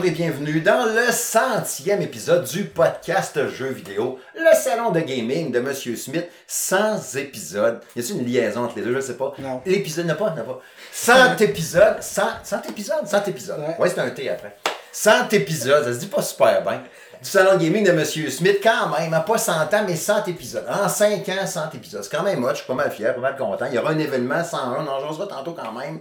Bonjour et bienvenue dans le centième épisode du podcast Jeux vidéo, le salon de gaming de Monsieur Smith, 100 épisodes. Y a-t-il une liaison entre les deux? Je sais pas. Non. L'épisode n'a pas, n'a pas. 100 épisodes, 100, 100 épisodes, 100 épisodes. Ouais. Ouais, c'est un T après. 100 épisodes, ça se dit pas super bien. Du salon de gaming de Monsieur Smith, quand même, à pas 100 ans, mais 100 épisodes. En 5 ans, 100 épisodes. C'est quand même moche, je suis pas mal fier, pas mal content. Il y aura un événement 101, on en jasera tantôt quand même.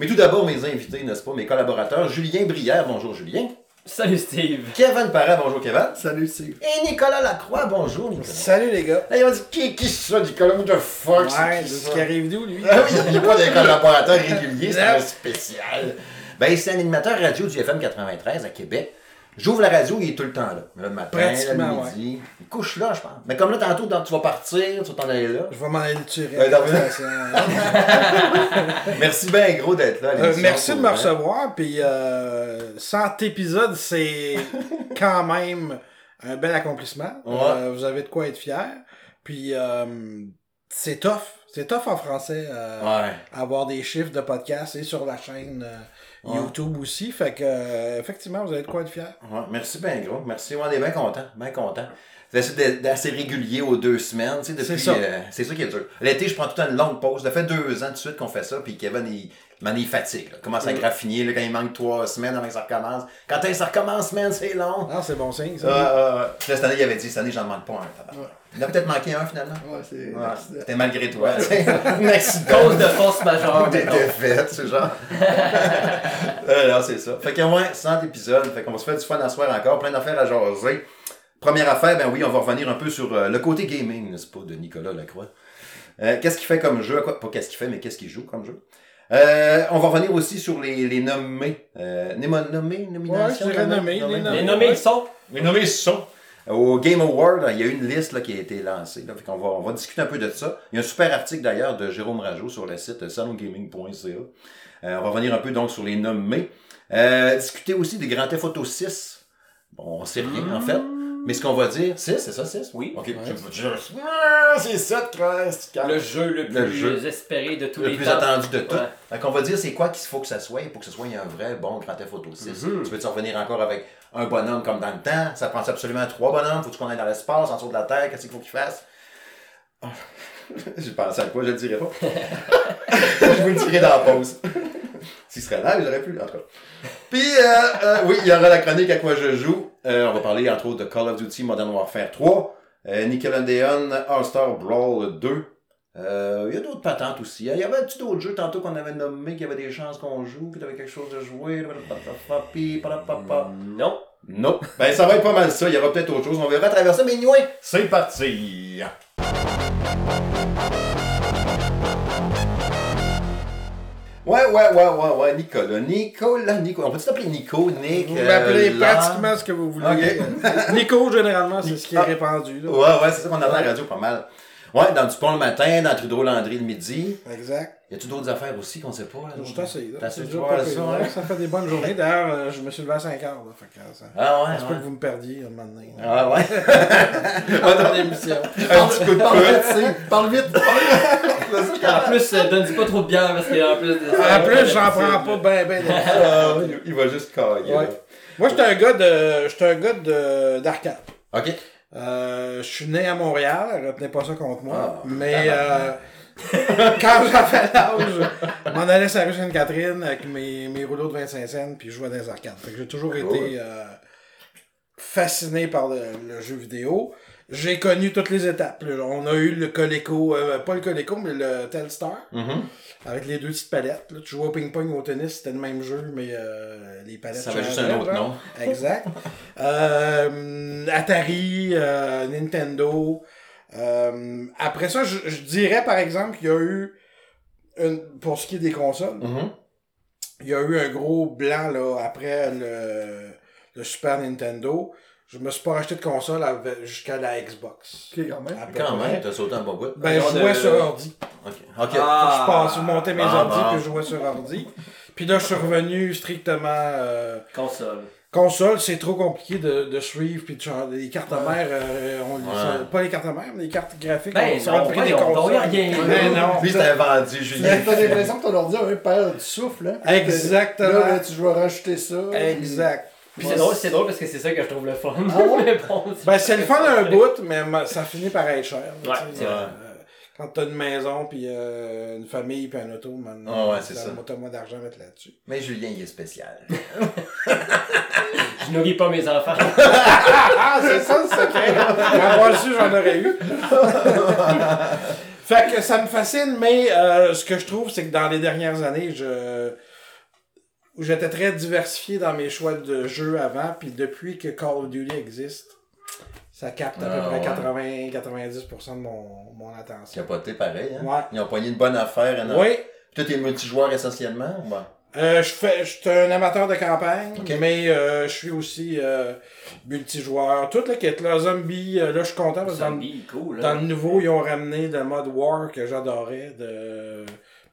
Mais tout d'abord, mes invités, n'est-ce pas, mes collaborateurs, Julien Brière, bonjour Julien. Salut Steve. Kevin Parra, bonjour Kevin. Salut Steve. Et Nicolas Lacroix, bonjour Nicolas. Salut les gars. Là, ils ont dit, qui, qui c'est ça, Nicolas, what the fuck, c'est Ouais, ce qui arrive d'où lui? Ah oui, il n'y a pas de collaborateur régulier, c'est un spécial. Ben, c'est un animateur radio du FM 93 à Québec. J'ouvre la radio, il est tout le temps là. Le matin, le Pratiquement, midi. Il couche là, je pense. Mais comme là, tantôt, dans- tu vas partir, tu vas t'en aller là. Je vais m'en aller le tuer. Euh, Merci bien gros d'être là. Euh, merci de me recevoir. Puis euh, 100 épisodes, c'est quand même un bel accomplissement. Ouais. Euh, vous avez de quoi être fier. Puis euh, c'est tough. C'est tough en français euh, Ouais. avoir des chiffres de podcast et sur la chaîne euh, Ouais. YouTube aussi. Fait que euh, effectivement, vous avez de quoi être fier. Ouais, merci bien gros. Merci. On est bien content. Bien content. D'être d'assez régulier aux deux semaines. tu sais, depuis, C'est ça. euh, c'est ça qui est dur. L'été, je prends tout le temps une longue pause. Ça fait deux ans de suite qu'on fait ça. Puis Kevin, il, man, il fatigue. Là. Il commence à graffiner là, quand il manque trois semaines avant que ça recommence. Quand ça recommence, man, c'est long. Ah, c'est bon signe, ça. Là, cette année, il avait dit, cette année, j'en demande pas un. Il en a peut-être manqué un finalement. Ouais, c'est. Ouais. C'était malgré toi. un accident. Cause de force majeure. Des défaites, c'est genre. euh, non, c'est ça. Fait que, ouais, 100 épisodes. Fait qu'on va se faire du fun à soir encore. Plein d'affaires à jaser. Première affaire, ben oui, on va revenir un peu sur euh, le côté gaming, n'est-ce pas, de Nicolas Lacroix. Euh, qu'est-ce qu'il fait comme jeu? Quoi, pas qu'est-ce qu'il fait, mais qu'est-ce qu'il joue comme jeu? Euh, on va revenir aussi sur les, les nommés. Euh, nommés, nominations? Ouais, je dirais nommés, nommés? les nommés. Les nommés sont. Les nommés sont. Au Game Award, il y a une liste là, qui a été lancée. Là, fait qu'on va, on va discuter un peu de ça. Il y a un super article d'ailleurs de Jérôme Rajot sur le site salongaming.ca. Euh, on va revenir un peu donc sur les nommés. Euh, discuter aussi des Grand Theft Auto 6. Bon, on sait rien en fait. Mais ce qu'on va dire, 6, c'est ça 6? Oui. Ok, je vais Ah, c'est ça, Christ. Le jeu le plus Le jeu. espéré de tous Le les plus temps. attendu de tout. Ouais. Fait qu'on va dire c'est quoi qu'il faut que ça soit pour que ce soit un vrai bon Grand Theft Auto 6. Mhm. Tu veux-tu en revenir encore avec un bonhomme comme dans le temps? Ça prend absolument trois bonhommes. Faut-tu qu'on aille dans l'espace, en dessous de la Terre? Qu'est-ce qu'il faut qu'il fasse? Ah, J'ai pensé à quoi, je le dirai pas. je vous le dirai dans la pause. S'il serait là, j'aurais pu, en tout cas. Puis, euh, euh, oui, il y aura la chronique à quoi je joue. Euh, on va parler, entre autres, de Call of Duty Modern Warfare 3, euh, Nickelodeon All-Star Brawl 2. Euh, il y a d'autres patentes aussi. Il y avait-tu d'autres jeux tantôt qu'on avait nommé, qu'il y avait des chances qu'on joue, qu'il y avait quelque chose de jouer? Non. Non. Ben, ça va être pas mal ça. Il y aura peut-être autre chose. On verra à travers ça. Mais anyway, c'est parti. Ouais, ouais, ouais, ouais, ouais, Nicolas. Nicolas, Nico. On peut t'appeler Nico, Nick? Vous euh, m'appelez Laure? pratiquement ce que vous voulez. Nico, généralement, c'est ce qui est Ah. répandu. Là. Ouais, ouais, c'est ça qu'on entend à la radio pas mal. Ouais, dans Dupont le matin, dans Trudeau-Landry le midi. Exact. Y a-tu d'autres affaires aussi qu'on sait pas? là? Je assez. T'as ça, hein? Ça fait des bonnes journées. D'ailleurs, euh, je me suis levé à 5 heures. Là, fait que ça... Ah ouais, pas ouais. que vous me perdiez un moment donné. là. Ah ouais. Pendant l'émission. Un petit coup de Parle vite. Parle vite. En plus, euh, donne-y pas trop de bière parce qu'en plus de ça. En plus, j'en prends pas ben ben. Ah, il- il va juste cailler. Ouais. Moi, j'étais un gars de. J'étais un gars de d'arcade. OK. Euh, je suis né à Montréal, retenez pas ça contre moi. Ah, mais euh, quand j'avais l'âge, je m'en allais sur la rue Sainte-Catherine avec mes, mes rouleaux de 25 cents puis je jouais dans les arcades. Fait que j'ai toujours Cool. été euh, fasciné par le, le jeu vidéo. J'ai connu toutes les étapes. là. On a eu le Coleco, euh, pas le Coleco, mais le Telstar, Mhm. avec les deux petites palettes. Là. Tu jouais au ping-pong ou au tennis, c'était le même jeu, mais euh, les palettes Ça avait juste un autre nom. Exact. Euh, Atari, euh, Nintendo. Après ça, je, je dirais par exemple qu'il y a eu, une, pour ce qui est des consoles, Mhm. il y a eu un gros blanc là, après le, le Super Nintendo. Je me suis pas acheté de console avec- jusqu'à la Xbox. Ok, quand même. À Quand même, t'as sauté un bon bout. Ben, je jouais sur ordi. OK. OK. Ah. Je passe, je montais mes Ah, ordi, puis je jouais sur ordi. Puis là, je suis revenu strictement euh, Console. console. C'est trop compliqué de, de suivre, puis de changer. Les cartes mères, euh, on les- Ouais. pas les cartes mères, mais les cartes graphiques, Ben, on le prix des consoles. rien. Mais non. Lui, c'était vendu, Julien. T'as l'impression que ton ordi a un père du souffle, hein? Exactement. Là, là, tu dois rajouter ça. Exact. Puis c'est drôle, c'est drôle parce que c'est ça que je trouve le fun. Ah ouais? Mais bon, Ben, c'est le fun un bout, mais ma- ça finit par être cher. Ouais, tu sais, c'est vrai. euh, quand t'as une maison, puis euh, une famille, puis un auto, maintenant, Ah ouais, c'est ça. t'as moins d'argent à mettre là-dessus. Mais Julien, il est spécial. je nourris pas mes enfants. Ah, c'est ça le secret! Avoir su, j'en aurais eu. fait que ça me fascine, mais euh, ce que je trouve, c'est que dans les dernières années, je j'étais très diversifié dans mes choix de jeux avant, puis depuis que Call of Duty existe, ça capte à peu Ah, près 80-90% de mon, mon attention. Capoté pareil, hein? Ouais. Ils ont pogné une bonne affaire. hein? Oui, Toi, t'es multijoueur essentiellement? ou? Euh, je fais, je suis un amateur de campagne, mais euh, je suis aussi euh, multijoueur. Tout le kit, là, zombie, euh, là, je suis content parce que dans, cool. dans Hein? le nouveau, ils ont ramené le mode War que j'adorais de.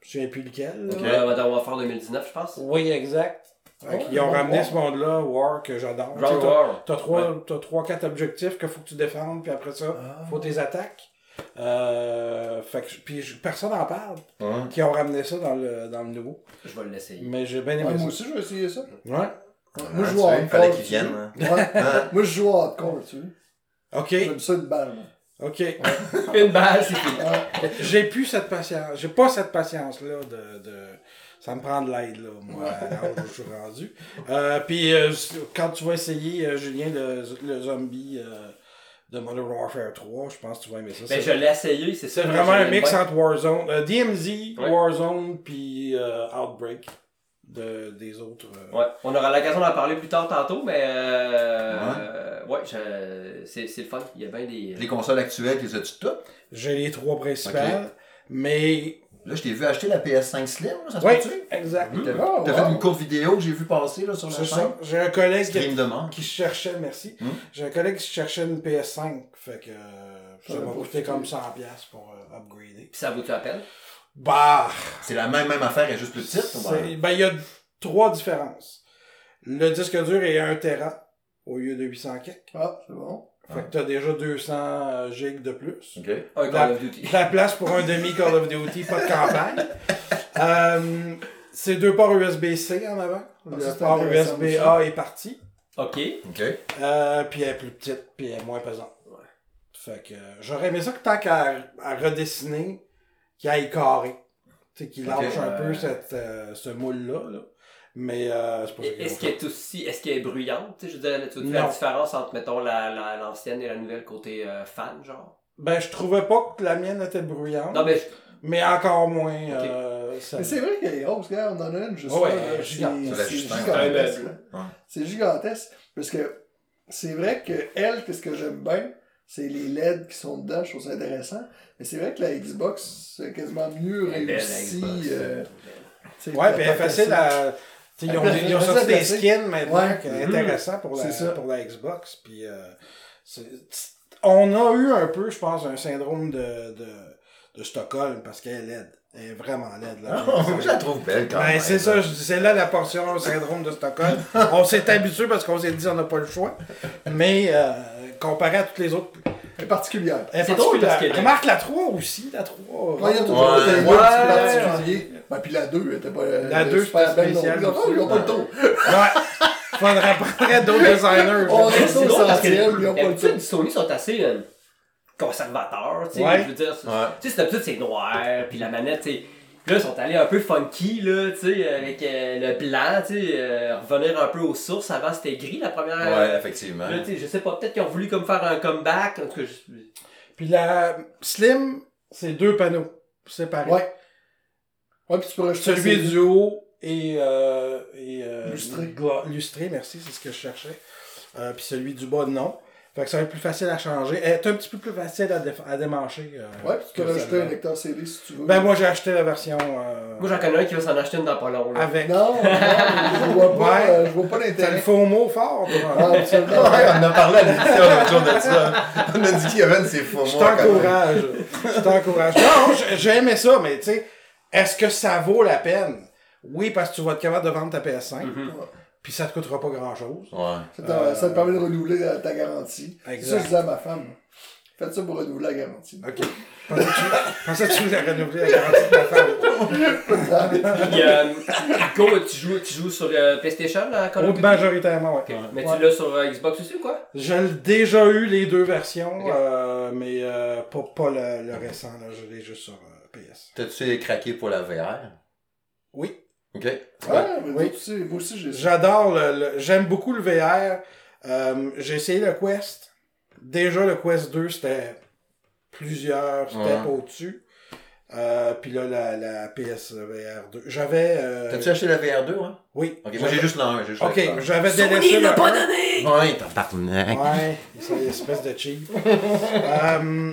Je sais plus lequel. Modern Warfare 2019, je pense. Oui, exact. Ouais, qu'ils ont War. ramené ce monde-là, War, que j'adore. T'as- trois, t'as trois, quatre objectifs qu'il faut que tu défendes, puis après ça, Ah. faut tes attaques. Euh, fait que, puis je- personne n'en parle, qui ont ramené ça dans le, dans le nouveau. Je vais l'essayer. Mais j'ai bien Ouais, aimé moi ça. aussi, je vais essayer ça. Ouais. Ouais, Ah, moi, je joue vois, à il fallait hardcore. qu'ils viennent. hein. Ouais. Hein? Moi, je joue à hardcore, tu sais. Ok. J'aime ça une balle, moi. Ok. Une balle, c'est. Ouais. J'ai plus cette patience. J'ai pas cette patience-là de, de. Ça me prend de l'aide, là, moi, à l'âge où je suis rendu. Euh, puis, euh, quand tu vas essayer, euh, Julien, le, le zombie euh, de Modern Warfare 3, je pense que tu vas aimer ça. Ben, C'est je l'ai essayé, c'est ça. c'est vraiment un mix entre Warzone, euh, DMZ. Warzone, puis euh, Outbreak de, des autres. euh, Ouais, on aura l'occasion d'en parler plus tard tantôt, mais euh, ouais, je- c'est c'est le fun. Il y a bien des. Les consoles actuelles, les as-tu toutes? J'ai les trois principales, mais. Là, je t'ai vu acheter la PS5 Slim, là, ça se Oui, peut-tu? exact. T'as Oh, t'as wow. fait une courte vidéo que j'ai vu passer là, sur la C'est chaîne. ça. J'ai un collègue de qui cherchait, merci. Hmm. J'ai un collègue qui cherchait une PS5, fait que euh, ça m'a coûté comme 100$ piastres pour euh, upgrader. Puis ça vaut-tu la peine? Bah, C'est la même, même affaire, elle est juste plus petite. ou ben il y a trois différences. Le disque dur est 1 Tera au lieu de 800 quelques. Ah, c'est bon. Fait que t'as déjà 200 gigs de plus. Ok. Un La- Call of Duty. La place pour un demi Call of Duty, pas de campagne. Euh, c'est deux ports USB-C en avant. Ah, Le port USB-A est parti. Ok. Ok. Euh, puis elle est plus petite, puis elle est moins pesante. Fait que euh, j'aurais aimé ça que tant qu'à à redessiner, qu'il aille carré. Tu sais, qu'il Ok, lâche un peu cette, euh, ce moule-là. là. Mais euh, c'est pas Est-ce qu'elle est aussi. Est-ce qu'elle est bruyante? Tu sais, je veux dire, tu la différence entre, mettons, la- la- l'ancienne et la nouvelle côté euh, fan, genre? Ben, je trouvais pas que la mienne était bruyante. Non, mais je- Mais encore moins. euh, ça- Mais c'est vrai qu'elle est grosse, regarde, on en a une juste Ouais, là, c'est- gigantesque. C'est gigantesque. Parce que c'est vrai que elle, qu'est-ce que j'aime bien, c'est les LED qui sont dedans, je trouve ça intéressant. Mais c'est vrai que la Xbox, c'est quasiment mieux Elle est belle, la réussi. Euh, Ouais, puis elle est facile à. t'sais, Ils ont, ils sorti des skins maintenant Ouais. qui est Mhm. intéressant pour la, ça. pour la Xbox. Puis, euh, on a eu un peu, je pense, un syndrome de, de, de Stockholm parce qu'elle est laide. Elle est vraiment laide. Là. Moi, je la trouve belle quand Ben, même. c'est ça, c'est là la portion le syndrome de Stockholm. on s'est habitué parce qu'on s'est dit on n'a pas le choix. Mais euh, comparé à toutes les autres, Elle est particulière. elle est drôle particulière. que- Remarque la 3 aussi, la 3. Ouais, il y a toujours Ouais. des Ouais. sont particuliers. Ben, puis la 2 était pas. La 2, super c'était belle non. Ils ont pas le tour. Ouais. Faudrait prendre d'autres designers. On c'est au drôle centième, ils ont pas le d'habitude, tour. Sony sont assez euh, conservateurs, tu sais. Ouais. Je veux dire, c'est- Ouais. tu sais, c'est d'habitude, c'est noir, puis la manette, tu sais. Là, ils sont allés un peu funky, là, tu sais, avec euh, le blanc, tu sais, euh, revenir un peu aux sources. Avant, c'était gris, la première. Ouais, effectivement. Là, tu sais, je sais pas, peut-être qu'ils ont voulu comme faire un comeback. En tout cas, je- Puis la Slim, c'est deux panneaux séparés. Ouais. Ouais, puis tu peux rajouter Celui du haut et, euh, et euh, Lustré. lustré, merci, c'est ce que je cherchais. Euh, puis celui du bas, non. Fait que ça va être plus facile à changer. Elle est un petit peu plus facile à, déf- à démancher. euh, Ouais, puis tu peux que rajouter un lecteur CD si tu veux. Ben moi j'ai acheté la version euh, Moi, j'en connais un qui va s'en acheter une dans pas long, là. avec. Non, non, je vois pas, Ouais. euh, je vois pas T'as le l'intérêt. faux mot fort. Ah. Ouais, on a parlé à l'émission l'autre jour de ça. On a dit qu'il y avait de ses faux Je mots. même. t'encourage. Je t'encourage. Non, j'ai- aimé ça, mais tu sais, est-ce que ça vaut la peine? Oui, parce que tu vas être capable de vendre ta PS5, Mhm. Puis ça te coûtera pas grand-chose. Ouais. Ça te, ça te permet de renouveler ta, ta garantie. C'est ça que Exact. je disais à ma femme. Faites ça pour renouveler la garantie. OK. Pensais-tu que tu voulais renouveler la garantie de ta femme? Puis, euh, Go, tu joues, tu joues sur euh, PlayStation, là, Call of Duty? Majoritairement, ouais. Ok. Mais Ouais. tu l'as sur euh, Xbox aussi ou quoi? J'ai déjà eu les deux versions, euh, mais euh, pas, pas le, le récent, là. Je l'ai juste sur euh, PS. T'as-tu craqué pour la VR? Oui. Ok. C'est quoi? Ouais, mais Oui. nous aussi, moi aussi, j'ai ça. J'adore le, le- J'aime beaucoup le VR. Euh, j'ai essayé le Quest. Déjà, le Quest 2, c'était plusieurs steps Ouais. au-dessus. Euh, puis là, la, la PSVR 2. J'avais. euh, T'as-tu acheté la VR 2, hein? Oui. Ok, moi j'ai juste l'un. j'ai juste Ok, le- j'avais délaissé le. un. donné! Ouais, tabarnak. Ouais, c'est une espèce de cheap. Euh,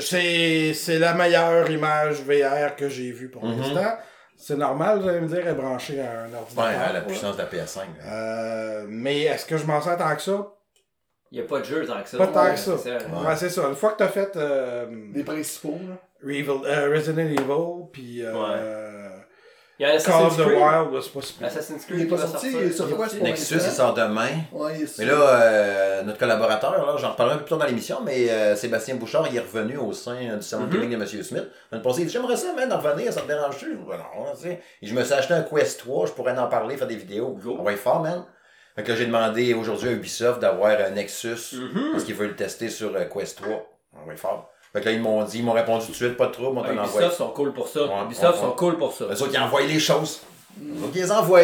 c'est, c'est la meilleure image VR que j'ai vue pour Mhm. l'instant. C'est normal, vous allez me dire, elle est branchée à un ordinateur. Ouais, à la puissance de la PS5. Euh, mais est-ce que je m'en sers tant que ça? Il n'y a pas de jeu tant que ça. Pas tant Ouais, que ça. c'est Ouais, c'est ça. Une fois que t'as fait euh, Les principaux, là. Evil- euh, Resident Evil, puis euh, Il y a Call of Assassin's the Creed. Wild, là, c'est pas si pire. Assassin's Creed Il est pas sorti, il est quoi, sorti. point? Nexus, il sort demain. Ouais, il est Mais là, euh, notre collaborateur, là, j'en reparlerai un peu plus tard dans l'émission, mais euh, Sébastien Bouchard, il est revenu au sein du salon de Mhm. gaming de M. Smith. Passée, il dit J'aimerais ça, man, d'en revenir, ça te dérange-tu? Ben non, tu sais. Et Je me suis acheté un Quest 3, je pourrais en parler, faire des vidéos. Go. On va être fort, man. Fait que là, j'ai demandé aujourd'hui à Ubisoft d'avoir un Nexus, Mhm. parce qu'ils veulent le tester sur euh, Quest 3. On va être fort. Fait que là, ils m'ont dit, ils m'ont répondu tout de suite, pas de trouble, on Ouais, t'en envoie. Ubisoft sont cool pour ça. Ouais, Ubisoft ouais, sont ouais. cool pour ça. Eux autres, ils envoient les choses. Donc, ils les envoient.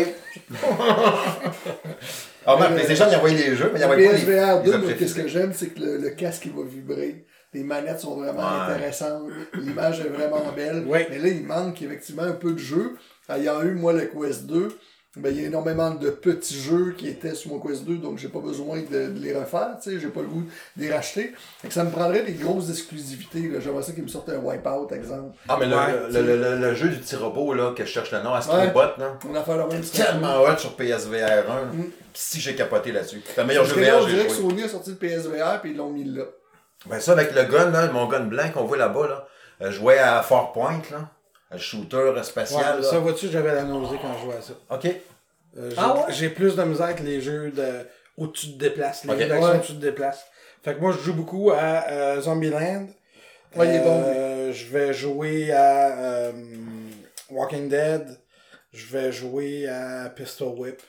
Ah, ben, PlayStation, ils envoient les jeux, mais ils envoient pas les. PSVR 2, les moi, qu'est-ce que j'aime, c'est que le, le casque, il va vibrer. Les manettes sont vraiment Ouais. intéressantes. L'image est vraiment belle. Mais là, il manque effectivement un peu de jeu. Ayant eu, moi, le Quest 2, ben, il y a énormément de petits jeux qui étaient sur mon Quest 2, donc j'ai pas besoin de, de les refaire, tu sais, j'ai pas le goût de les racheter. Fait que ça me prendrait des grosses exclusivités, là. J'aimerais ça qu'ils me sortent un Wipeout, exemple. Ah, mais le, Ouais, le, le, le- le jeu du petit robot, là, que je cherche le nom, Ouais. Astrobot, là. On a fait la même tellement hot sur PSVR 1. Mm. Si j'ai capoté là-dessus. C'est le meilleur jeu que VR on que dirait j'ai que joué. Sony a sorti le PSVR puis ils l'ont mis là. Ben ça, avec le gun, là, mon gun blanc qu'on voit là-bas, là. euh, Je jouais à Fort Point, là. Un shooter euh, Ouais, spatial, ça, vois-tu, j'avais la nausée quand je jouais à ça. OK. Euh, j'ai, Ah ouais? j'ai plus de misère avec les jeux de où tu te déplaces, les Ok. jeux d'action Ouais. où tu te déplaces. Fait que moi, je joue beaucoup à euh, Zombieland. Ouais, il est bon, Euh, Je vais jouer à euh, Walking Dead. Je vais jouer à Pistol Whip.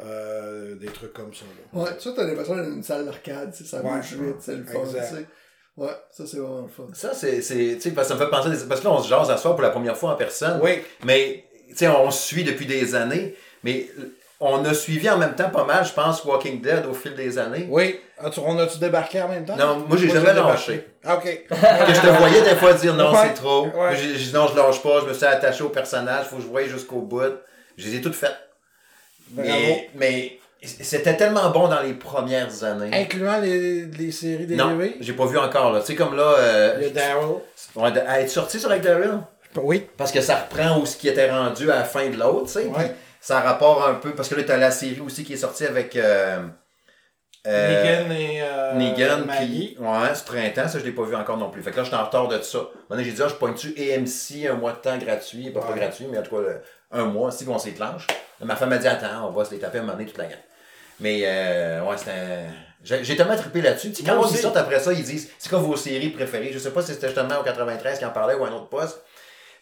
Euh, des trucs comme ça. Là. Ouais, ça, t'as l'impression d'être dans une salle d'arcade, ça Ouais. bouge vite, c'est le fun, Exact. tu sais. Ouais, ça, c'est vraiment le fun. Ça, c'est. Tu sais, parce que ça me fait penser. des- Parce que là, on se jase à soir pour la première fois en personne. Oui, Mais, tu sais, on se suit depuis des années. Mais on a suivi en même temps pas mal, je pense, Walking Dead au fil des années. oui. On a-tu débarqué en même temps? Non, moi, j'ai jamais lâché. Ah, ok. que je te voyais des fois dire non, Ouais. c'est trop. Ouais. J'ai j'ai dit non, je lâche pas, je me suis attaché au personnage, faut que je voie jusqu'au bout. Je les ai toutes faites. Bravo. Mais, mais c'était tellement bon dans les premières années. Incluant les, les séries non, dérivées? j'ai pas vu encore. là. Tu sais, comme là, euh, a Daryl. ouais, de- à être sorti sur Avec Daryl, Oui. parce que ça reprend où ce qui était rendu à la fin de l'autre, tu sais. Ouais. Ça a rapport un peu, parce que là, t'as la série aussi qui est sortie avec. Euh, euh, Negan et euh, Negan, Maggie. ouais, ce printemps, ça je l'ai pas vu encore non plus. Fait que là, j'étais en retard de ça. Maintenant, j'ai dit, ah, je pointe-tu AMC un mois de temps gratuit, pas, pas gratuit, mais en tout cas, un mois, si on s'éclenche. Ma femme m'a dit, attends, on va se les taper à un moment donné toute la gamme. Mais, euh, ouais, c'était. J'ai j'ai tellement trippé là-dessus. Tu sais, quand ils sortent après ça, ils disent, c'est quoi vos séries préférées? Je sais pas si c'était justement au 93 qui en parlait ou un autre poste.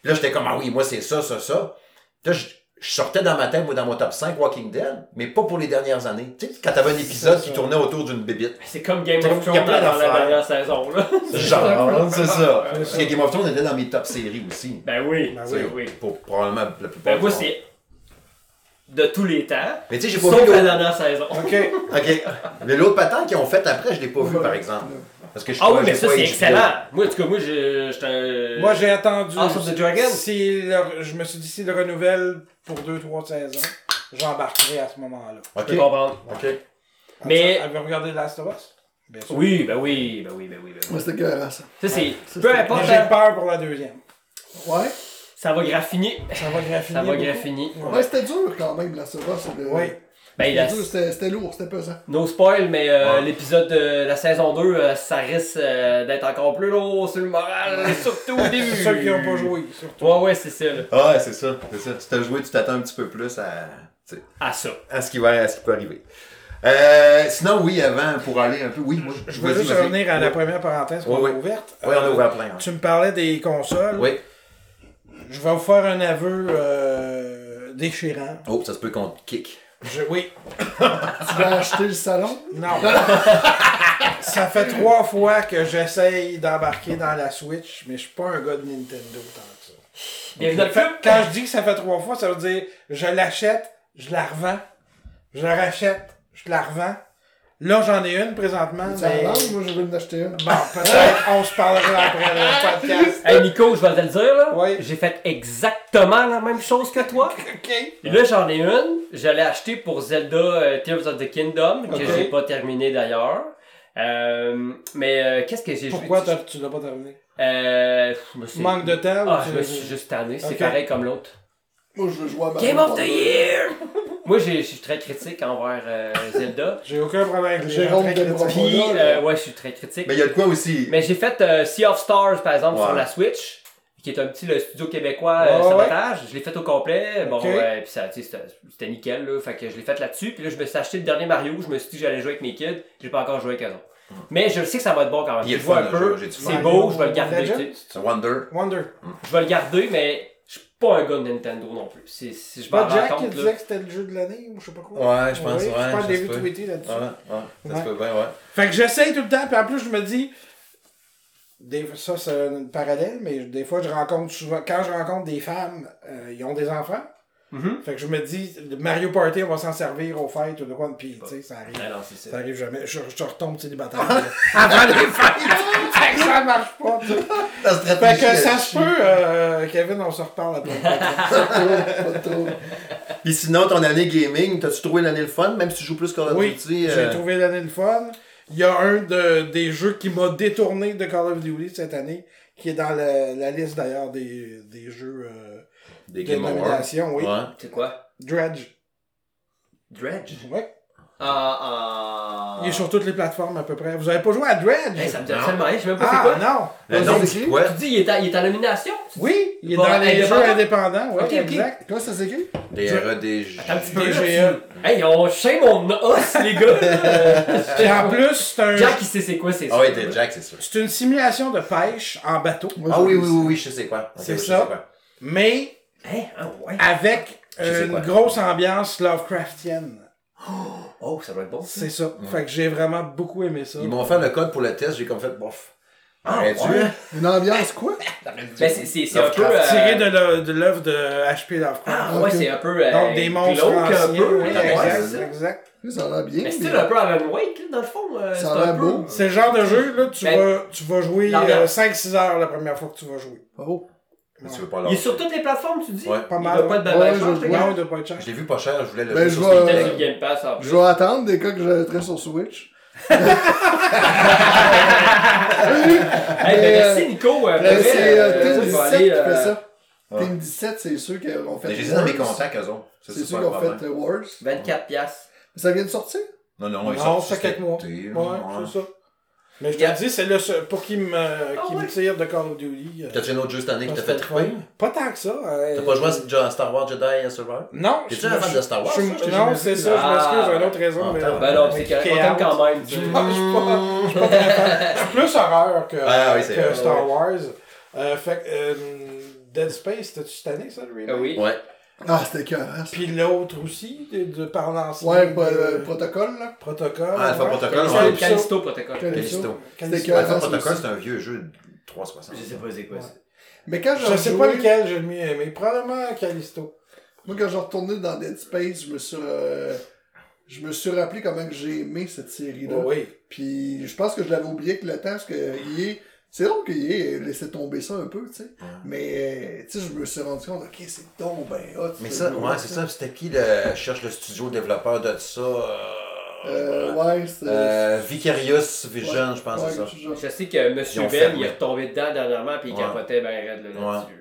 Puis là, j'étais comme, ah oui, moi, c'est ça, ça, ça. Puis là, je, je sortais dans ma tête, moi, dans mon top 5 Walking Dead, mais pas pour les dernières années. Tu sais, quand t'avais un épisode qui ça. tournait autour d'une bébite. C'est comme Game C'est of comme- Thrones il y a dans plein la d'affaires. dernière saison, là. Genre, c'est ça. Parce que Game of Thrones était dans mes top séries aussi. Ben oui, Ben ben oui. oui. Pour probablement la plupart. Ben moi, c'est de tous les temps. Mais tu sais, j'ai pas Sauf vu la dernière saison. Ok. Ok. Mais l'autre patente qu'ils ont fait après, je l'ai pas vu, par exemple. Parce que je suis Ah oui, mais ça, c'est excellent. Moi, en tout cas, moi, j'ai- j'étais. Moi, j'ai attendu. House of the Dragon? Si le- je me suis dit, s'il le renouvelle pour 2-3 saisons, j'embarquerai à ce moment-là. Je Ok. peux comprendre. Ok. Mais- Avez-vous regardé Last of Us? Bien sûr. Oui, ben oui, ben oui, ben oui, ben oui. Moi, c'était écœurant, ça. Ça, c'est... Peu importe, j'ai hein, peur pour la deuxième. Ouais? Ça va graffiner. Ça va graffiner. Ça va graffiner. Ouais, c'était dur quand même, la c'est de- Oui. Ben, C'était la... dur, C'était lourd, c'était pesant. No spoil, mais euh, Ouais. l'épisode de la saison 2, euh, ça risque euh, d'être encore plus lourd sur le moral, surtout au début. Ceux qui n'ont pas joué, surtout. Ouais, ouais, c'est ça, là. Ouais, c'est ça. C'est ça. Tu t'as joué, tu t'attends un petit peu plus à, tu sais, À ça. à, ce qui va, à ce qui peut arriver. Euh, sinon, oui, avant, pour aller un peu. Oui, moi, Je veux vas-y, juste revenir à la première parenthèse qu'on Oui, a ouverte. Oui, on a ouvert plein. hein. Tu me parlais des consoles. Oui. Je vais vous faire un aveu euh, déchirant. Oh, ça se peut qu'on te kick. Je, oui. Tu vas acheter le salon? Non. ça fait trois fois que j'essaye d'embarquer dans la Switch, mais je suis pas un gars de Nintendo tant que ça. Fait- quand je dis que ça fait trois fois, ça veut dire je l'achète, je la revends, je la rachète, je la revends. Là, j'en ai une présentement, Tu mais... Moi, je veux en acheter une? Bon, peut-être on se parlera après le podcast. Hey Nico, je vais te le dire là. Oui. J'ai fait exactement la même chose que toi. OK. Et là, j'en ai une. Je l'ai acheté pour Zelda euh, Tears of the Kingdom, que j'ai pas terminé d'ailleurs. Euh, mais euh, qu'est-ce que j'ai joué? Pourquoi t'as- tu l'as pas terminé? Euh, je me suis... Manque de temps? Ah, ou je me suis juste tanné. C'est pareil comme l'autre. Moi, je veux jouer à Mario Game of the. Year! Moi, j'ai- je suis très critique envers euh, Zelda. J'ai aucun problème avec les Jérôme gens très de critiques. Puis, euh, ouais, je suis très critique. Mais il y a de quoi aussi? Mais j'ai fait euh, Sea of Stars, par exemple, Ouais. sur la Switch, qui est un petit le studio québécois Ouais, euh, ouais. sabotage. Je l'ai fait au complet. Bon, Ok. puis ça, tu sais, c'était c'était nickel, là. Fait que je l'ai fait là-dessus. Puis là, je me suis acheté le dernier Mario. Je me suis dit que j'allais jouer avec mes kids. J'ai pas encore joué avec eux autres. Mais je sais que ça va être bon quand même. Il est Je vois fun, un le peu. jeu, j'ai du fun. C'est beau, je vais le garder. Legend? tu sais. C'est Wonder. Wonder. Je vais le garder, mais pas un gars de Nintendo non plus. C'est- je m'en rends Jack qui disait que c'était le jeu de l'année ou je sais pas quoi. Ouais, je pense, ouais. Je pense ça que j'ai se vu peut. tweeter là-dessus. Ouais, ouais. Ça se Ouais. peut bien, ouais. Fait que j'essaye tout le temps, puis en plus je me dis, des, ça c'est un parallèle, mais des fois je rencontre souvent, quand je rencontre des femmes, euh, ils ont des enfants. Mhm. Fait que je me dis, le Mario Party, on va s'en servir aux fêtes ou de quoi, puis tu sais, ça arrive. Non, c'est Ça ça. arrive jamais. Je, je retombe célibataire. avant les fêtes. fait que ça marche pas, tu sais. La Fait que ça se peut, euh, Kevin, on se reparle après. le podcast. Pas trop. Puis sinon, ton année gaming, t'as-tu trouvé l'année le fun, même si tu joues plus Call of Oui, Duty? j'ai euh, trouvé l'année le fun. Il y a un de, des jeux qui m'a détourné de Call of Duty cette année, qui est dans la, la liste d'ailleurs des, des jeux euh, Des de Game Awards. nomination. Oui. Ouais. C'est quoi? Dredge. Dredge? Ouais. Ah, ah. Il est sur toutes les plateformes à peu près. Vous avez pas joué à Dredge? Hey, ça me dit Non. absolument rien, je sais même pas c'est ah quoi. non! Vas-y, nom, c'est quoi? Tu dis, il est, en, il est en nomination? Oui, il est Bon, dans les jeux indépendant? indépendants. Ouais, Ok, ok. exact. Comment ça s'écrit? Des REDG. Attends un petit peu. Là, tu- Hey, on shame mon os, les gars. Et en plus, c'est un. Jack, il sait c'est quoi, c'est Ah oui, t'es Jack, c'est sûr. C'est une simulation de pêche en bateau, Ah oui, oui, ça. oui, oui, je sais quoi. C'est oui, je ça. sais quoi. mais Hein? Ah ouais. avec une grosse ambiance Lovecraftienne. Oh, ça doit être bon. C'est ça. Fait que j'ai vraiment beaucoup aimé ça. Ils m'ont fait le code pour le test, j'ai comme fait bof. Ah, ouais. Une ambiance quoi? Ben, c'est un peu. Euh, Tiré de l'œuvre de, H.P. Lovecraft. Ah ouais, c'est un peu. euh, Donc des monstres un peu. oui, exact, ça. exact. Ça a l'air bien. Mais c'est un peu Alan Wake, là, dans le fond. euh, Ça c'est a un l'air peu. beau. C'est le genre de jeu, là, tu, Ben, vas, tu vas jouer l'ambiance. 5-6 heures la première fois que tu vas jouer. Oh. Mais tu veux pas Il est sur toutes les plateformes, tu dis? Ouais. Pas Il mal. doit pas être ouais. je cher, vois. ce Ouais, il doit pas être cher. Je l'ai vu pas cher, je voulais le Ben, jouer je sur vais- le Game Pass en plus. Je vais attendre des cas que j'ajouterai sur Switch. Hey, ben, merci Nico. euh, vrai, c'est euh, euh, Team je vais 17 aller, qui euh, fait ça. Ouais. Team 17, c'est ceux qui ont fait. Mais j'ai dit dans mes contacts, eux autres. Ça, C'est ceux qui ont fait euh, Wars. 24 piastres. Ça vient de sortir? Non, non, ils Non, sortent ça sur fait quelques mois. ouais. c'est ça. Mais je te Yeah. dis, c'est le seul- pour qui me, qui ouais. me tire de Call of Duty. euh, T'as-tu un autre jeu cette année qui t'a fait triper? Pas tant que ça. euh, T'as pas joué à Star Wars Jedi Survivor? Non. T'es-tu un fan de Star Wars, Non, c'est ça, je Ah. m'excuse, j'ai une autre raison. Ah, mais, t'as- Ben non, c'est correct. Quand même. je suis pas, je suis plus horreur que, Ah Star. Wars. Euh, fait que, euh, Dead Space, c'était-tu cette année, ça, le remake? Ah oui. Ouais. Ah, c'était cœur. Hein, Puis l'autre aussi, de, de par l'ancien. ouais, de- pas, euh, protocole, là. protocole. Ah, Alpha ouais. Protocol, Callisto. ouais. Callisto Callisto Protocol. Callisto. C'était Callisto. que- Alpha ça Protocol, aussi. c'est un vieux jeu de 360. Je sais pas c'est quoi ça. Mais quand j'ai Je sais rejoué- pas lequel j'ai le mieux aimé. Probablement Callisto. Moi, quand j'ai retourné dans Dead Space, je me suis, euh, je me suis rappelé comment que j'ai aimé cette série-là. Oh, oui. Puis je pense que je l'avais oublié avec le temps, parce que EA, c'est drôle EA ait laissé tomber ça un peu, tu sais. Mais, euh, tu sais, je me suis rendu compte, ok, c'est donc ben hot. Mais ça, ouais, c'est ça. C'était qui le cherche le studio développeur de ça? Euh, ouais, c'est. euh, Vicarious Vision, je pense, ouais, c'est ça. Je sais que Monsieur Ben, il est retombé dedans dernièrement puis il capotait ben raide là, là-dessus.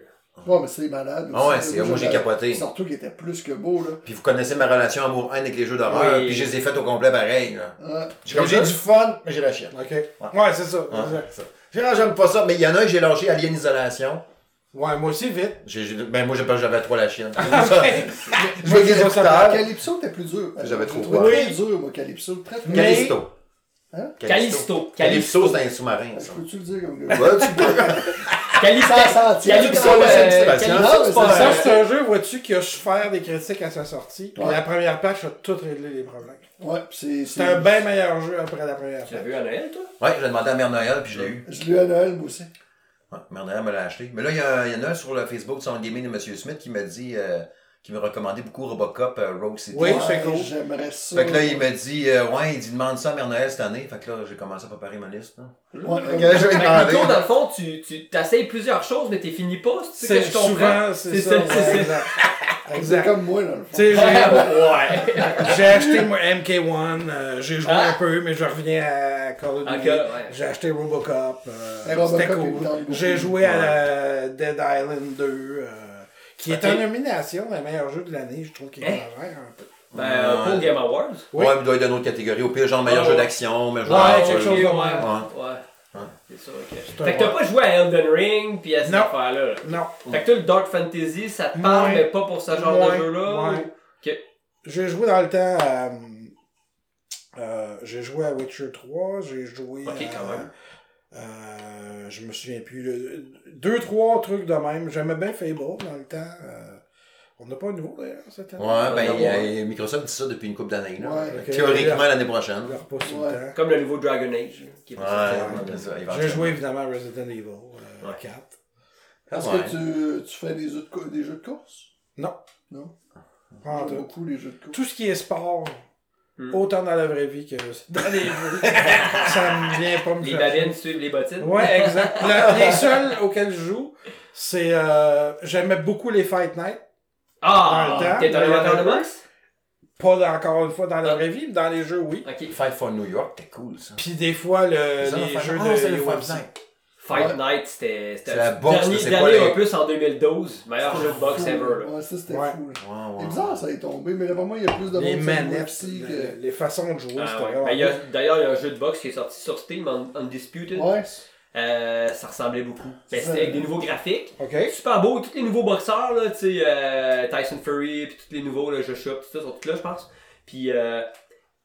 Ouais, mais c'est malade. Ah ouais, c'est- là. moi, j'ai capoté. Surtout qu'il était plus que beau, là. Puis vous connaissez ma relation amour-haine avec les jeux d'horreur, Oui. puis je les ai faites au complet pareil. Là. Ouais. J'ai du fun, mais j'ai la chienne. Ok. Ouais, c'est ça. Ouais, exact. c'est ça. J'ai- J'aime pas ça, mais il y en a un que j'ai lâché Alien Isolation. Ouais, moi aussi, vite. J'ai- ben moi j'ai pas- j'avais trop la chienne. Moi, je vois ça Calypso, était plus dur. J'avais trop trouvé peur. très dur, moi, Calypso. Très, très Mais- Callisto. Calisto. Calypso, c'est un sous-marin, ça. Peux-tu le dire comme gars? Ouais, tu peux. Ça Calypso, Ça, c'est euh, c'est Ça, un- jeu, vois-tu, qui a souffert des critiques à sa sortie. Puis la première patch a tout réglé les problèmes. Ouais, pis c'est. C'est un bien meilleur jeu après la première Tu l'as patch. vu à Noël, toi? Ouais, je l'ai demandé à Mère Noël, puis je l'ai eu. Je l'ai eu à Noël, moi aussi. Ouais, Mère Noël me l'a acheté. Mais là, il y, a- il y en a un sur le Facebook de son gaming de M. Smith qui m'a dit, euh, qui me recommandait beaucoup Robocop euh, Rogue City. Oui, Ouais, c'est cool. J'aimerais ça. Fait que là, il m'a dit, euh, ouais, il dit, demande ça à Mère Noël cette année. Fait que là, j'ai commencé à préparer ma liste. Là. Ouais, Fait que là, je vais Fait que demander. Nico, dans le fond, tu, tu t'essayes plusieurs choses, mais t'es fini pas, c'est ce que C'est je comprends? souvent, c'est C'est ça. c'est ça. exact. C'est Exact. comme moi, dans le fond. Tu sais, j'ai- ouais. j'ai acheté moi, MK1, euh, j'ai joué Ah. un peu, mais je reviens à Call of Duty. Encore, ouais. J'ai acheté Robocop, euh, Robocop c'était cool. J'ai joué à Dead Island 2, euh, qui est en nomination, le meilleur jeu de l'année, je trouve qu'il Hein? exagère un peu. Ben, euh, pour Game Awards. Oui. Ouais, mais il doit être d'une autre catégorie. Au pire, genre meilleur Ah, jeu d'action, meilleur jeu Ouais, quelque chose de ouais. même. Ouais. Ouais. C'est ça, ok. Fait que t'as pas joué à Elden Ring pis à cette Non. affaire-là. là. Non. Fait que toi, le Dark Fantasy, ça te parle, Ouais. mais pas pour ce genre Ouais, de jeu-là. ouais. ou- Ok. J'ai joué dans le temps à. euh, j'ai joué à Witcher 3, j'ai joué Ok, à. quand même. Euh, je me souviens plus. le- deux, trois trucs de même. J'aimais bien Fable dans le temps. euh, on n'a pas un nouveau d'ailleurs cette année. Ouais, ben, euh, Microsoft dit ça depuis une couple d'années. là. Ouais. Théoriquement, l'année prochaine. Ouais. le. Comme le nouveau Dragon Age. Qui est Ouais, J'ai joué évidemment à Resident Evil euh, Ouais. 4. Ah, Est-ce ouais. que tu, tu fais des jeux, de, des jeux de course? Non. Non? J'aime beaucoup les jeux de course. Tout ce qui est sport, Hmm. autant dans la vraie vie que dans les jeux, ça me vient pas me Les babines suivent les bottines. Ouais, exact. Le- les seuls auxquels je joue, c'est. Euh, J'aimais beaucoup les Fight Night. Dans Ah! le temps, T'es un dans amateur de le- boxe? Pas dans- encore une fois dans la vraie vie, mais dans les jeux, oui. Ok. Fight for New York, t'es cool, ça. Puis des fois, le, les Fight- jeux Ah, de c'est le UFC. Fight Ouais. Night, c'était le boxe, dernier, dernier les- opus en 2012. Meilleur jeu de boxe ever. Là. Ouais, ça c'était Ouais. fou. là. Ouais, C'est bizarre, ça est tombé, mais vraiment, il y a plus de Les monde manettes, que. les façons de jouer, Ah, c'était ouais. vraiment Ben. D'ailleurs, il y a un jeu de boxe qui est sorti sur Steam, Un- Undisputed. Ouais. Euh, ça ressemblait beaucoup. Ben, c'était avec des nouveaux graphiques. Super beau, tous les nouveaux boxeurs, là, tu sais, euh, Tyson Fury, puis tous les nouveaux, là, Joshua, tout ça, sont tous là, je pense. Puis, euh,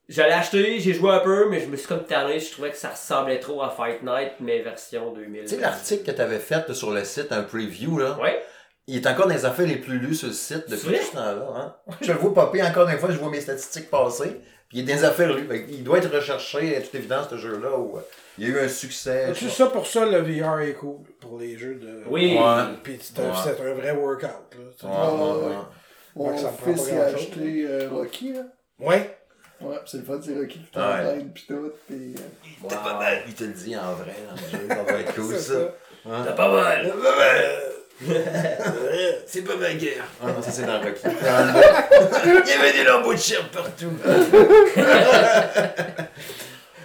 j'allais acheter, j'ai joué un peu, mais je me suis comme tanné, je trouvais que ça ressemblait trop à Fight Night, mais version 2000. Tu sais, l'article que t'avais fait sur le site, un preview, là, Ouais. il est encore dans les affaires les plus lues sur le site depuis tout ce temps-là. Hein? Je le vois popper encore une fois, je vois mes statistiques passer. Puis il est dans les affaires lues. Qu'il doit être recherché, à toute évidence, ce jeu-là. Où, euh, il y a eu un succès. C'est ça pour ça, le VR est cool pour les jeux de. Oui. Ouais. Puis c'est un, Ouais. c'est un vrai workout. Là. Ouais, ouais, ouais. Que ça me prend pas il acheté euh, Rocky, là. Ouais. Ouais, c'est le fun, c'est Rocky qui Ouais. t'entraîne, pis tout. Pis, euh, T'as pas mal. Il te le dit en vrai dans le jeu. Ça va être cool, ça. ça. T'as pas mal. C'est pas ma guerre. Ah non, ça c'est dans Rocky. Il y avait des lambeaux de chair partout.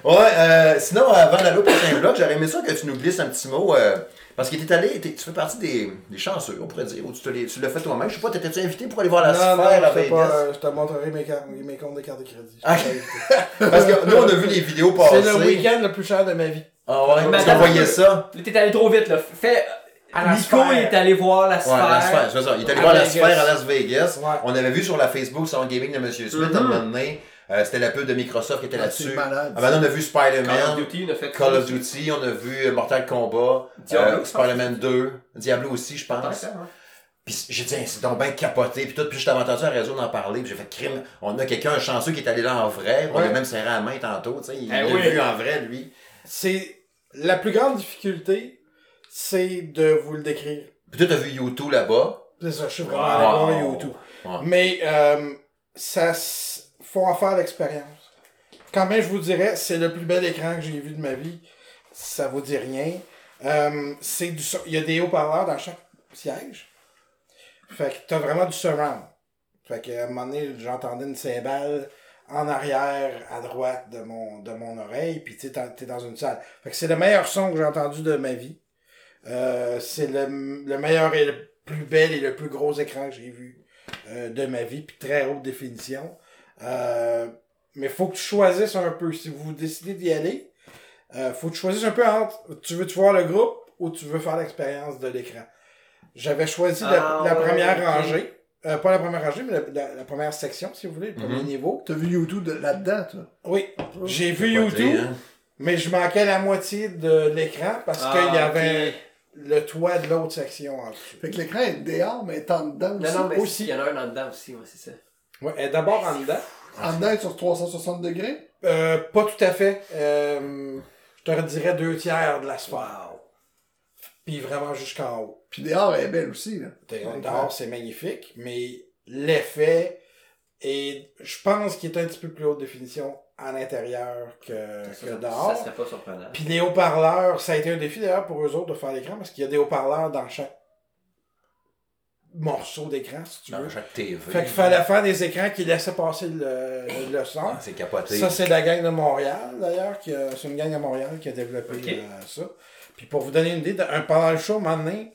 ouais, euh, sinon, avant d'aller au prochain bloc, j'aurais aimé ça que tu nous glisses un petit mot. euh, parce que t'es allé, tu fais partie des, des chanceux, on pourrait dire, ou tu, l'as fait toi-même. Je sais pas, t'étais-tu invité pour aller voir la non, sphère non, à Vegas? pas, euh, je te montrerai mes, mes comptes de carte de crédit. Ah. Parce que nous, on a vu les vidéos passer. C'est le week-end le plus cher de ma vie. Ah ouais, attends, voyais attends. ça. T'es allé trop vite, là. Fais. Nico est allé voir la Ouais, sphère. la sphère, c'est ça. Il est allé À voir la sphère à Las Vegas. Ouais. On avait vu sur la Facebook sur le gaming de M. Smith à un moment donné. Euh, c'était la pub de Microsoft qui était Ah, là-dessus. c'est malade. Ah, maintenant, on a vu Call of Spider-Man, Duty, on a fait Call of Duty, on a vu Mortal Kombat, euh, Spider-Man 2, Diablo aussi, je pense. Hein. Puis j'ai dit, c'est donc bien capoté. Puis tout, puis je t'avais entendu à la réseau d'en parler. Puis j'ai fait crime. On a quelqu'un, un chanceux qui est allé là en vrai. On Ouais. a même serré la main tantôt. tu sais. Il Eh l'a oui. vu en vrai, lui. C'est la plus grande difficulté, c'est de vous le décrire. Puis toi, t'as vu YouTube là-bas. C'est ça, je suis vraiment Wow. allé voir YouTube. Ouais. Mais euh, ça faut en faire l'expérience. Quand même, je vous dirais, c'est le plus bel écran que j'ai vu de ma vie. Ça vous dit rien. Euh, c'est du Il y a des haut-parleurs dans chaque siège. Fait que t'as vraiment du surround. Fait que à un moment donné, j'entendais une cymbale en arrière, à droite de mon, oreille, puis tu t'es dans une salle. Fait que c'est le meilleur son que j'ai entendu de ma vie. Euh, c'est le, le meilleur et le plus bel et le plus gros écran que j'ai vu euh, de ma vie, puis très haute définition. Euh, mais faut que tu choisisses un peu. Si vous décidez d'y aller, euh, faut que tu choisisses un peu entre tu veux-tu voir le groupe ou tu veux faire l'expérience de l'écran? J'avais choisi la, Ah, la première rangée Euh, pas la première rangée, mais la, la- la première section, si vous voulez, le premier Mhm. niveau. T'as vu YouTube de- là-dedans, toi? Oui, j'ai vu YouTube, hein? mais je manquais la moitié de l'écran parce Ah, qu'il y avait le toit de l'autre section en dessous. Fait que l'écran est dehors, mais est en dedans aussi. Non, non, mais aussi. il y en a un en dedans aussi, ouais, c'est ça. Ouais, est d'abord en dedans. En dedans, sur 360 degrés? Euh, pas tout à fait. Euh, je te redirais deux tiers de la sphère. Puis vraiment jusqu'en haut. Puis dehors, elle est belle aussi, là. Dehors, c'est magnifique, mais l'effet est, je pense qu'il est un petit peu plus haute définition à l'intérieur que, que Ça dehors. serait pas surprenant. Puis les haut-parleurs, ça a été un défi d'ailleurs pour eux autres de faire l'écran parce qu'il y a des haut-parleurs dans chaque morceau d'écran, si tu veux. Dans chaque TV. Fait qu'il fallait faire des écrans qui laissaient passer le, le son. Ah, c'est capoté. Ça, c'est la gang de Montréal, d'ailleurs. qui C'est une gang à Montréal qui a développé euh, ça. Puis pour vous donner une idée, un- pendant le show, un moment donné,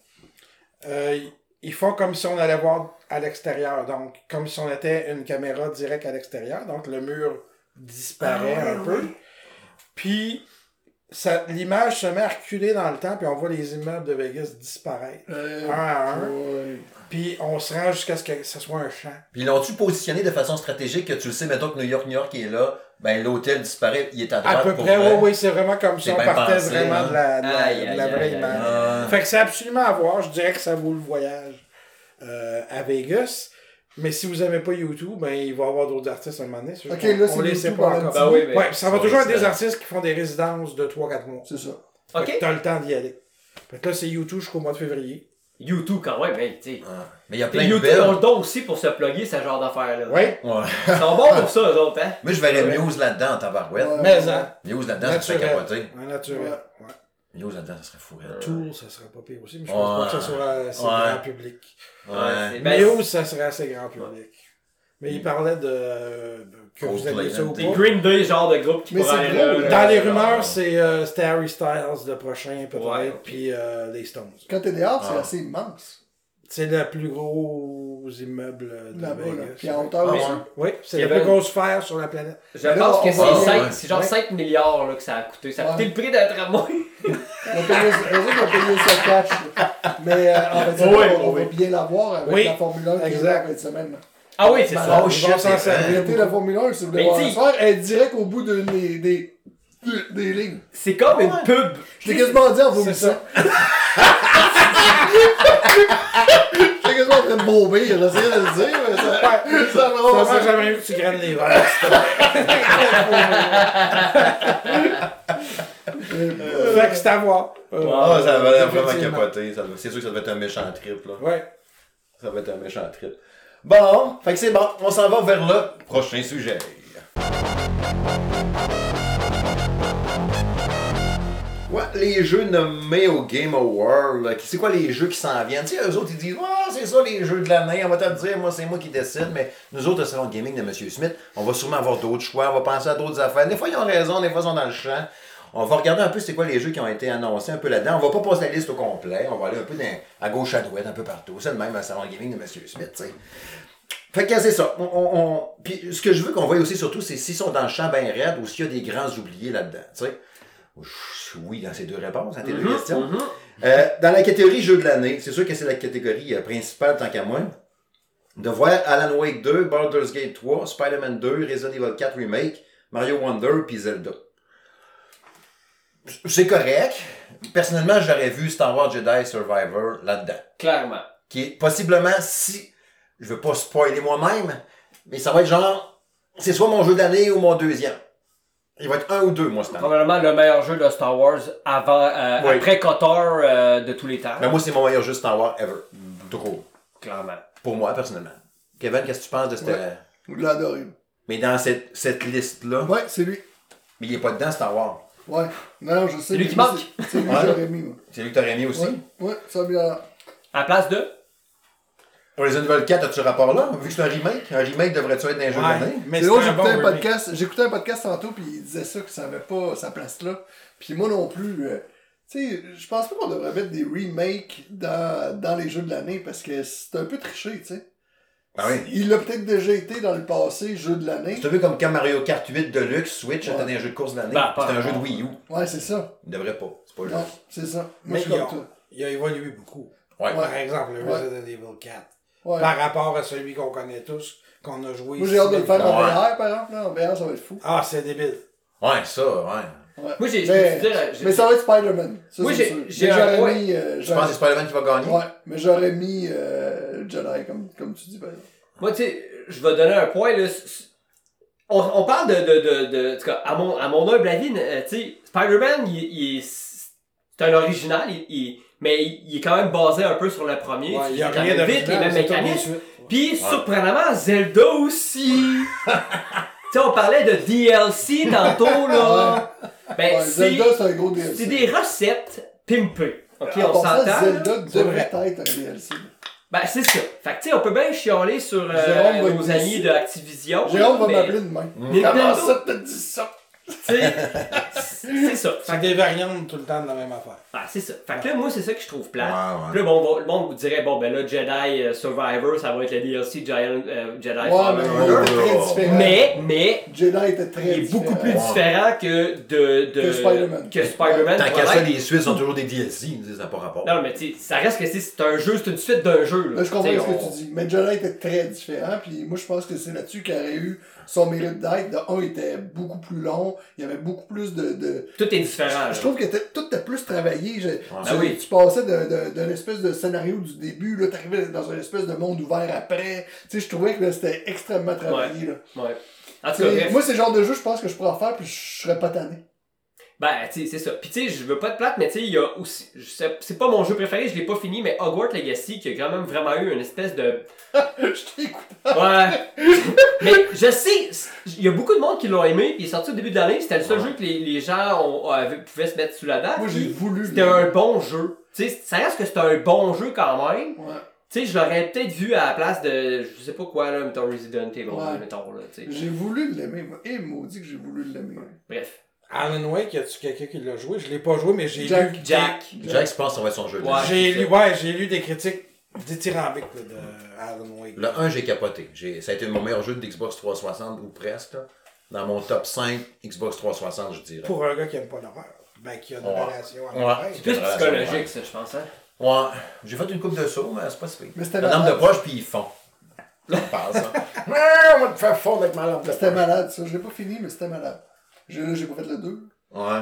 euh, ils font comme si on allait voir à l'extérieur. Donc, comme si on était une caméra directe à l'extérieur. Donc, le mur disparaît Ah, un peu. Puis, ça- l'image se met à reculer dans le temps, puis on voit les immeubles de Vegas disparaître. Euh, Un à un. ouais. Puis, on se rend jusqu'à ce que ce soit un champ. Puis l'ont-tu positionné de façon stratégique que tu le sais, mettons que New York, New York est là, ben l'hôtel disparaît, il est à droite À peu pour près, vrai. oui, oui, c'est vraiment comme ça. On partait pensé, vraiment hein. de la, de la- Aïe, de la aïe, vraie aïe, image. Fait que c'est absolument à voir. Je dirais que ça vaut le voyage euh, à Vegas. Mais si vous n'aimez pas YouTube, ben, il va y avoir d'autres artistes à un moment donné. Ok, là, c'est on les YouTube sait pas encore. Ben oui, mais. Ouais, ça va toujours être des artistes qui font des résidences de 3-4 mois. C'est ça. Ok. t'as le temps d'y aller. Fait que là, c'est YouTube jusqu'au mois de février. YouTube quand même, mais tu sais. Ah. Mais il y a plein de YouTube belles. ont le don aussi pour se plugger ce genre d'affaires-là. Ouais, Ouais. Ils sont bons pour ça, eux autres, hein. Moi, je verrais Ouais. Muse là-dedans en tabarouette. Ouais. mais hein, Muse là-dedans, ça serait capoté. Un naturel. Ouais. Ouais. Muse là-dedans, ça serait fou. hein. Tour, ça serait pas pire aussi, mais je Ouais. pense pas que ça soit assez Ouais. grand public. Ouais, Ouais. ben, Muse, ça serait assez grand public. Mais il parlait de, de- que vous Coldplay, aviez ça ou pas. Des Green Day, genre de groupe qui Mais pourrait c'est aller gros, là. Dans les rumeurs, c'est euh, c'était Harry Styles le prochain peut-être, Ouais, puis euh, les Stones. Quand t'es dehors, c'est Ah. assez immense. C'est le plus gros immeuble de Là-bas, là. Vegas. Puis en hauteur Ah, aussi. ouais. Oui, c'est la plus grosse sphère sur la planète. Je là, pense que c'est genre Ouais. 5 milliards là, que ça a coûté. Ça a coûté Ouais. le prix d'un tramway. On vont payer ça cash. Mais euh, en fait, Oui, on, va bien l'avoir avec Oui, la Formule 1 qui est exact. là de semaine. Ah oui, c'est Ben, ça. Oh Ils shit, vont s'en c'est servir. la Formule 1 si vous voulez Mais voir soirée, elle est direct au bout d'une des, des, des lignes. C'est comme une pub. Je l'ai quasiment dit en C'est vomissant. ça. J'étais quasiment en train de bomber, j'essayais de le dire, mais ça, ça, va ça- jamais eu que tu graines les verres. plaît. fait que c'est à voir. Euh, Ah, ça va l'air vraiment capoté. C'est sûr que ça va être un méchant trip, là. Ouais. Ça va être un méchant trip. Bon, fait que c'est bon. On s'en va vers le prochain sujet. Ouais, les jeux nommés au Game Award, c'est quoi les jeux qui s'en viennent? Tu sais, eux autres, ils disent, ah, c'est ça les jeux de l'année, on va te le dire, moi, c'est moi qui décide, mais nous autres, au salon de gaming de M. Smith, on va sûrement avoir d'autres choix, on va penser à d'autres affaires. Des fois, ils ont raison, des fois, ils sont dans le champ. On va regarder un peu c'est quoi les jeux qui ont été annoncés un peu là-dedans. On va pas passer la liste au complet, on va aller un peu dans- à gauche, à droite, un peu partout. C'est le même au salon gaming de M. Smith, tu sais. Fait que c'est ça. On, on- on- Puis ce que je veux qu'on voie aussi surtout, c'est s'ils sont dans le champ bien raide ou s'il y a des grands oubliés là-dedans. Tu sais. Oui, dans ces deux réponses, dans tes deux questions. Mhm. Euh, dans la catégorie jeu de l'année, c'est sûr que c'est la catégorie euh, principale tant qu'à moi. De voir Alan Wake 2, Baldur's Gate 3, Spider-Man 2, Resident Evil 4 Remake, Mario Wonder puis Zelda. C'est correct. Personnellement, j'aurais vu Star Wars Jedi Survivor là-dedans Clairement. qui est possiblement si je veux pas spoiler moi-même, mais ça va être genre c'est soit mon jeu d'année ou mon deuxième. Il va être un ou deux moi cette année. Probablement le meilleur jeu de Star Wars avant, euh, Oui. après Kotor euh, de tous les temps. Mais moi c'est mon meilleur jeu Star Wars ever. Trop. Clairement. Pour moi personnellement. Kevin, qu'est-ce que tu penses de cette Ouais. Vous l'adorez. mais dans cette, cette liste là, Ouais, c'est lui. mais il est pas dedans Star Wars. Ouais. Non, non, je sais. C'est lui qui manque. c'est- C'est lui Ouais. que j'aurais mis, moi. C'est lui que t'aurais mis aussi. Ouais, ouais, ça bien. À la place de? Resident Evil 4, as-tu rapport là? Vu que c'est un remake, un remake devrait-tu être dans les jeux de Ouais. l'année? Mais C'est j'écoutais bon un podcast, j'écoutais un podcast tantôt, puis il disait ça, que ça avait pas sa place là. Puis moi non plus, euh, tu sais, je pense pas qu'on devrait mettre des remakes dans, dans les jeux de l'année, parce que c'est un peu triché, tu sais. Oui. Il a peut-être déjà été dans le passé, jeu de l'année. C'est un peu comme quand Mario Kart 8 Deluxe Switch Ouais. était un jeu de course de l'année. Ben, c'est un jeu de. Wii U. Ouais, c'est ça. Il devrait pas. C'est pas Non, juste. c'est ça. Moi, Mais je suis il comme a, il a évolué beaucoup. Ouais. Par exemple, le Ouais. Resident Evil 4 Ouais. par rapport à celui qu'on connaît tous, qu'on a joué. Moi, j'ai hâte de le ici. faire en. VR, par exemple. Là. En VR, ça va être fou. Ah, c'est débile. Ouais, ça, ouais. Ouais. Moi, j'ai- mais, mais ça va être Spider-Man. Ça, Moi, c'est j'ai- sûr. j'ai Mais un- j'aurais ouais. mis. euh, Je j'aurais- pense que c'est Spider-Man qui va gagner? Ouais, mais j'aurais mis euh, Jedi, comme, comme tu dis, par exemple. Moi, tu sais, je vais donner un point, là. On, on parle de, de, de, de, en tout cas, à mon, à mon humble avis, euh, tu sais, Spider-Man, il, il est, c'est un original, il, il- mais il est quand même basé un peu sur le premier. Ouais, il y a rien même vite, les mêmes mécanismes. Puis, surprenamment, Zelda aussi. tu sais, on parlait de DLC tantôt, là. Ben, Ouais, c'est, Zelda, c'est un gros DLC. c'est des recettes pimpées. Ok, on s'entend. Zelda devrait être un DLC. Ben, c'est ça. Fait que, tu sais, on peut bien chialer sur euh, nos amis de Activision. Jérôme va mais, m'appeler demain. Comment ça, t'as dit ça? Tu sais, c'est ça. Fait C'est des variantes tout le temps de la même affaire. Ah, c'est ça. Fait que là, moi, c'est ça que je trouve plate. Ouais, ouais. Puis là, bon, le monde vous dirait, bon, ben là, Jedi euh, Survivor, ça va être le DLC Giant, euh, Jedi Ouais, Fallen mais. Mais, mais, Jedi était très il est différent. beaucoup plus Ouais. différent que de, de Que Spider-Man. que Spider-Man. Tant qu'à ça, les suites sont toujours des DLC, ils disent, ça n'a pas rapport. Non, mais tu sais, ça reste que c'est c'est un jeu, c'est une suite d'un jeu. Là. Là, je comprends ce que tu dis. Mais Jedi était très différent. Puis moi, je pense que c'est là-dessus qu'il aurait eu son mérite d'être. De un, il était beaucoup plus long. Il y avait beaucoup plus de. de... Tout est différent. là. Je trouve que tout était plus travaillé. Je- tu, Ben oui. tu passais d'un- espèce de scénario du début, là, t'arrivais dans un espèce de monde ouvert après. Tu sais, je trouvais que c'était extrêmement travaillé. là. Ouais. En tout cas. Moi, c'est le genre de jeu, je pense que je pourrais en faire, puis je serais pas tanné. Ben, tu sais, c'est ça. Puis, tu sais, je veux pas te plate, mais tu sais, il y a aussi. C'est pas mon jeu préféré, je l'ai pas fini, mais Hogwarts Legacy, qui a quand même vraiment eu une espèce de. je t'écoute. Ouais. mais je sais, il y a beaucoup de monde qui l'ont aimé, puis il est sorti au début de l'année, c'était le seul Ouais. jeu que les, les gens ont- avaient- pouvaient se mettre sous la dent. Moi, j'ai voulu. C'était un bon jeu. Tu sais, ça reste que c'est un bon jeu quand même. Ouais. Tu sais, je l'aurais peut-être vu à la place de. Je sais pas quoi, là, mettons Resident Evil, Ouais. mettons, là, tu sais. J'ai voulu l'aimer, moi. Et maudit que j'ai voulu l'aimer. Bref. Alan Wake, y a-tu quelqu'un qui l'a joué? Je l'ai pas joué, mais j'ai Jack. lu. Jack. Jack, je pense que ça va être son jeu. de Ouais. J'ai lu, ouais, j'ai lu des critiques dithyrambiques là, de Alan Wake. Le 1, j'ai capoté. J'ai- Ça a été mon meilleur jeu de Xbox 360 ou presque. là. Dans mon top 5 Xbox 360, je dirais. Pour un gars qui aime pas l'horreur. Ben, qui a une Ouais. relation à Ouais. l'horreur. C'est plus psychologique, ça, je pense, hein. Ouais, j'ai fait une coupe de sauts, mais c'est pas si pire. Mais c'était La lampe de poche, puis ils font. On parle ça. Ouais, on va te faire fondre avec ma lampe de C'était poche. malade, ça. Je l'ai pas fini, mais c'était malade. J'ai, là, j'ai pas fait le 2. Ouais.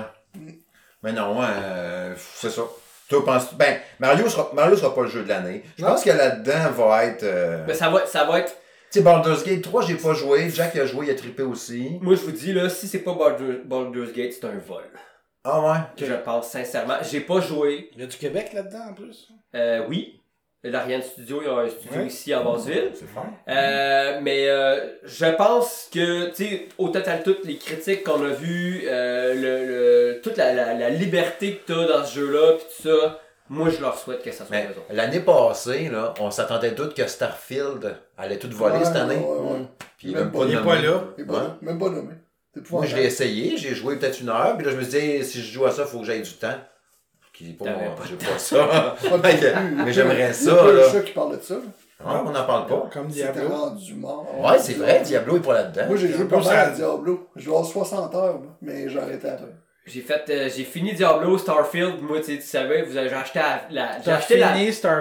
Mais non, euh, c'est ça. Toi, penses Ben, Mario sera, Mario sera pas le jeu de l'année. Je pense que là-dedans va être. euh, Mais ça va, ça va être. Tu sais, Baldur's Gate 3, j'ai pas joué. Jack a joué, il a trippé aussi. Moi, je vous dis, là, si c'est pas Baldur- Baldur's Gate, c'est un vol. Ah ouais? Je pense sincèrement. J'ai pas joué. Il y a du Québec là-dedans en plus? Euh, oui. L'Ariane Studio, il y a un studio Ouais. ici à Basseville. C'est fort. Euh, mais euh, je pense que, tu sais, au total, toutes les critiques qu'on a vues, euh, le, le- toute la, la, la liberté que t'as dans ce jeu-là, pis tout ça, moi, je leur souhaite que ça soit raison. l'année passée, là, on s'attendait toutes que Starfield allait tout voler Ouais, cette année. ouais. Puis il Même même pas- pas il nommé. pas là. Pas là. Même pas nommé. Moi, je l'ai essayé, j'ai joué peut-être une heure, puis là, je me suis dit, si je joue à ça, il faut que j'aille du temps. Mon- pas j'ai pas ça. Mais j'aimerais Il y a ça, pas là. le chat qui parle de ça. On n'en parle pas. Comme C'était Diablo. rendu mort. Ouais, c'est vrai, Diablo est pas là-dedans. Moi, j'ai joué pas mal à Diablo. J'ai joué à 60 heures, mais j'ai arrêté après. J'ai fait, euh, j'ai fini Diablo, Starfield, moi, tu sais, tu savais, vous avez, j'ai acheté la, la- j'ai acheté la,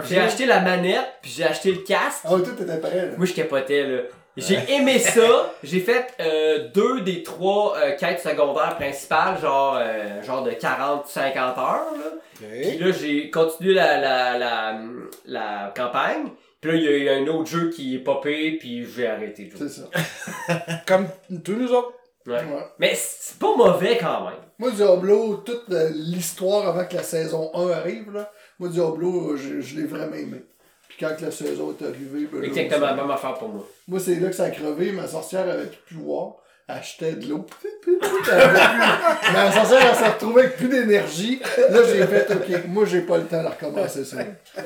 j'ai acheté la manette, puis j'ai acheté le casque. Ah, ouais, tout était prêt, là. Moi, je capotais, là. J'ai aimé ça. J'ai fait euh, deux des trois euh, quêtes secondaires principales, genre, euh, genre de 40-50 heures. Là. Puis là, j'ai continué la, la, la, la campagne. Puis là, il y a eu un autre jeu qui est popé, puis j'ai arrêté de jouer. C'est ça. Comme tous nous autres. Ouais. Ouais. Mais c'est pas mauvais quand même. Moi, Diablo, toute euh, l'histoire avant que la saison 1 arrive, là, moi, Diablo, je, je l'ai vraiment aimé. Quand que la saison est arrivée, ben, Exactement la même affaire pour moi. Moi, c'est là que ça a crevé. Ma sorcière avait plus pouvoir. Elle achetait de l'eau. Ma sorcière, elle s'est retrouvée avec plus d'énergie. Là, j'ai fait, OK, moi, j'ai pas le temps de recommencer ça.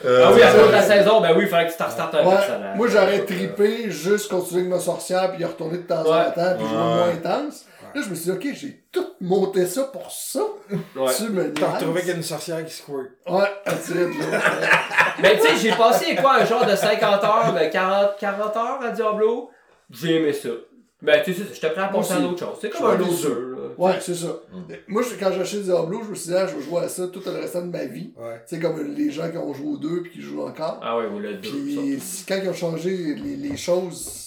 Euh, ah oui, à cause de la saison, ben oui, il fallait que tu te restartes un Ouais, personnage. moi, j'aurais trippé, juste continuer avec ma sorcière, puis y retourner de temps Ouais. en temps, puis jouer moins intense. Là, je me suis dit, OK, j'ai tout monté ça pour ça. Ouais. Tu me T'as retrouvé qu'il y a une sorcière qui squirt. Ouais. Mais tu sais, j'ai passé quoi, un genre de 50 heures, ben 40, 40 heures à Diablo? J'ai aimé ça. Ben, tu sais, j'étais prêt à passer à d'autres choses. C'est Je comme un autre jeu, là. Ouais, c'est ça. Moi, je- quand j'ai acheté Diablo, je me suis dit, ah, je vais jouer à ça tout le restant de ma vie. Ouais. Tu sais, comme les gens qui ont joué aux deux puis qui jouent encore. Ah ouais, ou le 2. Puis quand ils ont changé les, les choses,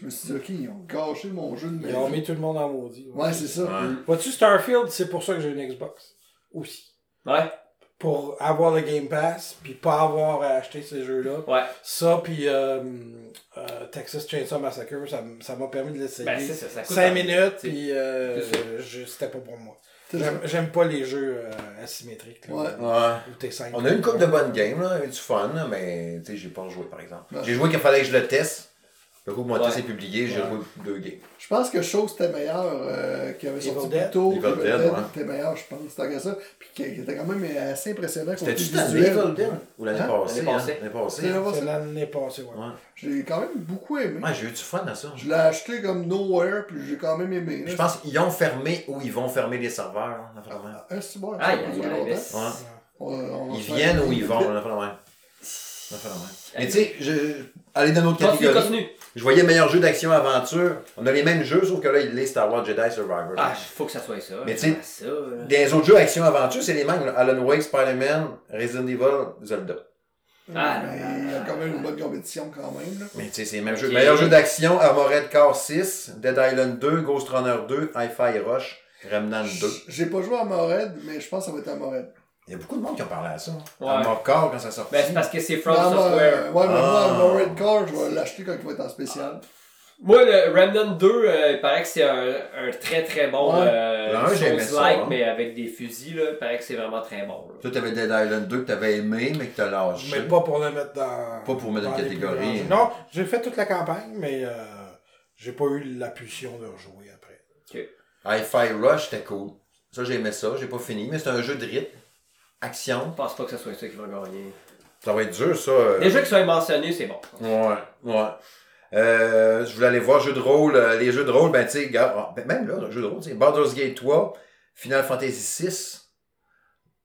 je me suis dit, ok, ils ont gâché mon jeu de Ils ont mis tout le monde en maudit. Ouais, c'est ça. Ouais. Vois-tu, Starfield, c'est pour ça que j'ai une Xbox. Aussi. Ouais, Pour avoir le Game Pass, puis pas avoir à acheter ces jeux-là. ouais. Ça, puis euh, euh, Texas Chainsaw Massacre, ça m'a permis de l'essayer. Ben, c'est ça, ça coûte 5 un- minutes, puis euh, c'était pas pour moi. J'aime j'aime pas les jeux euh, asymétriques. Là, Ouais. Ouais. Où t'es. On a eu une couple de bonnes games, là, eu du fun, mais tu sais, j'ai pas rejoué par exemple. J'ai joué qu'il fallait que je le teste. Le coup que mon Ouais. test est publié, j'ai Ouais. joué deux games. Je pense que chose était meilleure, euh, qui avait sorti plus tôt. Evil Dead, Dead ouais. était meilleur, je pense, tant que ça. Puis qui, était quand même assez impressionnant. C'était-tu cette année. Evil Dead? Ou l'année Hein? passée? L'année hein? passée. L'année passée. C'est C'est l'année passée, ouais. Ouais. Je l'ai quand même beaucoup aimé. Ouais, j'ai eu du fun à ça. Je l'ai acheté comme Nowhere, puis j'ai quand même aimé. là. Je pense qu'ils ont fermé ou ils vont fermer les serveurs, hein, vraiment. Ah, c'est bon, va Ils viennent ou ils vont, on a fait la même. On a fait la même. Mais tu sais, je... aller dans notre Continue, catégorie. continue. Je voyais meilleur jeu d'action-aventure. On a les mêmes jeux, sauf que là, il est Star Wars Jedi Survivor. Ah, faut que ça soit ça. Mais tu sais. Des autres jeux action-aventure, c'est les mêmes. là. Alan Wake, Spider-Man, Resident Evil, Zelda. Ah, Mais il y a quand même une bonne compétition quand même. Là. Mais tu sais, c'est les mêmes jeux. Meilleur jeu d'action, Armored Core 6, Dead Island 2, Ghost Runner 2, Hi-Fi Rush, Remnant 2. J'ai pas joué à Mored, mais je pense que ça va être à Mored. Il y a beaucoup de monde qui a parlé à ça. Ouais. Armored Core, quand ça sort. Ben, c'est parce que c'est From Non, moi, Software. euh, ouais, mais moi, Ah. Core, je vais l'acheter quand il va être en spécial. Moi, le Remnant 2, euh, il paraît que c'est un, un très très bon Ouais. euh, ça, hein. mais avec des fusils, là. Il paraît que c'est vraiment très bon. là. Toi, t'avais Dead Island 2 que t'avais aimé, mais que t'as lâché. Mais pas pour le mettre dans. Pas pour mettre dans une catégorie. Non, j'ai fait toute la campagne, mais euh, j'ai pas eu la pulsion de rejouer après. Hi-Fi Rush, c'était cool. Ça, j'aimais ça. J'ai pas fini, mais c'est un jeu de rythme. Action. Je pense pas que ce soit ça qui va gagner. Ça va être dur, ça. Les jeux qui soient mentionnés, c'est bon. Ouais, ouais. Euh, je voulais aller voir jeux de rôle. euh, les jeux de rôle, ben, tu sais, ah, ben, même là, le jeu de rôle, tu sais, Baldur's Gate 3, Final Fantasy VI.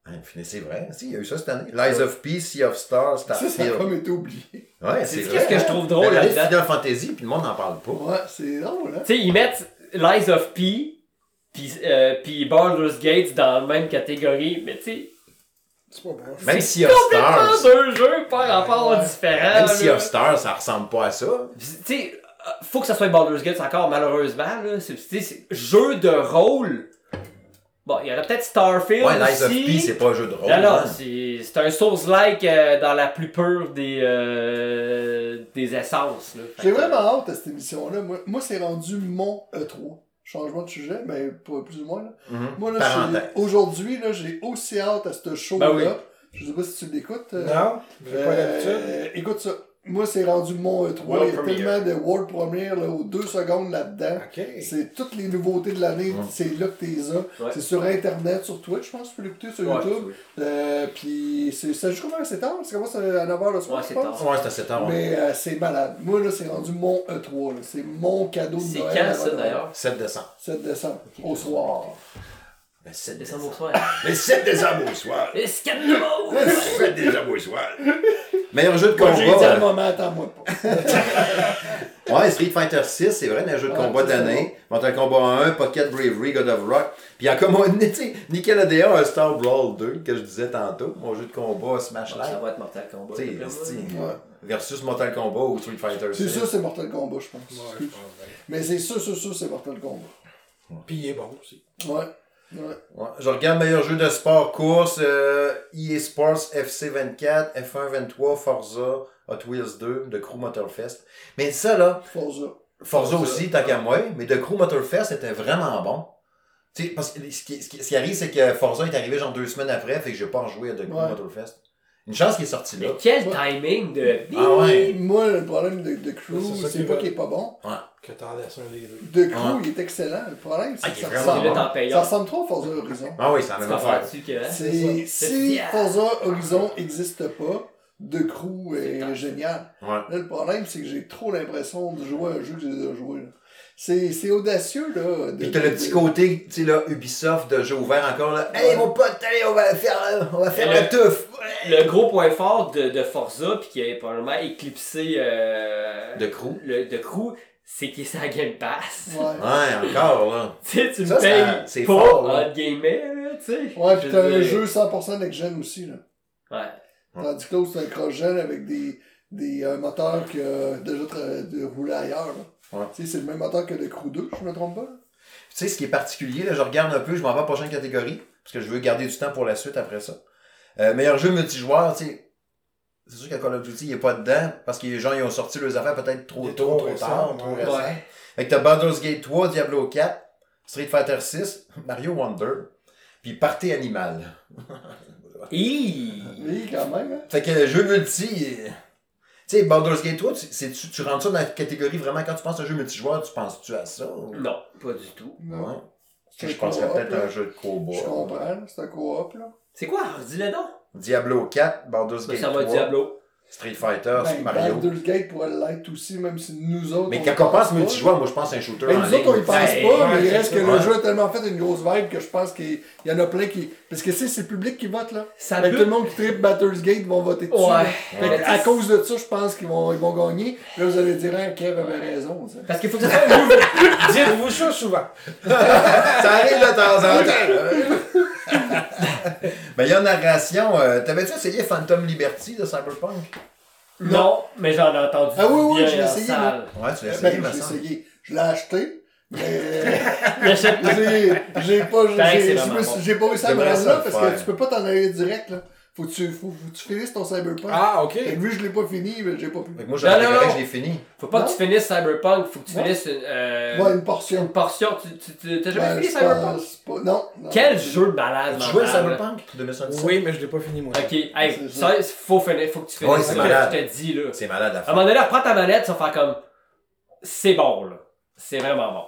Hein, c'est vrai, si, il y a eu ça cette année. Lies of Peace, Sea of Stars, Ça, ça a Starfield. comme été oublié. Ouais, c'est Qu'est-ce que je trouve drôle Ben, regardez là-dedans? Final Fantasy, puis le monde n'en parle pas. Ouais, c'est drôle, hein? Tu sais, ils mettent Lies of P, puis euh, puis Baldur's Gate dans la même catégorie, mais tu sais, C'est pas proche. Même c'est Sea of complètement Stars. deux jeux par rapport Ouais. différents. Même of Stars, ça ressemble pas à ça. Tu sais, euh, faut que ça soit Baldur's Gate encore, malheureusement. Là. C'est, tu sais, c'est jeu de rôle. Bon, il y aurait peut-être Starfield Ouais, Lies of. P, c'est pas un jeu de rôle. Non, non, hein. c'est, c'est un Souls-like euh, dans la plus pure des, euh, des essences. Là. J'ai vraiment hâte à cette émission-là. Moi, moi c'est rendu mon E3. Changement de sujet, mais pas plus ou moins. Là. Mhm. Moi, là, aujourd'hui, là, j'ai aussi hâte à ce show-là. Ben oui. Je sais pas si tu l'écoutes. euh, Non, j'ai pas l'habitude. Euh, écoute ça. Moi, c'est rendu mon E3. World Il y a tellement de World Premiere là, aux deux secondes là-dedans. Ok. C'est toutes les nouveautés de l'année. C'est là que t'es as. Ouais. C'est sur Internet, sur Twitch, je pense que tu peux l'écouter sur Ouais, YouTube. oui. Euh, puis c'est- ça joue comment c'est tard? Ça commence à 9h le soir, Ouais, je c'est pense? tard. Ouais, c'est assez tard. ouais. Mais euh, c'est malade. Moi, là, c'est rendu mon E3. là. C'est mon cadeau de C'est Noël. quand avant ça d'ailleurs? 7 décembre. 7 décembre, au soir. Le 7 Décembre au soir. Le 7 décembre au soir. Escadron! Le 7 décembre au soir. Meilleur jeu de Moi, j'ai dit à combat. le moment, attends-moi pas. Ouais, Street Fighter 6, c'est vrai, un jeu de Ouais, combat de ça, c'est l'année. Mortal Kombat 1, Pocket Bravery, God of Rock. Puis il y a comme un, tu sais, Nickelodeon, un Star Brawl 2, que je disais tantôt. Mon jeu de combat Smash Ça Live. va être Mortal Kombat. C'est- Ouais. versus Mortal Kombat ou Street Fighter C'est 6. sûr, c'est Mortal Kombat, je pense. Ouais, je pense. Mais c'est sûr, sûr, sûr, c'est Mortal Kombat. Puis il est bon aussi. Ouais. Ouais. Ouais, je regarde meilleur jeu de sport course, euh, EA Sports FC 24, F1 23, Forza, Hot Wheels 2, The Crew Motorfest. Mais ça là, Forza. Forza Forza. aussi, tant qu'à moi, mais The Crew Motorfest était vraiment bon. Tu sais, parce que ce qui, ce qui- ce qui arrive, c'est que Forza est arrivé genre deux semaines après, fait que j'ai pas rejoué à The Crew Ouais. Motorfest. Une chance qu'il est sorti là. Mais quel Ouais. timing de. Ah ouais. Moi, le problème de, de Crew, C'est ça pas qu'il est pas bon. Que t'en laisses un des deux. De Crew, Ouais. il est excellent. Le problème, c'est Ah, que il ça est ressemble, en ça ressemble trop à Forza Horizon. Ah oui, tu que. C'est, C'est si ça. Forza Horizon n'existe pas, De Crew est, C'est génial. Ouais. Là, le problème, c'est que j'ai trop l'impression de jouer à un jeu que j'ai déjà joué. là. C'est, c'est audacieux, là. de- Puis t'as le petit côté, tu sais, là, Ubisoft de jeu ouvert encore, là. Hey, mon pote, allez, on va faire, euh, on va faire le- teuf. Le gros point fort de, de Forza, puis qui a probablement éclipsé euh, De Crew. le, de Crew, c'est qu'il est sur la Game Pass. Ouais. Ouais, encore, là. Tu sais, tu payes c'est pas fort, là. en guillemets, là, tu sais. Ouais, pis Je t'as dire, jeu 100% next-gen aussi, là. Ouais. Tandis que l'autre, c'est un cross-gen avec des, des un moteur qui a déjà tra- de roulé ailleurs, là. Ouais. Tu sais, c'est le même moteur que le Crew 2, je me trompe pas? Tu sais, ce qui est particulier, là, je regarde un peu, je m'en vais à la prochaine catégorie, parce que je veux garder du temps pour la suite après ça. Euh, meilleur jeu multijoueur, tu sais. C'est sûr que Call of Duty, il est pas dedans, parce que les gens, ils ont sorti leurs affaires peut-être trop tôt, trop trop, récent, tard, trop ouais. récent. Ouais. Fait que t'as Baldur's Gate 3, Diablo 4, Street Fighter 6, Mario Wonder, puis Party Animal. Oui, quand même, hein. Fait que le jeu multi, tu sais, Baldur's Gate 3, tu, c'est- tu, tu rentres ça dans la catégorie vraiment, quand tu penses à un jeu multijoueur, tu penses-tu à ça? ou- Non, pas du tout. Non. Ouais. Je penserais peut-être à un jeu de combat. Je comprends, c'est un co-op, là. C'est quoi? Dis-le donc. Diablo 4, Baldur's Gate ça va 3, Diablo. Street Fighter, Ben, Mario. Baldur's Gate pourrait l'être aussi, même si nous autres. Mais quand on pense multijoueur, moi je pense à un shooter Ben, en nous autres, on y pense Ben, pas, mais il reste que le jeu a tellement fait une grosse vibe que je pense qu'il y en a plein qui. Parce que c'est c'est le public qui vote, là. Ça Fait que peut- tout le monde qui tripe Battlers Gate vont voter dessus. Ouais. Ouais. à cause de ça, je pense qu'ils vont, ils vont gagner. Là, vous allez dire, hein, Kev avait raison. ça. Parce qu'il faut que ça soit. Dites-vous ça souvent. Ça arrive de temps en temps. Ben, il y a une narration. euh, T'avais-tu essayé Phantom Liberty de Cyberpunk? Non, mais j'en ai entendu Ah oui, oui, je l'ai essayé. Ouais, tu l'as Ben, essayé, je l'ai semble. essayé. Je l'ai acheté. Mais j'ai pas, j'ai- pas réussi à me rendre là parce que tu peux pas t'en aller direct, là. Faut que tu, faut, faut que tu finisses ton Cyberpunk. Ah, ok. Vu que je l'ai pas fini, ben, j'ai pas pu. Moi, Non, non, non. je l'ai fini. Faut pas Non? que tu finisses Cyberpunk, faut que tu Non. finisses une, euh, Ouais, une portion. une portion. Tu, tu, tu- t'as jamais Ben, fini Cyberpunk? pas. Non. non. Quel jeu de malade, Tu jouais à Cyberpunk? 2077? Oui, mais je l'ai pas fini, moi. Ok, hey, ça, faut, finir, faut que tu finisses Ouais, ça, c'est malade. je te dis là. C'est malade la À un fin. moment donné, reprends ta manette, tu vas faire comme. C'est bon là. C'est vraiment bon.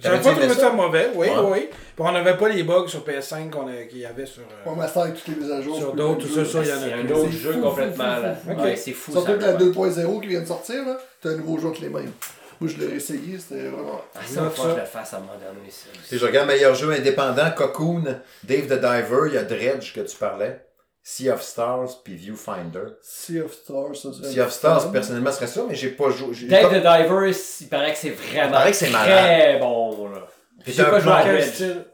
J'avais pas trouvé ça mauvais, oui, Ouais. oui. Puis on n'avait pas les bugs sur PS5 qu'on a- qu'il y avait sur. euh, Pour l'instant, avec toutes les mises à jour. Sur d'autres, même ça, il y en a C'est un autre jeu fou, complètement fou, là. fou. Ouais, c'est fou Surtout que la 2.0 qui vient de sortir, là, t'as un nouveau jeu avec les mêmes. Moi, je l'ai essayé, c'était vraiment. Ah, ça, faut que je le fasse à un moment donné. Si je regarde meilleur jeu indépendant, Cocoon, Dave the Diver, il y a Dredge que tu parlais, Sea of Stars, puis Viewfinder. Sea of Stars, ça serait. Sea of Stars, personnellement, serait ça, mais j'ai pas joué. pas- the Divers, il paraît que c'est vraiment Il paraît que c'est très bon là. J'ai pas un joué à Red. style.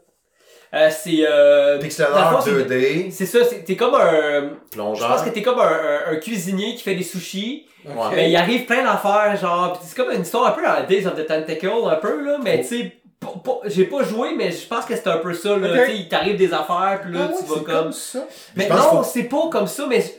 Euh, c'est. Euh, pixel art fond, c'est- 2D, C'est ça, c'est- t'es comme un. Je plongeur. pense que t'es comme un, un- un cuisinier qui fait des sushis. Ouais. Mais il arrive plein d'affaires, genre. pis c'est comme une histoire un peu à Days of the Tentacle, un peu, là. Mais Oh. tu sais, j'ai pas joué, mais je pense que c'est un peu ça, là. Ok. Tu sais, il t'arrive des affaires, pis là, Ah ouais, tu vas c'est comme. comme ça. Mais non, faut- c'est pas comme ça, mais.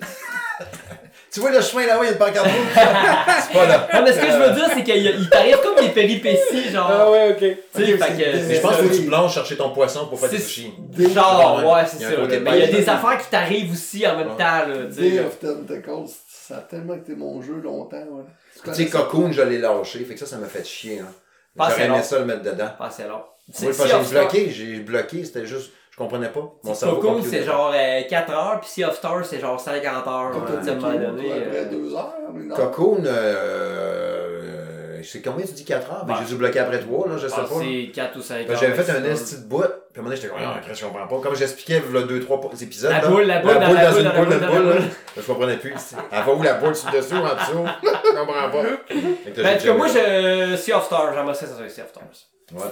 Tu vois le chemin là-haut, il y a une pancarte rouge. c'est pas là. Non, mais ce que je veux dire, c'est qu'il il t'arrive comme des péripéties, genre. Ah ouais, ok. Tu sais, fait que. Mais je pense que tu plonges chercher ton poisson pour faire du sushi. Genre, Ouais, ouais, c'est ça. Mais il y a des affaires qui t'arrivent aussi en même temps, là. Tu Day sais. of Tentacles, ça a tellement été mon jeu longtemps. Ouais. Tu sais, Cocoon, je l'ai lâché, fait que ça, ça m'a fait chier. Hein. Pas J'aurais assez aimé long. ça le mettre dedans. Pas assez long. Moi, C'est pas, Sea j'ai bloqué, j'ai bloqué, c'était juste, je comprenais pas. Mon cerveau Cocoon, computer. c'est genre euh, 4 heures, puis Sea of Stars, c'est genre 50 heures. Tu sais, à un moment donné. euh. Cocoon, euh, c'est combien tu dis 4 heures? Mais Ouais. j'ai dû bloquer après 3, là, je sais ah, pas. là. c'est 4 ou 5 Ben, heures. J'avais fait un esti de bout, puis à un moment donné, j'étais comme, ah, je comprends pas. Comme j'expliquais, il y a 2-3 épisodes. La boule, la boule, dans la boule, une dans la boule, la boule. Je comprenais plus. Elle va où la boule sur le dessous, en dessous? Je comprends pas. Ben, en tout cas, moi, jamais- je... Sea of Stars, j'aimerais ça, ça soit Sea of Stars. Ouais.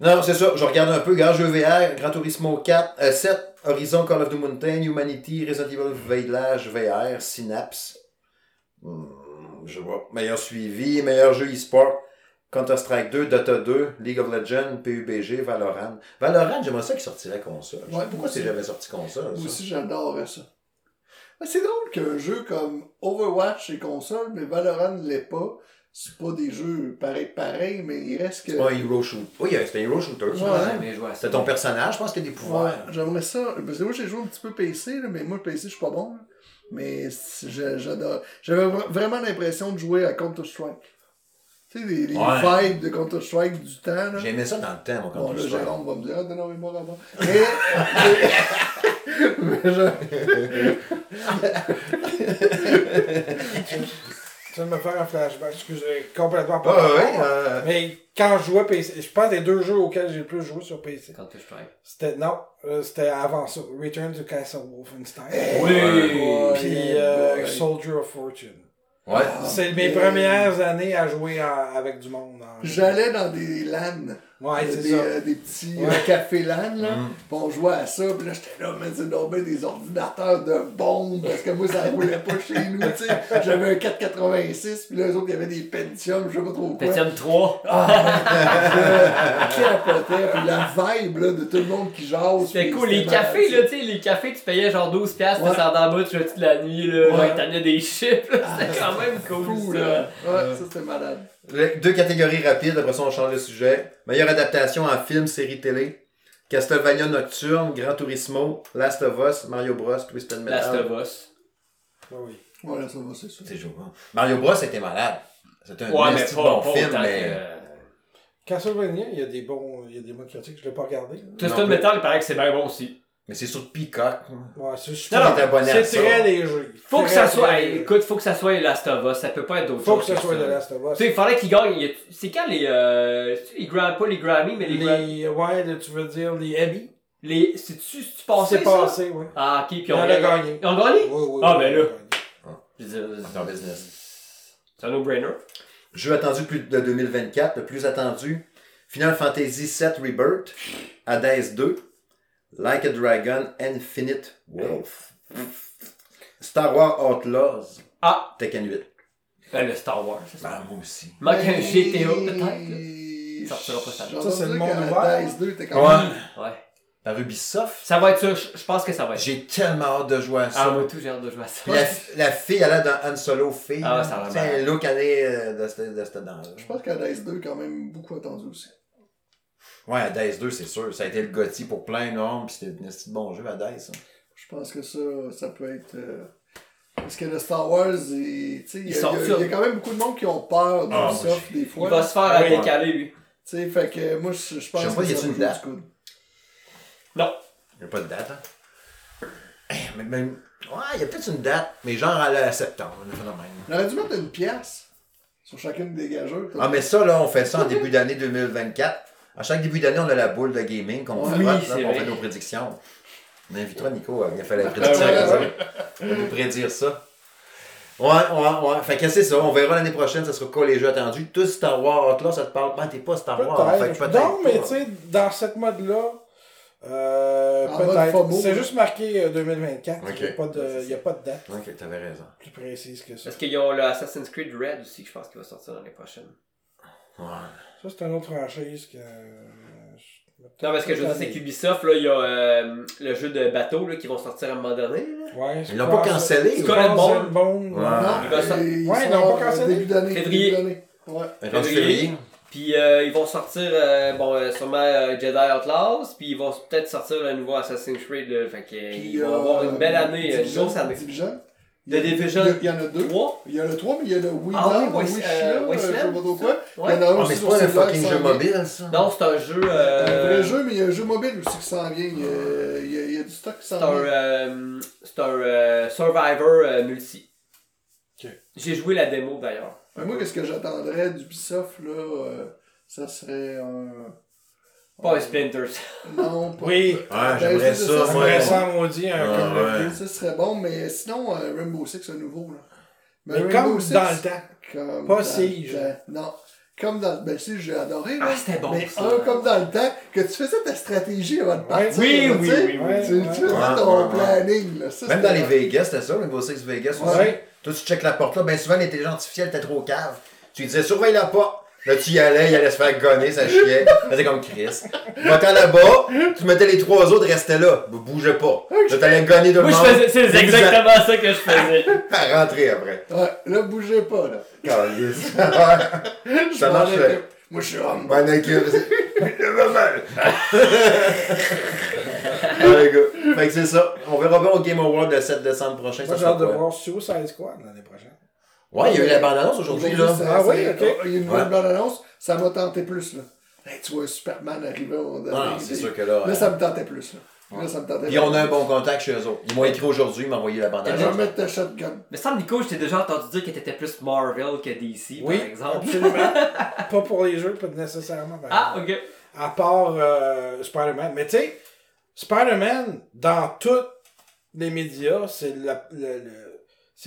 Non, c'est ça. Je regarde un peu. Regarde, jeu VR, Gran Turismo 4, euh, 7, Horizon, Call of the Mountain, Humanity, Resident Evil Village VR, Synapse. Hmm, je vois. Meilleur suivi, meilleur jeu e-sport, Counter-Strike 2, Dota 2, League of Legends, PUBG, Valorant. Valorant, j'aimerais ça qu'il sortirait console. Ouais, pourquoi c'est jamais sorti console. Moi aussi, j'adorais ça. Mais c'est drôle qu'un jeu comme Overwatch et console, mais Valorant ne l'est pas. C'est pas des jeux pareil pareil, mais il reste que. C'est pas un hero shooter. Oui, c'est un hero shooter. Ouais. C'est ton personnage, je pense qu'il y a des Ouais, pouvoirs. j'aimerais ça. Parce que moi, j'ai joué un petit peu PC, là, mais moi, le PC, je suis pas bon. là. Mais j'adore. J'avais vra- vraiment l'impression de jouer à Counter-Strike. Tu sais, les, les Ouais. fights de Counter-Strike du temps. Là. J'aimais ça dans le temps, mon Bon, là, Counter-Strike. Jérôme va me dire, ah, non, mais moi, avant. Mais. mais je- viens de me faire un flashback, excusez, complètement pas. Ah ouais, euh, Mais quand je jouais PC, je pense des deux jeux auxquels j'ai le plus joué sur PC. Counter-Strike. C'était, non, euh, c'était avant ça. Return to Castle Wolfenstein. Oui. Ouais, Puis euh. Soldier of Fortune. Ouais. C'est mes premières années à jouer en- avec du monde. en- J'allais dans des LAN. Ouais, c'est des, ça. euh, des petits Ouais. euh, cafés LAN, là. Mm. Puis on jouait à ça, puis là, j'étais là, mais c'est bien des ordinateurs de bombes, parce que moi, ça roulait pas chez nous, tu sais. J'avais un 486, puis là, eux autres, il y avait des Pentium, je sais pas trop quoi. Pentium 3. Je capotais, puis la vibe, là, de tout le monde qui jase. C'était cool. Les cafés, là, tu sais, les cafés, tu payais genre 12$, piastres, Ouais. tu sors dans le bas, tu jouais toute la nuit, là. Ouais. ils t'amenaient des chips, là. C'était quand même ça. cool, Fou, ça. là. Ouais, ça, c'était malade. Deux catégories rapides, après ça on change de sujet. Meilleure adaptation en film, série télé. Castlevania Nocturne, Gran Turismo, Last of Us, Mario Bros, Twisted Metal. Last of Us. Ouais, oui. Voilà, ça va, c'est ça. C'est jouant. Mario Bros était malade. C'était un Ouais, mais pas, bon pas film, mais... Castlevania, il y a des bons, il y a des bons critiques, je l'ai pas regardé. Twisted Metal, il paraît que c'est bien bon aussi. Mais c'est sur Peacock. Ouais, c'est super. non, C'est très léger. Faut que ça soit, écoute, faut que ça soit Last of Us, ça peut pas être d'autre Faut que chose ça soit de Last of Us. Tu sais, il fallait qu'il gagne. il y a- C'est quand les, euh, c'est-tu les pas les Grammy, mais les, Les, ouais, tu veux dire les Emmy? les, c'est-tu, passé, C'est passé, ouais. Ah, ok, puis on en a gagné. Ils ont gagné? Oui, oui, Ah, oui, ben oui, là. oui. C'est un business. C'est un no-brainer. Jeu attendu plus de 2024, le plus attendu. Final Fantasy VII Rebirth, Hades 2, Like a Dragon, Infinite Wolf, Star Wars Outlaws, Ah, Tekken 8. ben, le Star Wars, c'est ça. Ben, moi aussi. Manque un GTA peut-être. là. Ça sortira pas ça. Ça, c'est le monde ouvert. Dice 2, t'es quand Ouais. Ouais. Par Ubisoft? Ça va être ça, je pense que ça va être ça. J'ai tellement hâte de jouer à ça. Ah, moi tout, j'ai hâte de jouer à ça. La, la fille, elle a dans Han Solo fille. Ah, ça a l'air C'est un look année euh, de cette, de cette dent Je pense Dice 2, quand même, beaucoup attendu aussi. Ouais, Hades 2, c'est sûr. Ça a été le Gotti pour plein de monde, puis c'était un petit bon jeu, Hades. hein. Je pense que ça, ça peut être... euh, Parce que le Star Wars, il tu sais, il y, a- il y a- il y a quand même beaucoup de monde qui ont peur du Ah, des Il fois. va se faire Oui. décaler, lui. Tu sais, fait que moi, je, je pense Je sais pas, que y ça une date? Non. Il n'y a pas de date, hein? Eh, Mais même. Ouais, il y a peut-être une date, mais genre à la septembre, un phénomène. On aurait dû mettre une pièce sur chacune des gageurs. Ah, mais ça, là, on fait ça en début d'année 2024. À chaque début d'année, on a la boule de gaming qu'on Oui, puis on fait nos prédictions. On invitera Nico à venir faire la prédiction. ouais. ça. On va nous prédire ça. Ouais, ouais, ouais. Fait que c'est ça. On verra l'année prochaine, ça sera quoi les jeux attendus. Tous Star Wars, là, ça te parle. Ben, t'es pas Star Wars. Fait que. Non, mais tu sais, dans cette mode-là, euh, peut-être. C'est juste marqué euh, 2024. Il Ok. n'y a, pas de- il y a pas de date Ok, t'avais raison. plus précise que ça. Parce qu'ils ont le Assassin's Creed Red aussi, je pense qu'il va sortir l'année prochaine. Ouais. Ça, c'est une autre franchise que. Non, parce que je veux dire, c'est qu'Ubisoft, là, il y a euh, le jeu de bateau là, qui vont sortir à un moment donné. là. Ouais, Ils l'ont pas cancellé. Skull and Bones. Bone. Ouais. Ils l'ont pas cancellé. Début d'année. Février. début d'année. Ouais. Février. février. Puis euh, ils vont sortir, euh, bon, euh, sûrement euh, Jedi Outlaws, puis ils vont peut-être sortir le nouveau Assassin's Creed, là. Fait que, euh, Puis, ils vont euh, avoir une belle année, une grosse année. Division? The Division Il y- Il y en a deux. 3? Il y a le 3, mais il y a le Wii Ah oui, euh. Il y en a un Ah, aussi mais c'est pas un fucking jeu mobile, ça. Non, c'est un jeu. Un Euh, vrai jeu, mais il y a un jeu mobile aussi qui s'en vient. Il y a, il y a- il y a du stock qui s'en un, vient. c'est un euh, Survivor euh, multi. Ok. J'ai joué la démo d'ailleurs. Moi, qu'est-ce que j'attendrais d'Ubisoft, là, euh, ça serait un... Pas Splinters. Non, pas... Oui. Ouais, Ben, j'aimerais c'est ça, ça, c'est ça maudit un Ouais, comme le ouais. vieux. Ça serait bon, mais sinon, euh, Rainbow Six, un nouveau, là. Mais comme Six, dans le temps. comme Pas le temps. Non. Comme dans... Ben, si, j'ai adoré, là. Ah, c'était bon. Mais ça. un comme dans le temps, que tu faisais ta stratégie avant de partir. Oui, là, oui, oui, oui. Tu, tu faisais Ouais, ton ouais, ouais. planning, là. Ça, Même dans les Vegas, c'était ça, Rainbow Six Vegas aussi. Ouais. Toi, tu checkes la porte là, bien souvent, l'intelligence artificielle était trop cave. Tu lui disais, surveille la porte. Là, tu y allais, il allait se faire gonner, ça chiait. C'était comme Chris. Va-t'en là-bas, tu mettais les trois autres, restaient là. Ne bougeais pas. Là, t'allais gonner le Moi, je faisais, c'est exactement ça que je faisais. À rentrer après. Ouais, là, bougez pas, là. Calice. Ça marche. Moi, je suis homme. Mal. Ouais, gars. Fait que c'est ça. On verra bien au Game Award le 7 décembre prochain. Moi, ça j'ai hâte de voir Suicide Squad l'année prochaine. Ouais, il y a eu la bande-annonce aujourd'hui, là. ça- Ah oui, ok. Il y a une nouvelle Ouais. bande-annonce, ça m'a tenté plus, là. Hey, tu vois Superman arriver au. Ah, c'est sûr que là. Là, euh, ça me tentait plus, là. Là, ça me tentait Puis on a un bon contact chez eux autres. Ils m'ont écrit aujourd'hui, ils m'ont envoyé la plus. Je bande-annonce. vais mettre ta shotgun. Mais ça, Nico, je t'ai déjà entendu dire que t'étais plus Marvel que DC, Oui, par exemple. absolument. pas pour les jeux, pas nécessairement. Ah, ok. À part euh, Spider-Man. Mais tu sais, Spider-Man, dans tous les médias, c'est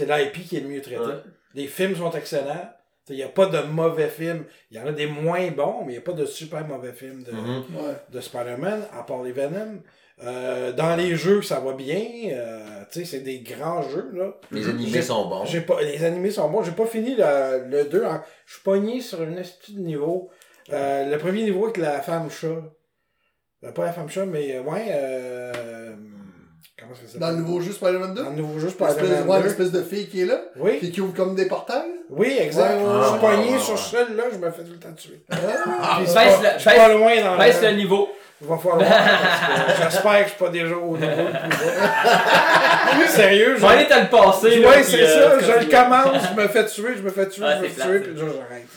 l'IP qui est le mieux traité. Ouais. Les films sont excellents. Il n'y a pas de mauvais films. Il y en a des moins bons, mais il n'y a pas de super mauvais films de, Mhm. Ouais. de Spider-Man, à part les Venom. Euh, dans les jeux, ça va bien. Euh, c'est des grands jeux, là. Les animés sont bons. J'ai pas, les animés sont bons. J'ai pas fini le, le 2. hein. Je suis pogné sur une astuce de niveau. Euh, le premier niveau avec la femme chat. Euh, pas la femme chat, mais euh, ouais. Euh, comment ça s'appelle Dans le nouveau jeu Spider-Man 2. Dans le nouveau jeu Spider-Man ouais, 2. l'espèce de fille qui est là, Oui, puis qui ouvre comme des portails. oui, exact. Ouais, ouais, je suis ouais, pogné ouais, sur ouais. celle-là, je me fais tout le temps tuer. Ah, Puis c'est pas- le- je suis pas loin dans Baisse le... le niveau. Il va falloir. J'espère que je suis pas déjà au niveau le plus bas. Sérieux, Je vais aller te le Ouais, puis, c'est euh, ça. Je le continues. commence, je me fais tuer, je me fais tuer, Ah, je me c'est fais tuer, puis là, j'arrête.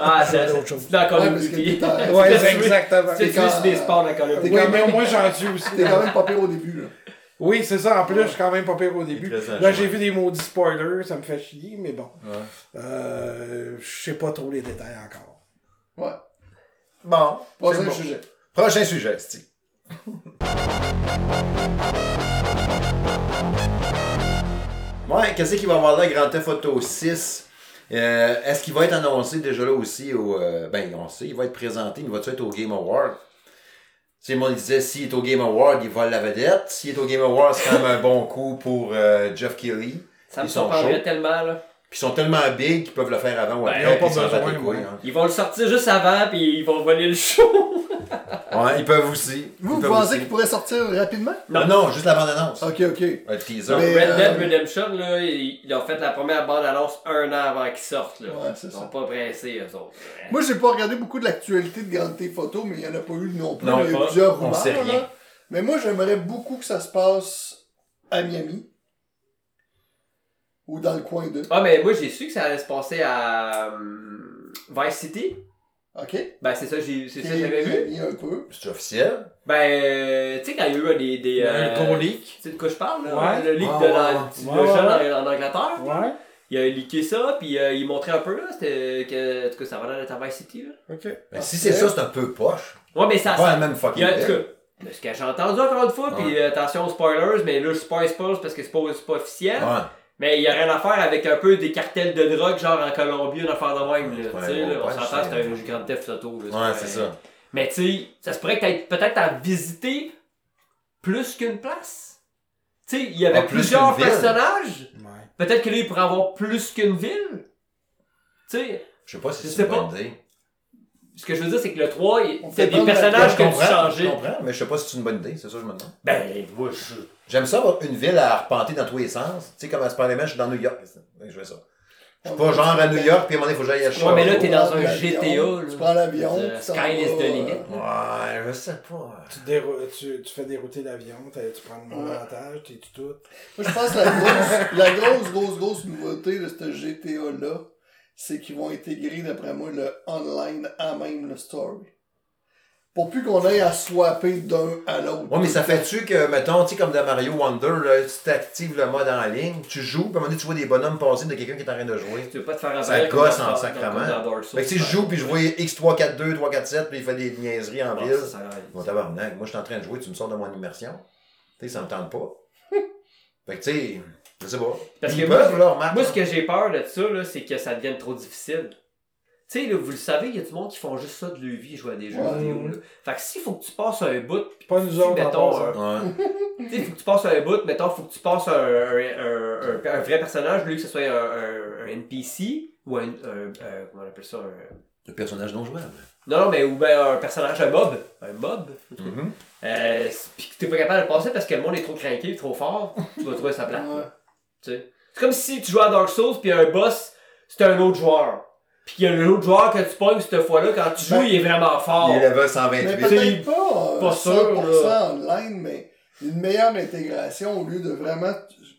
Ah, c'est C'est autre chose. c'est dans Call of Duty. Ouais, c'est exactement. Quand- fais des sports dans Call of Duty. Oui, moins j'en tue aussi. T'es quand même pas pire au début, là. Oui, c'est ça. En plus, je suis quand même pas pire au début. Là, j'ai vu des maudits spoilers, ça me fait chier, mais bon. Ouais. Euh, je sais pas trop les détails encore. Ouais. Bon. Prochain bon. sujet. Prochain sujet, Steve. Ouais, qu'est-ce qu'il va y avoir là, Grand Theft Auto 6? Euh, Est-ce qu'il va être annoncé déjà là aussi au. euh, ben, on sait, il va être présenté, il va être au Game Award? Sais, moi, il disait, s'il est au Game Award, il vole la vedette. S'il est au Game Award, c'est quand même un bon coup pour euh, Jeff Kelly. Ça me surprendrait tellement, là. Puis ils sont tellement big qu'ils peuvent le faire avant ou Ben, après. ils ont pas ils besoin, couilles, hein. Ils vont le sortir juste avant, puis ils vont voler le show. Ouais, ils peuvent aussi. Vous, vous pensez aussi. qu'il pourrait sortir rapidement? Non, non, juste la bande-annonce. Ok, ok. Un teaser. Mais- Red Dead euh, Redemption, là, ils, ont fait la première bande-annonce un an avant qu'ils sortent, là. Ouais, Ils sont ça. pas pressés, eux autres. Moi, j'ai pas regardé beaucoup de l'actualité de Grand Theft Photo, mais il y en a pas eu non plus. Non, il y a eu plusieurs On rumeurs. sait rien. là. Mais moi, j'aimerais beaucoup que ça se passe à Miami. Ou dans le coin d'eux. Ah, mais moi, j'ai su que ça allait se passer à hum, Vice City. Ok? Ben, c'est ça, j'ai, c'est ça j'avais vu. Un peu. C'est officiel? Ben, euh, tu sais, quand il y a eu des. des a euh, un gros leak. Tu sais de quoi je parle, là? Ouais. Le leak Ah, de la, ouais, du- ouais. le Ouais, jeune ouais. en, en Angleterre. Ouais. Il a leaké ça, puis euh, il montrait un peu, là, c'était que, en tout cas, ça va l'air d'être à Vice City, là. Ok. Ben, Ah, si c'est ça, c'est un peu poche. Ouais, mais ça. Pas ça la même il fucking y a, en tout cas, de ce que j'ai entendu encore une fois, puis euh, attention aux spoilers, mais là, je spoil spoil parce que c'est pas, c'est pas officiel. Ouais. Mais il y a rien à faire avec un peu des cartels de drogue, genre en Colombie, une affaire de même, là. Ouais, tu sais, là, on s'entend, c'est- un grand theft auto, là. Ouais, c'est ça. Mais tu sais, ça se pourrait que peut-être à visiter plus qu'une place. Tu sais, il y avait Ah, plus plusieurs personnages. Ouais. Peut-être que là, il pourrait avoir plus qu'une ville. Tu sais, Je sais pas si c'est sais une bonne pas. idée. Ce que je veux dire, c'est que le 3, il- On c'est des personnages que tu comprends, je comprends, mais je sais pas si c'est une bonne idée, c'est ça que je me demande. Ben, moi, je. J'aime ça avoir une ville à arpenter dans tous les sens. Tu sais, comme à Spider-Man, je suis dans New York. Je fais ça. Je suis pas genre à New York, puis à un moment donné, il faut que j'aille à Ouais, Chicago. mais là, t'es dans un GTA, là. Tu prends l'avion. Euh, Sky is the limit. euh, Ouais, je sais pas. Tu, dérou- tu, tu fais dérouter l'avion, tu prends le montage, t'es tout tout. Moi, je pense que la grosse, la grosse, grosse, grosse nouveauté de ce GTA-là, c'est qu'ils vont intégrer, d'après moi, le online à même le story. Pour plus qu'on aille à swapper d'un à l'autre. Ouais, mais ça fait-tu que, mettons, tu sais, comme dans Mario Wonder, là, tu t'actives le mode en ligne, tu joues, puis à un moment donné, tu vois des bonhommes passer de quelqu'un qui est en train de jouer. Tu veux pas te faire Ça gosse en sacrement. Fait que si je joue, puis je vois X342, 347, puis il fait des niaiseries en ville. Mon tabarnak, moi je suis en train de jouer, tu me sors de mon immersion. Tu sais, ça me tente pas. fait que tu sais, je sais pas. Parce Ils que moi, ce que j'ai peur de ça, là, c'est que ça devienne trop difficile. Tu sais, là, vous le savez, il y a du monde qui font juste ça de leur vie, jouer à des jeux Ouais. vidéo. Là. Fait que s'il faut que tu passes un bout, Pas nous autres, mettons, un- Ouais. tu sais, faut que tu passes un bout, mettons, faut que tu passes un, un, un, un- un vrai personnage, lui, que ce soit un, un, un NPC ou un, un- un- comment on appelle ça, un... Personnage non jouable. Non, non, mais ou bien un personnage, un mob. Un mob. Mhm. Euh, pis que t'es pas capable de le passer parce que le monde est trop craqué, trop fort, tu vas trouver sa place. Ouais. C'est comme si tu jouais à Dark Souls puis un boss, c'est un autre joueur. Puis qu'il y a un autre joueur que tu pognes cette fois-là, quand tu joues, Ben, il est vraiment fort. Il est level Mais 128. peut-être pas, euh, pas sûr, 100% online, mais une meilleure intégration au lieu de vraiment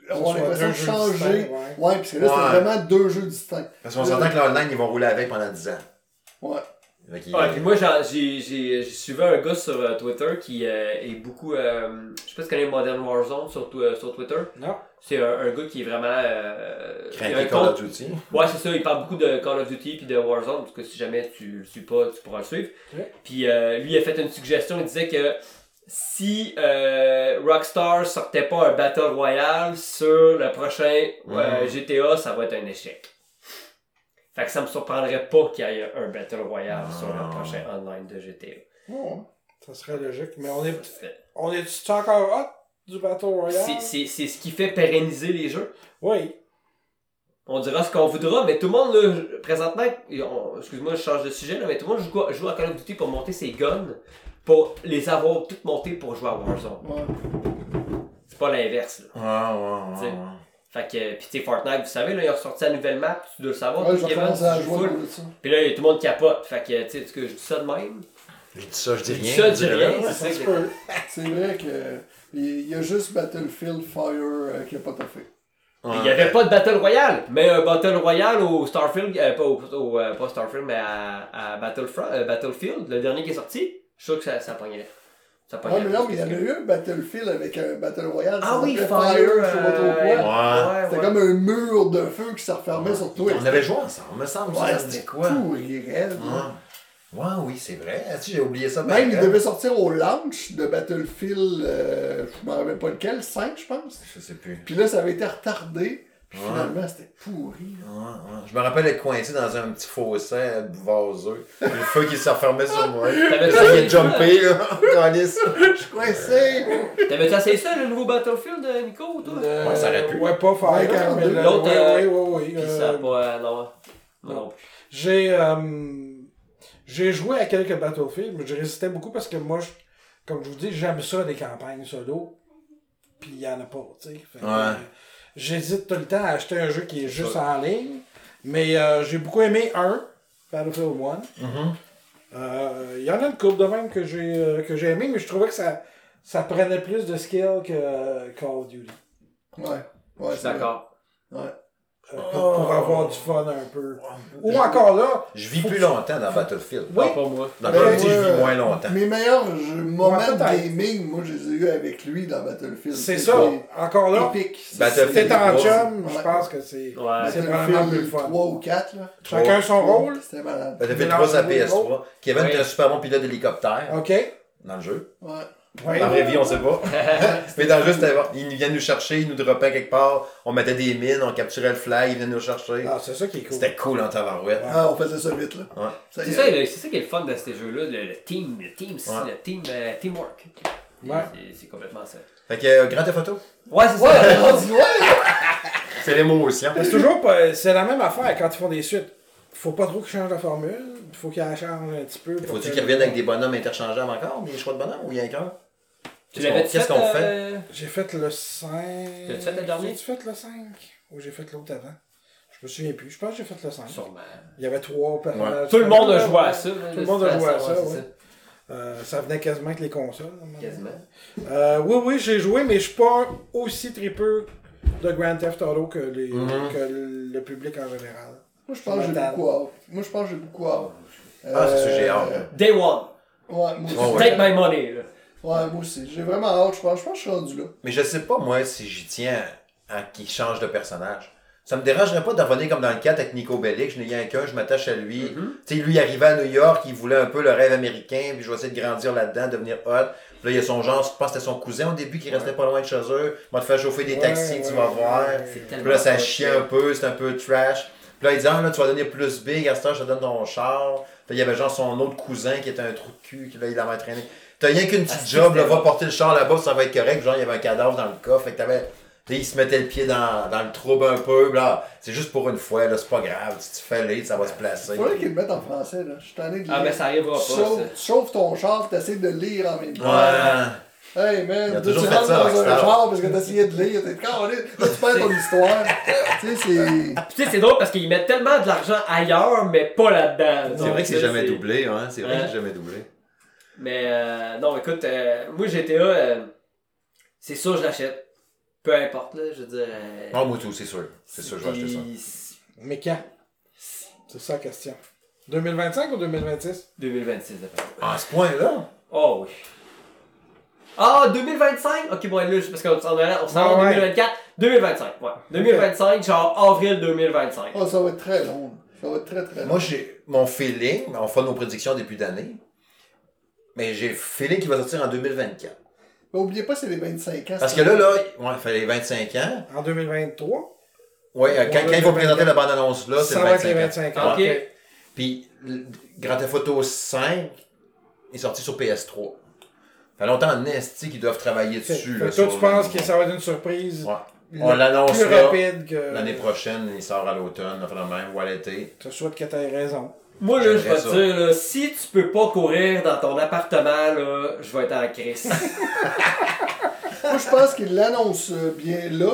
avoir soit l'impression de changer. ouais. Ouais, parce que là, Ouais. c'est vraiment deux jeux distincts. Parce qu'on s'entend que l'online, ils vont rouler avec pendant 10 ans. Ouais. Ouais, puis moi, j'ai suivi un gars sur euh, Twitter qui euh, est beaucoup. euh, je sais pas si tu connais Modern Warzone euh, sur Twitter. Non. C'est un, un gars qui est vraiment. Euh, Call compte- of Duty. Ouais, c'est ça, il parle beaucoup de Call of Duty puis de Warzone, en tout cas si jamais tu le suis pas, tu pourras le suivre. Ouais. Puis euh, lui il a fait une suggestion, il disait que si euh, Rockstar sortait pas un Battle Royale sur le prochain euh. GTA, ça va être un échec. Fait que ça me surprendrait pas qu'il y ait un Battle Royale sur le Ah. prochain online de GTA. Oh. Ça serait logique. Mais on est, on est encore hot? Du Battle Royale? C'est c'est- c'est ce qui fait pérenniser les jeux. Oui. On dira ce qu'on voudra, mais tout le monde, là, présentement, excuse-moi, je change de sujet, là, mais tout le monde joue, joue à Call of Duty pour monter ses guns, pour les avoir toutes montées pour jouer à Warzone. Ouais. C'est pas l'inverse, là. Ouais, ouais, ouais. T'sais. ouais. Fait que, pis tu sais, Fortnite, vous savez, là, ils ont ressorti la nouvelle map, tu dois le savoir, Ouais, Kevin, tu joues full. Pis là, tout le monde capote. Fait que, tu sais, est-ce que je dis ça de même? Je dis ça, je dis Je dis rien. ça, je dis rien. C'est vrai que il y a juste Battlefield Fire euh, qui a pas toffé. Ouais. Il y avait pas de Battle Royale, mais un Battle Royale au Starfield, euh, pas, au, au, euh, pas Starfield, mais à, à Battlefront, euh, Battlefield, le dernier qui est sorti, je suis sûr que ça, ça pognait. Ça pognait. Ouais, mais non, mais il y en a eu un Battlefield avec un Battle Royale. Ah oui, Fire, je sais pas trop quoi. Ouais. C'était comme un mur de feu qui se refermait sur toi. On avait joué ensemble, me semble. Ouais, c'était quoi? pourri. Ouais. Oui, c'est vrai. Ah, si, j'ai oublié ça. Même, il devait sortir au launch de Battlefield, euh, je me rappelle pas lequel, 5 je pense. Je sais plus. Puis là, ça avait été retardé. Puis Ouais. finalement, c'était pourri. Ouais, ouais. Je me rappelle être coincé dans un petit fossé vaseux. Le feu qui se refermait sur moi. J'essayais essayé de ça? jumper, là. Je suis coincé! T'avais-tu essayé ça, le nouveau Battlefield, euh, Nico, toi? Le- Ouais, ça aurait pu. Ouais, pas 42. mais le- L'autre, euh, euh, ça a pas, euh, non. Non, non. J'ai euh, j'ai joué à quelques Battlefield, mais je résistais beaucoup parce que moi, je- comme je vous dis, j'aime ça des campagnes solo. Puis il y en a pas, tu sais. Ouais. euh, J'hésite tout le temps à acheter un jeu qui est juste en ligne. Mais euh, j'ai beaucoup aimé un, Battlefield 1. Mhm. Euh, Il y en a une couple de même que j'ai que j'ai aimé, mais je trouvais que ça, ça prenait plus de skill que Call of Duty. Ouais. Ouais, Je suis d'accord. Ouais. Euh, pour, pour avoir du fun un peu. Ou encore là, Je vis plus longtemps dans Battlefield. Oui. Pas moi. Dans Ben, Call of Duty, je moi, vis moins longtemps. Mes meilleurs moments de gaming, moi, je les ai eu avec lui dans Battlefield. c'est ça. Encore là, Épique. Battlefield t'es en chum, je pense que c'est Ouais. c'est vraiment plus Battlefield fun. 3 ou 4, là. Chacun son rôle. C'était malade. Battlefield Mélange 3 à de PS3. Kevin était un super bon pilote d'hélicoptère OK. dans le jeu. Ouais. Ouais. Dans la vraie vie, on sait pas. Mais dans le jeu, c'était bon. Ils viennent nous chercher, ils nous droppaient quelque part. On mettait des mines, on capturait le flag, ils venaient nous chercher. Ah, c'est ça qui est cool. C'était cool en tabarouette. Ah, on faisait ça vite, là. Ouais. C'est est. ça, c'est ça qui est le fun de ces jeux-là, le, le team, le team, c'est Ouais. le team, euh, teamwork. Ouais. C'est- C'est complètement ça. Fait que euh, Grand Auto, Ouais, c'est Ouais, ça. rendu loin, là. c'est l'émotion. Mais c'est toujours pas. C'est la même affaire quand ils font des suites. Faut pas trop qu'ils changent la formule. Faut qu'ils la changent un petit peu. Faut-tu qu'ils reviennent avec des bonhommes interchangeables encore, des choix de bonhommes, ou il y a qu'un? Tu Qu'est-ce qu'on- l'avais Qu'est-ce qu'on fait? euh, J'ai fait le 5. T'as-tu fait le dernier? J'ai-tu fait le 5 Ou j'ai fait l'autre avant Je me souviens plus. Je pense que j'ai fait le 5. Sûrement. Il y avait trois personnages. Tout le monde a joué à ça. Tout le monde a joué à ça, ouais. Euh, ça venait quasiment avec les consoles. Quasiment. Euh, oui, oui, j'ai joué, mais je suis pas aussi tripeux de Grand Theft Auto que, les, Mhm. que le public en général. Moi, je pense que j'ai beaucoup hâte. Moi, je pense que j'ai beaucoup hâte. Ah, c'est ça, j'ai Euh, hâte. Day one. Ouais, moi aussi. Oh, ouais. Take my money. Là. Ouais, moi aussi. J'ai vraiment hâte, je pense. Je pense que je suis rendu là. Mais je sais pas, moi, si j'y tiens à qu'il change de personnage. Ça me dérangerait pas de revenir comme dans le 4 avec Nico Bellic. Je n'ai rien qu'un, je m'attache à lui. Tu sais, lui, il arrivait à New York, il voulait un peu le rêve américain, puis je vais essayer de grandir là-dedans, devenir hot. Puis là, il y a son genre, je pense que c'était son cousin au début qui restait pas loin de chez eux. Il va te faire chauffer des Ouais, taxis, tu ouais, vas ouais, voir. Puis là, ça chie un peu, c'est un peu trash. Puis là, il dit, ah, là, tu vas donner plus big, à ce temps, je te donne ton char. Puis il y avait genre son autre cousin qui était un trou de cul, qui là, il l'avait entraîné. T'as rien qu'une petite Ah, job, là, va porter le char là-bas, ça va être correct. Genre, il y avait un cadavre dans le coffre, fait que t'avais. il se mettait le pied dans, dans le trouble un peu, là, c'est juste pour une fois, là, c'est pas grave, si tu fais l'aider, ça va se placer. Faudrait qu'ils le mettent en français, là. Je suis tanné de lire. Ah, mais ça arrivera pas. Tu chauffes- ça. Tu chauffes ton char, tu essaies de lire en même temps. Ouais. Hey man, Il a tu rentres ça, dans un Rockstar. char parce que t'essayais de lire, t'es carré, là tu perds ton histoire. tu sais, c'est. Puis tu sais, c'est drôle parce qu'ils mettent tellement de l'argent ailleurs, mais pas là-dedans. C'est vrai que c'est ça, jamais doublé, hein. C'est vrai Ouais. que c'est jamais doublé. Mais euh, non, écoute, euh, moi GTA, euh, c'est sûr je l'achète. Peu importe, là, je veux dire. euh, Ah, moi tout, c'est sûr. C'est sûr, je vais acheter ça. Mais quand? C'est ça la question. 2025 ou 2026 2026, d'après moi. À ce point-là? Oh oui. Ah, 2025? Ok, bon, là, parce qu'on s'en s'en va en Ah, ouais. 2024. 2025, ouais. 2025, genre avril 2025. Oh, ça va être très long. Ça va être très très long. Moi, j'ai mon feeling, on fera nos prédictions début d'année, mais j'ai feeling qu'il va sortir en 2024. Mais oubliez pas, c'est les 25 ans. Parce que là, là, ouais, il fallait 25 ans. En 2023 Oui, quand, Ouais, quand ils vont présenter 24. la bande-annonce là, c'est Ça le va être les 25 ans. 25 ans. Ok. Puis, Grand Theft Auto 5 est sorti sur PS3. Ça fait longtemps en esti qu'ils doivent travailler Fait- dessus. fait là, que toi, tu penses que ça va être une surprise Ouais. le On l'annonce que. L'année prochaine, il sort à l'automne, enfin le même, ou à l'été. Je te souhaite que tu aies raison. Moi, là, je vais te dire, là, si tu peux pas courir dans ton appartement, là, je vais être en crise. Moi, je pense qu'il l'annonce euh, bien là. là.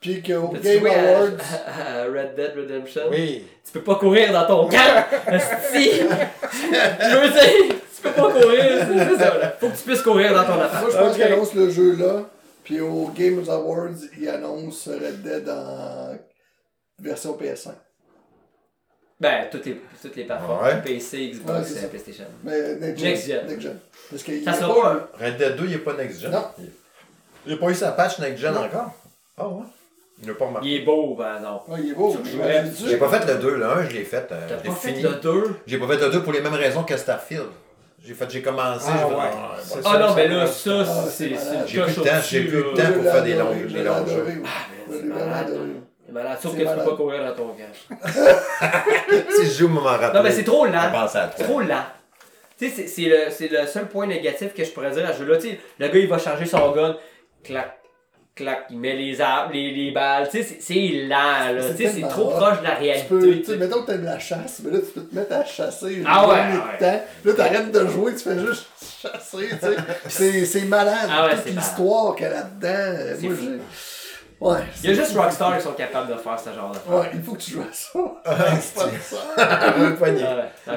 Puis qu'au Game joué à- Awards. à, à Red Dead Redemption? Oui. Tu peux pas courir dans ton camp! Esti! Je veux dire, tu peux pas courir, c'est c'est ça, là. Faut que tu puisses courir dans ton Moi, appartement. je pense Ok. qu'il annonce le jeu là. Puis au Game Awards, il annonce Red Dead en version PS5. Ben, toutes les, toutes les plateformes. Ouais. PC, Xbox, Ouais, euh. PlayStation. Mais next gen. Next gen. Next gen. Parce qu'il Ça y a sera pas un-. Red Dead 2, il n'est pas next-gen. Non. Il n'a pas eu sa patch next-gen Non. encore? Ah ouais? Il n'a pas remarqué. Il est beau, par exemple. Ouais, il est beau. J'ai pas fait le 2, le 1, je l'ai fait. euh, T'as pas fait fini. le 2? J'ai pas fait le 2 pour les mêmes raisons que Starfield. J'ai fait, j'ai commencé, Ah fait, ouais. ah, bon. ça, Ah non, mais là, ça, Ah, c'est J'ai plus de temps, j'ai plus de temps. Pour faire des oui. Ah, mais c'est malade. Adoré. C'est malade, sauf que tu peux pas courir dans ton camp. si je joue, m'en rappeler. Non, mais c'est trop lent. C'est trop lent. Tu sais, c'est- c'est le, c'est le seul point négatif que je pourrais dire à ce jeu-là. Tu sais, le gars, il va charger son gun, clac, clac, il met les, arbres, les, les balles. Tu sais, c'est- c'est lent, là. C'est Tu sais, c'est trop proche de la Tu réalité. peux, tu tu sais, mettons que t'aimes la chasse, mais là, tu peux te mettre à chasser. Ah une ouais, de ouais. temps. Là, t'arrêtes de jouer, tu fais juste chasser, tu sais. c'est, c'est malade. Ah ouais, Toute c'est malade. l'histoire qu'il y a là-dedans. Ouais. Il y a juste Rockstar qui sont capables de faire ce genre de choses. Ouais, il faut que tu joues à ça. c'est pas ça. Un poignet.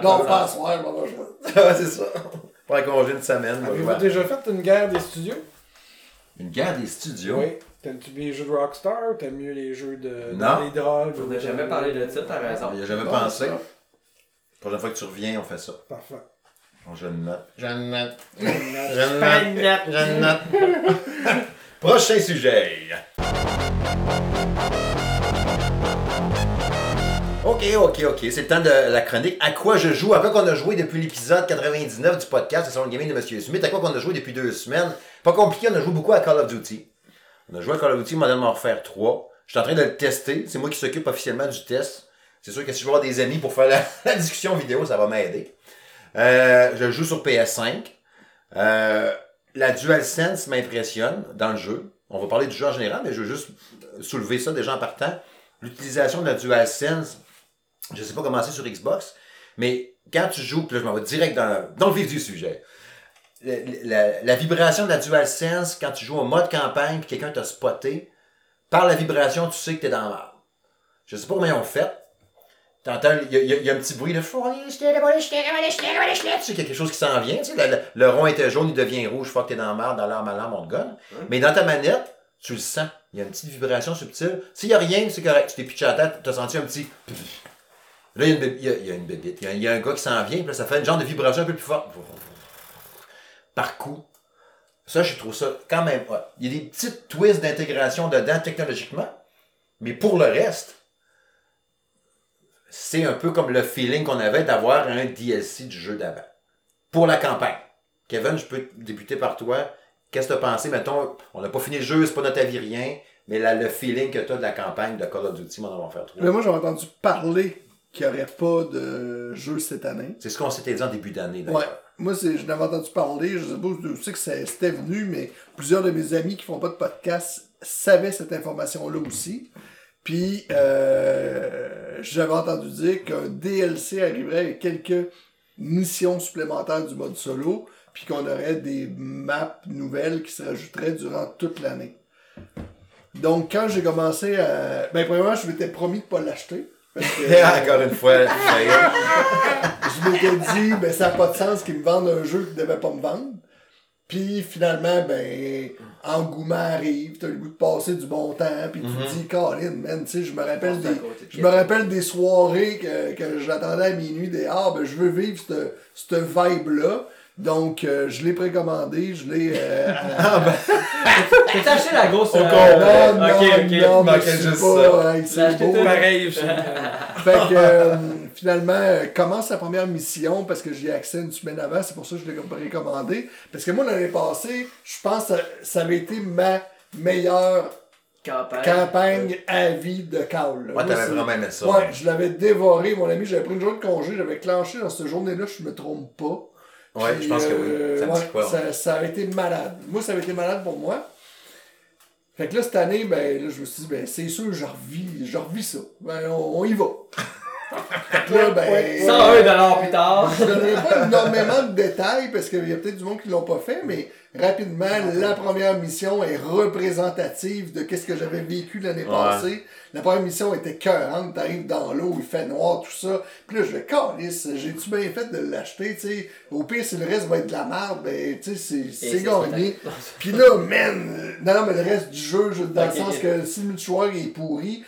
Non, pas à soir, on va jouer. Ah, c'est ça. Pour un congé une semaine. Avez-vous déjà fait une guerre des studios? Une guerre des studios? Oui. T'aimes-tu bien les jeux de Rockstar ou t'aimes mieux les jeux de. Non. les drogues? On n'a de- jamais parlé de ça, t'as raison. Il n'y a jamais Non, pensé. La prochaine fois que tu reviens, on fait ça. Parfait. Bon, je note. Je note. Je note. Je note. Prochain sujet. Ok, ok, ok. C'est le temps de la chronique. À quoi je joue? À quoi qu'on a joué depuis l'épisode 99 du podcast, sur le gaming de Monsieur Smith. À quoi qu'on a joué depuis deux semaines? Pas compliqué, on a joué beaucoup à Call of Duty. On a joué à Call of Duty Modern Warfare 3. Je suis en train de le tester. C'est moi qui s'occupe officiellement du test. C'est sûr que si je veux avoir des amis pour faire la, la discussion vidéo, ça va m'aider. Euh, je joue sur PS5. Euh, la DualSense m'impressionne dans le jeu. On va parler du jeu en général, mais je veux juste soulever ça déjà en partant. L'utilisation de la DualSense, je sais pas comment c'est sur Xbox, mais quand tu joues, puis là je m'en vais direct dans, le vif du sujet. La, la- la vibration de la DualSense, quand tu joues au mode campagne, puis quelqu'un t'a spoté, par la vibration, tu sais que t'es dans la merde. Je sais pas comment ils ont fait. T'entends, il y, y a- il y a un petit bruit de a quelque chose qui s'en vient. Tu sais, le, le- rond était jaune, il devient rouge. Faut que t'es dans la merde, dans l'arme à l'arme, on te gonne. Mais dans ta manette, tu le sens. Il y a une petite vibration subtile. S'il y a rien, c'est correct. Tu t'es pitché à la tête, t'as senti un petit. Là, il y a une, bé- il y a, une bébite. Il y a, il y a un gars qui s'en vient, puis là, ça fait une genre de vibration un peu plus forte. Par coup. Ça, je trouve ça quand même. Il y a des petites twists d'intégration dedans technologiquement, mais pour le reste, c'est un peu comme le feeling qu'on avait d'avoir un DLC du jeu d'avant. Pour la campagne. Kevin, je peux débuter par toi. Qu'est-ce que tu as pensé? Mettons, on n'a pas fini le jeu, c'est pas notre avis rien, mais là, le feeling que tu as de la campagne de Call of Duty Modern Warfare 3. Mais moi, j'avais entendu parler qu'il n'y aurait pas de jeu cette année. C'est ce qu'on s'était dit en début d'année, d'ailleurs. Ouais. Moi, je n'avais entendu parler, je sais pas d'où c'est que c'était venu, mais plusieurs de mes amis qui font pas de podcast savaient cette information-là aussi. Puis, euh, j'avais entendu dire qu'un DLC arriverait avec quelques missions supplémentaires du mode solo, puis qu'on aurait des maps nouvelles qui se rajouteraient durant toute l'année. Donc, quand j'ai commencé à... Ben, premièrement, je m'étais promis de pas l'acheter. Parce que, Encore une fois, je m'étais dit, ben, ça n'a pas de sens qu'ils me vendent un jeu qu'ils ne devaient pas me vendre. Puis finalement, ben, engouement arrive, t'as le goût de passer du bon temps, puis tu te dis, Colin, man, tu sais, je me rappelle des, côté de je me rappelle des soirées que, que j'attendais à minuit, des, ah, ben, je veux vivre cette, cette vibe-là. Donc, euh, je l'ai précommandé, je l'ai. euh, à- T'as acheté la grosse. Au euh, complet. non, ok, non, ok. non, mais manquait c'est juste pas- hey, L'as c'est acheté beau. tout? Pareil, aussi. Fait que euh, finalement, euh, commence la première mission parce que j'y ai accès une semaine avant, c'est pour ça que je l'ai précommandé. Parce que moi, l'année passée, je pense que ça, ça avait été ma meilleure Campagne. campagne à vie de Carl. là. Moi, t'avais vraiment aimé ça. Ouais, je l'avais dévoré, mon ami. J'avais pris une journée de congé, j'avais clenché dans cette journée-là, je me trompe pas. Ouais, Puis, je pense que euh, oui. Ça me ouais, dit quoi? ça, ça a été malade. Moi, ça avait été malade pour moi. Fait que là, cette année, ben, là, je me suis dit, ben, c'est sûr, je revis, je revis ça. Ben, on, on y va. là, ben. 101 dollars plus tard. Je donnerai pas énormément de détails parce qu'il y a peut-être du monde qui l'ont pas fait, mais rapidement, la première mission est représentative de qu'est-ce que j'avais vécu l'année Ouais. passée. La première mission était cœurante, t'arrives dans l'eau, il fait noir, tout ça. Puis là, je vais calisse, j'ai-tu bien fait de l'acheter, tu sais? Au pire, si le reste va être de la merde, ben, tu sais, c'est- gagné. Puis là, man, non, non, mais le reste du jeu, je- dans le sens que si le multijoueur est pourri,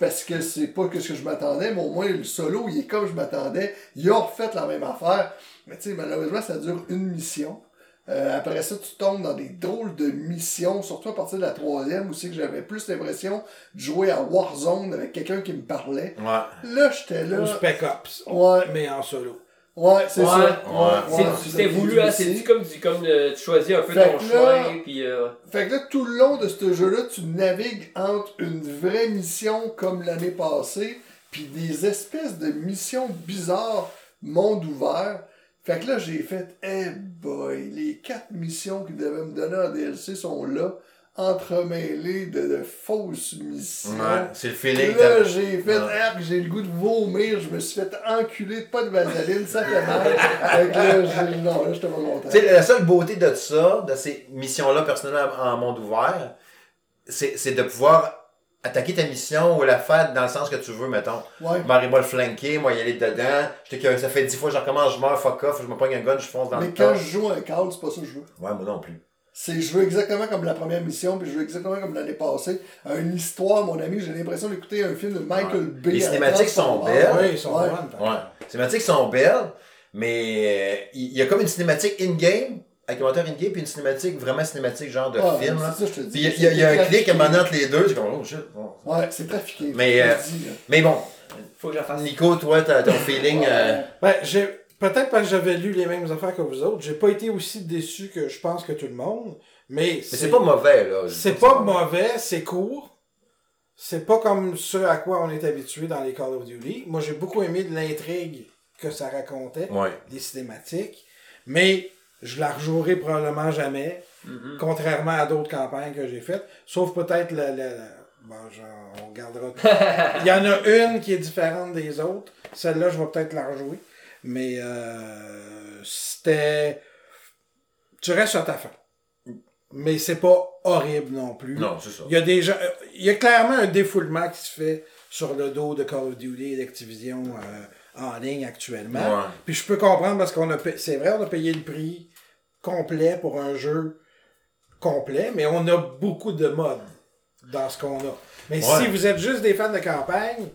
parce que c'est pas que ce que je m'attendais, mais au moins le solo, il est comme je m'attendais. Ils ont refait la même affaire. Mais tu sais, malheureusement, ça dure une mission. Euh, après ça, tu tombes dans des drôles de missions, surtout à partir de la troisième, où c'est que j'avais plus l'impression de jouer à Warzone avec quelqu'un qui me parlait. Ouais. Là, j'étais là. Ou Spec Ops. Ouais, Mais en solo. Ouais, c'est Ouais. ça. Ouais. Ouais, C'était voulu, hein, c'est dit comme, comme euh, tu choisis un peu Fait ton chemin, puis euh, Fait que là, tout le long de ce jeu-là, tu navigues entre une vraie mission comme l'année passée, puis des espèces de missions bizarres, monde ouvert. Fait que là, j'ai fait, eh boy, les quatre missions qu'ils devaient me donner en DLC sont là, entremêlées de, de fausses missions. Ouais. C'est le feeling. Là, j'ai fait, Ouais. ah, j'ai le goût de vomir, je me suis fait enculer de pas de vaseline, ça fait mal. fait que là, non, là, j'étais pas content. Tu sais, la seule beauté de ça, de ces missions-là, personnellement, en monde ouvert, c'est c'est de pouvoir attaquer ta mission ou la faire dans le sens que tu veux, mettons. Ouais. Marie-moi le flanquer, moi y aller dedans. J'étais ça fait dix fois que je recommence, je meurs, fuck off, je me pogne un gun, je fonce dans Mais le quand tas. je joue un call, c'est pas ça que je veux. Ouais, moi non plus. C'est, je veux exactement comme la première mission, puis je veux exactement comme l'année passée. Une histoire, mon ami, j'ai l'impression d'écouter un film de Michael Ouais. Bay. Les cinématiques sont belles. Oui, ils sont Ouais. bonnes. Ouais. Les cinématiques sont belles, mais euh, il y a comme une cinématique in-game, avec un moteur in-game, puis une cinématique vraiment cinématique, genre de Ouais, film. c'est Là. ça, je te dis. Puis il y a- il y, a- il y a un clic à un moment entre les deux, c'est comme, oh shit. bon. Ouais, c'est trafiqué. Mais, euh, dis. Mais bon, faut que je la fasse. Nico, toi, t'as ton feeling. euh, Ben, j'ai peut-être parce que j'avais lu les mêmes affaires que vous autres, j'ai pas été aussi déçu que je pense que tout le monde, mais Mais c'est pas mauvais, là. C'est pas mauvais, c'est court. C'est pas comme ce à quoi on est habitué dans les Call of Duty. Moi, j'ai beaucoup aimé de l'intrigue que ça racontait, Ouais. des cinématiques, mais je la rejouerai probablement jamais, Mhm. contrairement à d'autres campagnes que j'ai faites, sauf peut-être la, la, la- Bon, genre, on gardera. Il y en a une qui est différente des autres. Celle-là, je vais peut-être la rejouer. Mais euh, c'était. Tu restes sur ta fin. Mais c'est pas horrible non plus. Non, c'est ça. Il y a des gens. Il y a clairement un défoulement qui se fait sur le dos de Call of Duty et d'Activision euh, en ligne actuellement. Ouais. Puis je peux comprendre parce qu'on a payé. C'est vrai, on a payé le prix complet pour un jeu complet, mais on a beaucoup de modes dans ce qu'on a. Mais Ouais. si vous êtes juste des fans de campagne,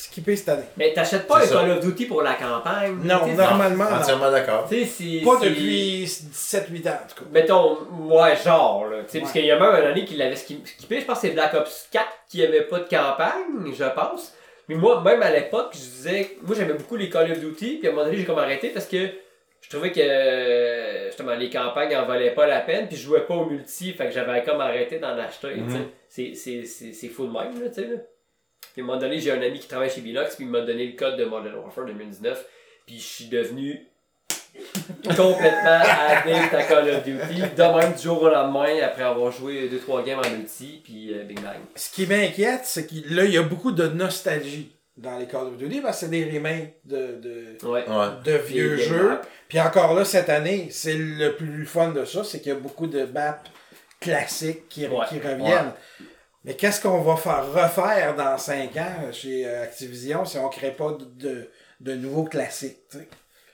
skippez cette année. Mais t'achètes pas un ça. Call of Duty pour la campagne. Non, normalement, non. Entièrement d'accord. Tu sais, c'est. Pas depuis 17-8 ans, en tout cas. Mettons, ouais, genre, là. Tu sais, parce qu'il y a même une année qui l'avait ski- skippé, je pense que c'est Black Ops 4 qui avait pas de campagne, je pense. Mais moi, même à l'époque, je disais, moi j'aimais beaucoup les Call of Duty, puis à un moment donné, j'ai comme arrêté parce que je trouvais que, justement, les campagnes en valaient pas la peine, puis je jouais pas au multi, fait que j'avais comme arrêté d'en acheter, sais. Mhm. C'est- C'est c'est- c'est fou de même, là, tu sais. Puis à un moment donné, j'ai un ami qui travaille chez Binox, puis il m'a donné le code de Modern Warfare 2019, puis je suis devenu complètement addict à Call of Duty, de même du jour au lendemain, après avoir joué 2-3 games en multi, puis euh, Big Bang. Ce qui m'inquiète, c'est que là, il y a beaucoup de nostalgie dans les Call of Duty parce que c'est des remakes de, de, Ouais. De vieux Des jeux. Puis encore là, cette année, c'est le plus fun de ça, c'est qu'il y a beaucoup de maps classiques qui, Ouais. qui reviennent. Mais qu'est-ce qu'on va faire refaire dans 5 ans chez euh, Activision si on ne crée pas de, de, de nouveaux classiques? tu sais?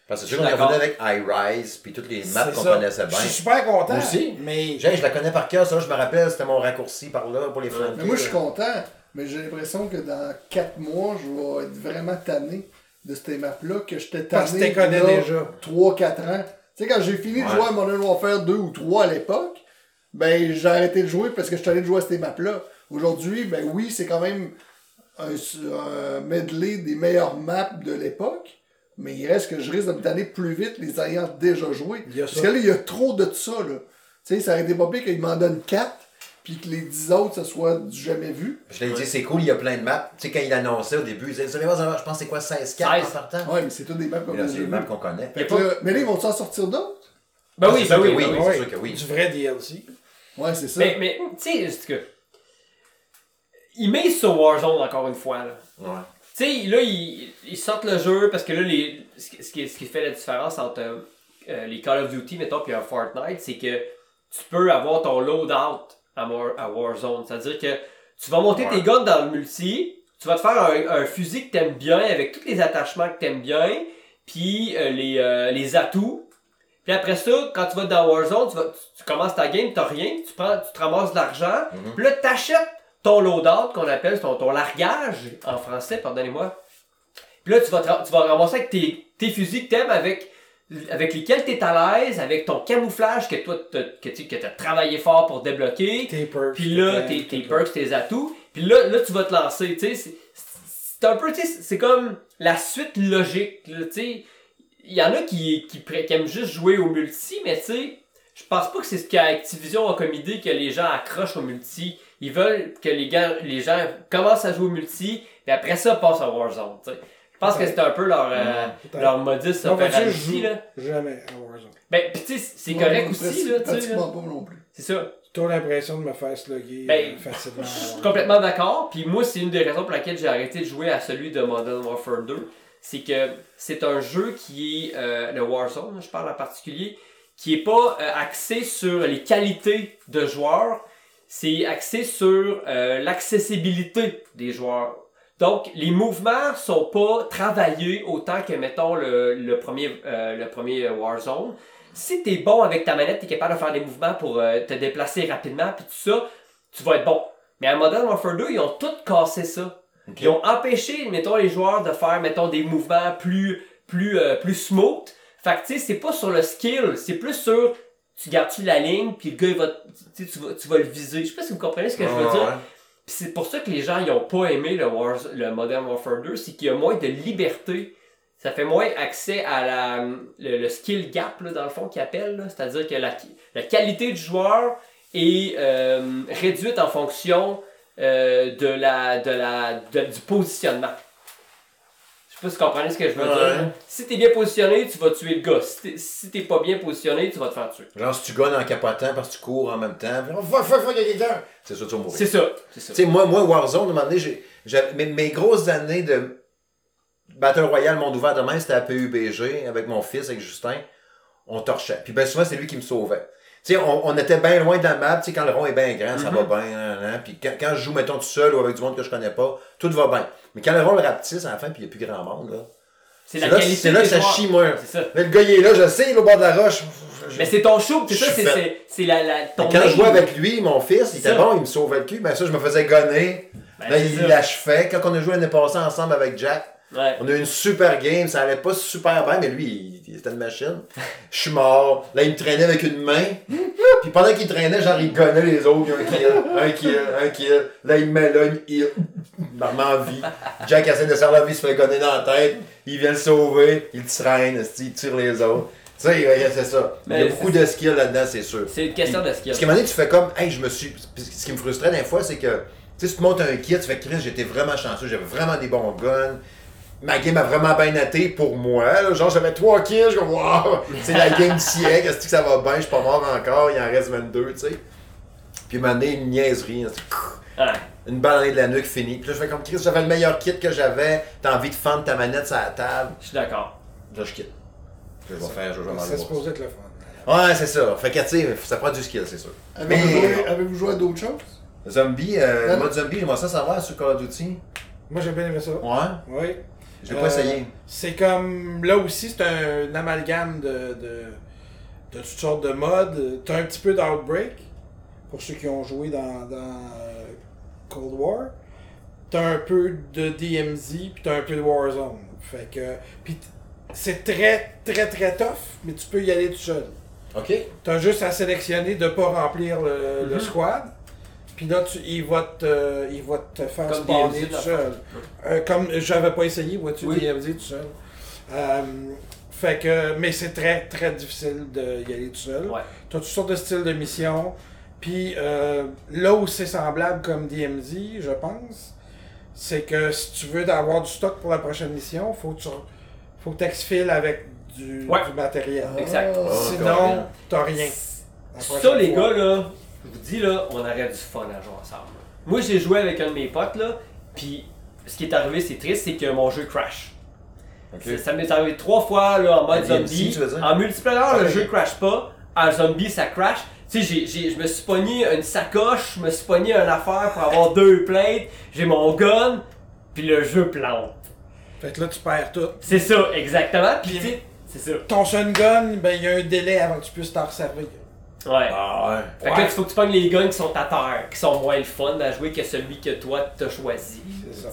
Parce que Je c'est suis sûr qu'on est revenu avec iRise, puis toutes les maps qu'on connaissait bien. Je suis super content. Moi aussi. Mais J'ai- Je la connais par cœur, ça, je me rappelle, c'était mon raccourci par là pour les. Mais moi, je suis content, mais j'ai l'impression que dans 4 mois, je vais être vraiment tanné de ces maps-là, que j'étais tanné. Parce que t'es connais déjà. 3-4 ans. Tu sais, quand j'ai fini de jouer à Modern Warfare 2 ou 3 à l'époque, ben, j'ai arrêté de jouer parce que je suis allé de jouer à ces maps-là. Aujourd'hui, ben oui, c'est quand même un, un medley des meilleures maps de l'époque. Mais il reste que je risque de me tanner plus vite les ayant déjà joués. Parce ça. que là, il y a trop de ça, là. Tu sais, ça aurait été pas qu'il m'en donne 4, puis que les 10 autres, ce soit du jamais vu. Je l'ai dit, c'est cool, il y a plein de maps. Tu sais, quand il annonçait au début, il disait, vous allez voir, je pense que c'est quoi, 16 cartes 16. en partant? Ouais, mais c'est tout des maps qu'on a c'est les maps qu'on connaît. Fait que là, mais là, ils vont s'en sortir d'autres? Ben Ah, oui, c'est ben oui, oui. ben oui. c'est sûr que oui. Du vrai DLC. Ouais, c'est ça. Mais, mais tu sais, c'est que. Ils misent sur Warzone encore une fois, là. Ouais. Tu sais, là, ils, ils sortent le jeu parce que là, les, ce, qui, ce qui- fait la différence entre euh, les Call of Duty, mettons, puis un Fortnite, c'est que tu peux avoir ton loadout à, War- à Warzone. C'est-à-dire que tu vas monter Ouais. tes guns dans le multi, tu vas te faire un, un fusil que t'aimes bien, avec tous les attachements que t'aimes bien, puis euh, les, euh, les atouts. Puis après ça, quand tu vas dans Warzone, tu, vas, tu, tu commences ta game, t'as rien, tu, prends, tu te ramasses de l'argent, Mhm. puis là, t'achètes ton loadout qu'on appelle ton, ton largage en français, pardonnez-moi. Puis là, tu vas, te- tu vas ramasser avec tes, tes fusils que t'aimes, avec, avec lesquels t'es à l'aise, avec ton camouflage que toi, t'as- que tu que t'as travaillé fort pour débloquer. Tes perks. Puis là, tes tes, tes perks, tes atouts. Puis là, là, tu vas te lancer, tu sais. c'est- un peu, tu sais, c'est comme la suite logique, tu sais. Il y en a qui, qui, qui aiment juste jouer au multi, mais tu sais, je pense pas que c'est ce qu'Activision a comme idée que les gens accrochent au multi. Ils veulent que les, gars, les gens commencent à jouer au multi, et après ça, passent à Warzone, tu sais. Je pense que c'est un peu leur, euh, leur modus operandi, joue là. jamais à Warzone. Ben, pis tu sais, c'est correct aussi, là, tu sais. pas non plus. C'est ça. T'as l'impression de me faire slugger Ben, euh, facilement. Je suis complètement d'accord. Puis moi, c'est une des raisons pour laquelle j'ai arrêté de jouer à celui de Modern Warfare 2. C'est que c'est un jeu qui est, euh, le Warzone, je parle en particulier, qui est pas euh, axé sur les qualités de joueurs, c'est axé sur euh, l'accessibilité des joueurs. Donc, les mouvements sont pas travaillés autant que, mettons, le, le premier, euh, le premier Warzone. Si t'es bon avec ta manette, t'es capable de faire des mouvements pour euh, te déplacer rapidement, puis tout ça, tu vas être bon. Mais à Modern Warfare 2, ils ont tout cassé ça. Ils ont empêché, mettons, les joueurs de faire, mettons, des mouvements plus, plus, euh, plus smooth. Fait que, tu sais, c'est pas sur le skill, c'est plus sur, tu gardes-tu la ligne, puis le gars, il va, tu tu vas, tu vas le viser. Je sais pas si vous comprenez ce que je veux dire. Puis c'est pour ça que les gens ils ont pas aimé le, Wars, le Modern Warfare 2, c'est qu'il y a moins de liberté. Ça fait moins accès à la, le, le skill gap, là, dans le fond, qu'ils appellent. C'est-à-dire que la, la qualité du joueur est euh, réduite en fonction euh, de la, de la, de- du positionnement. Je sais pas si vous comprenez ce que je veux Ouais. dire. Si t'es bien positionné, tu vas tuer le gars. Si t'es, si pas bien positionné, tu vas te faire tuer. Genre, si tu gagnes en capotant parce que tu cours en même temps, fuck, fuck, fuck, il y a quelqu'un. C'est sûr, tu vas mourir. C'est ça. C'est ça. Tu sais, moi, moi, Warzone, à un moment donné, mes grosses années de Battle Royale monde ouvert demain, c'était à PUBG avec mon fils, avec Justin. On torchait. Puis ben souvent, c'est lui qui me sauvait. Sais, on, on était bien loin de la map. Tu sais, quand le rond est bien grand, ça va Mhm. bien. hein, hein. Puis quand, quand je joue, mettons, tout seul ou avec du monde que je connais pas, tout va bien. Mais quand le rond le rapetisse à la fin, puis il n'y a plus grand monde, là. C'est là, qualité c'est là que ça chie, moi. Ça. Là, le gars, il est là, je sais, il est au bord de la roche. Je- Mais c'est ton show, c'est ça, c'est, la, la, ton Mais quand je jouais avec lui, mon fils, il était Ça. bon, il me sauvait le cul. Ben ça, je me faisais gonner. Ben, là, c'est il l'achevait. Quand on a joué l'année passée ensemble avec Jack, Ouais. on a eu une super game. Ça allait pas super bien, mais lui, il, il était une machine. Je suis mort. Là, il me traînait avec une main. Puis pendant qu'il traînait, genre, il gonnait les autres. Un kill, un kill, un kill. Là, il me met là, il me. Il en vie. Jack essaie de se faire la vie, il se fait gonner dans la tête. Il vient le sauver. Il traîne, il tire les autres. Tu sais, c'est ça. Il y a beaucoup de skill là-dedans, c'est sûr. C'est une question de skill. Parce qu'à un moment donné, tu fais comme, hey, je me suis. Ce qui me frustrait des fois, c'est que, tu sais, si tu montes un kit, tu fais Chris, j'étais vraiment chanceux, j'avais vraiment des bons guns. Ma game a vraiment bien été pour moi. là. Genre, j'avais trois kills, je wow, c'est la game du siècle, est-ce que ça va bien, je suis pas mort encore, il en reste 22, tu sais. Puis, un moment donné, une niaiserie, hein, une balle de la nuque finie. Puis là, je fais comme Chris, j'avais le meilleur kit que j'avais, t'as envie de fendre ta manette sur la table. Je suis d'accord. Là, je quitte. Je vais faire, je vais C'est supposé être le fun. Ouais, c'est ça. Fait que, tu sais, ça prend du skill, c'est sûr. Avez-vous Mais- joué, avez-vous joué à d'autres choses? Zombie, euh, mode zombie, j'aimerais ça savoir sur Call of Duty. Moi, j'ai bien aimé ça. Ouais? Oui. Je l'ai pas Euh, essayé. C'est comme. Là aussi, c'est un, amalgame de, de, de toutes sortes de modes. T'as un petit peu d'Outbreak, pour ceux qui ont joué dans, dans euh, Cold War. T'as un peu de DMZ, puis t'as un peu de Warzone. Fait que. Puis c'est très, très, très tough, mais tu peux y aller tout seul. Ok. T'as juste à sélectionner de pas remplir le, le squad. Puis là, tu, il, va te, il va te faire Comme spawner DMZ, tout seul. Euh, comme j'avais pas essayé, vois-tu, Oui. DMZ tout seul. Euh, fait que, mais c'est très, très difficile d'y aller tout seul. Ouais. T'as toutes sortes de styles de missions. Puis euh, là où c'est semblable comme DMZ, je pense, c'est que si tu veux avoir du stock pour la prochaine mission, faut que tu faut que exfiles avec du, Ouais. du matériel. Exact. Oh, Sinon, carrément. t'as rien. Ça, les fois. gars, là, vous dis, là, on aurait du fun à jouer ensemble. Moi, j'ai joué avec un de mes potes, là, puis ce qui est arrivé, c'est triste, c'est que mon jeu crash. Ça- Ça m'est arrivé trois fois, là, en mode DMC, zombie. tu veux dire? En multiplayer, le jeu crash pas. En zombie, ça crash. Tu sais, j'ai- j'ai- je me suis pogné une sacoche, je me suis pogné une affaire pour avoir deux plates, j'ai mon gun, puis le jeu plante. Fait que là, tu perds tout. C'est ça, exactement. Puis, c'est ça. Ton sun gun, ben, il y a un délai avant que tu puisses t'en resservir. Ouais. Ah ouais. Fait que là, il faut que tu pognes les guns qui sont à terre, qui sont moins le fun à jouer que celui que toi t'as choisi. C'est ça.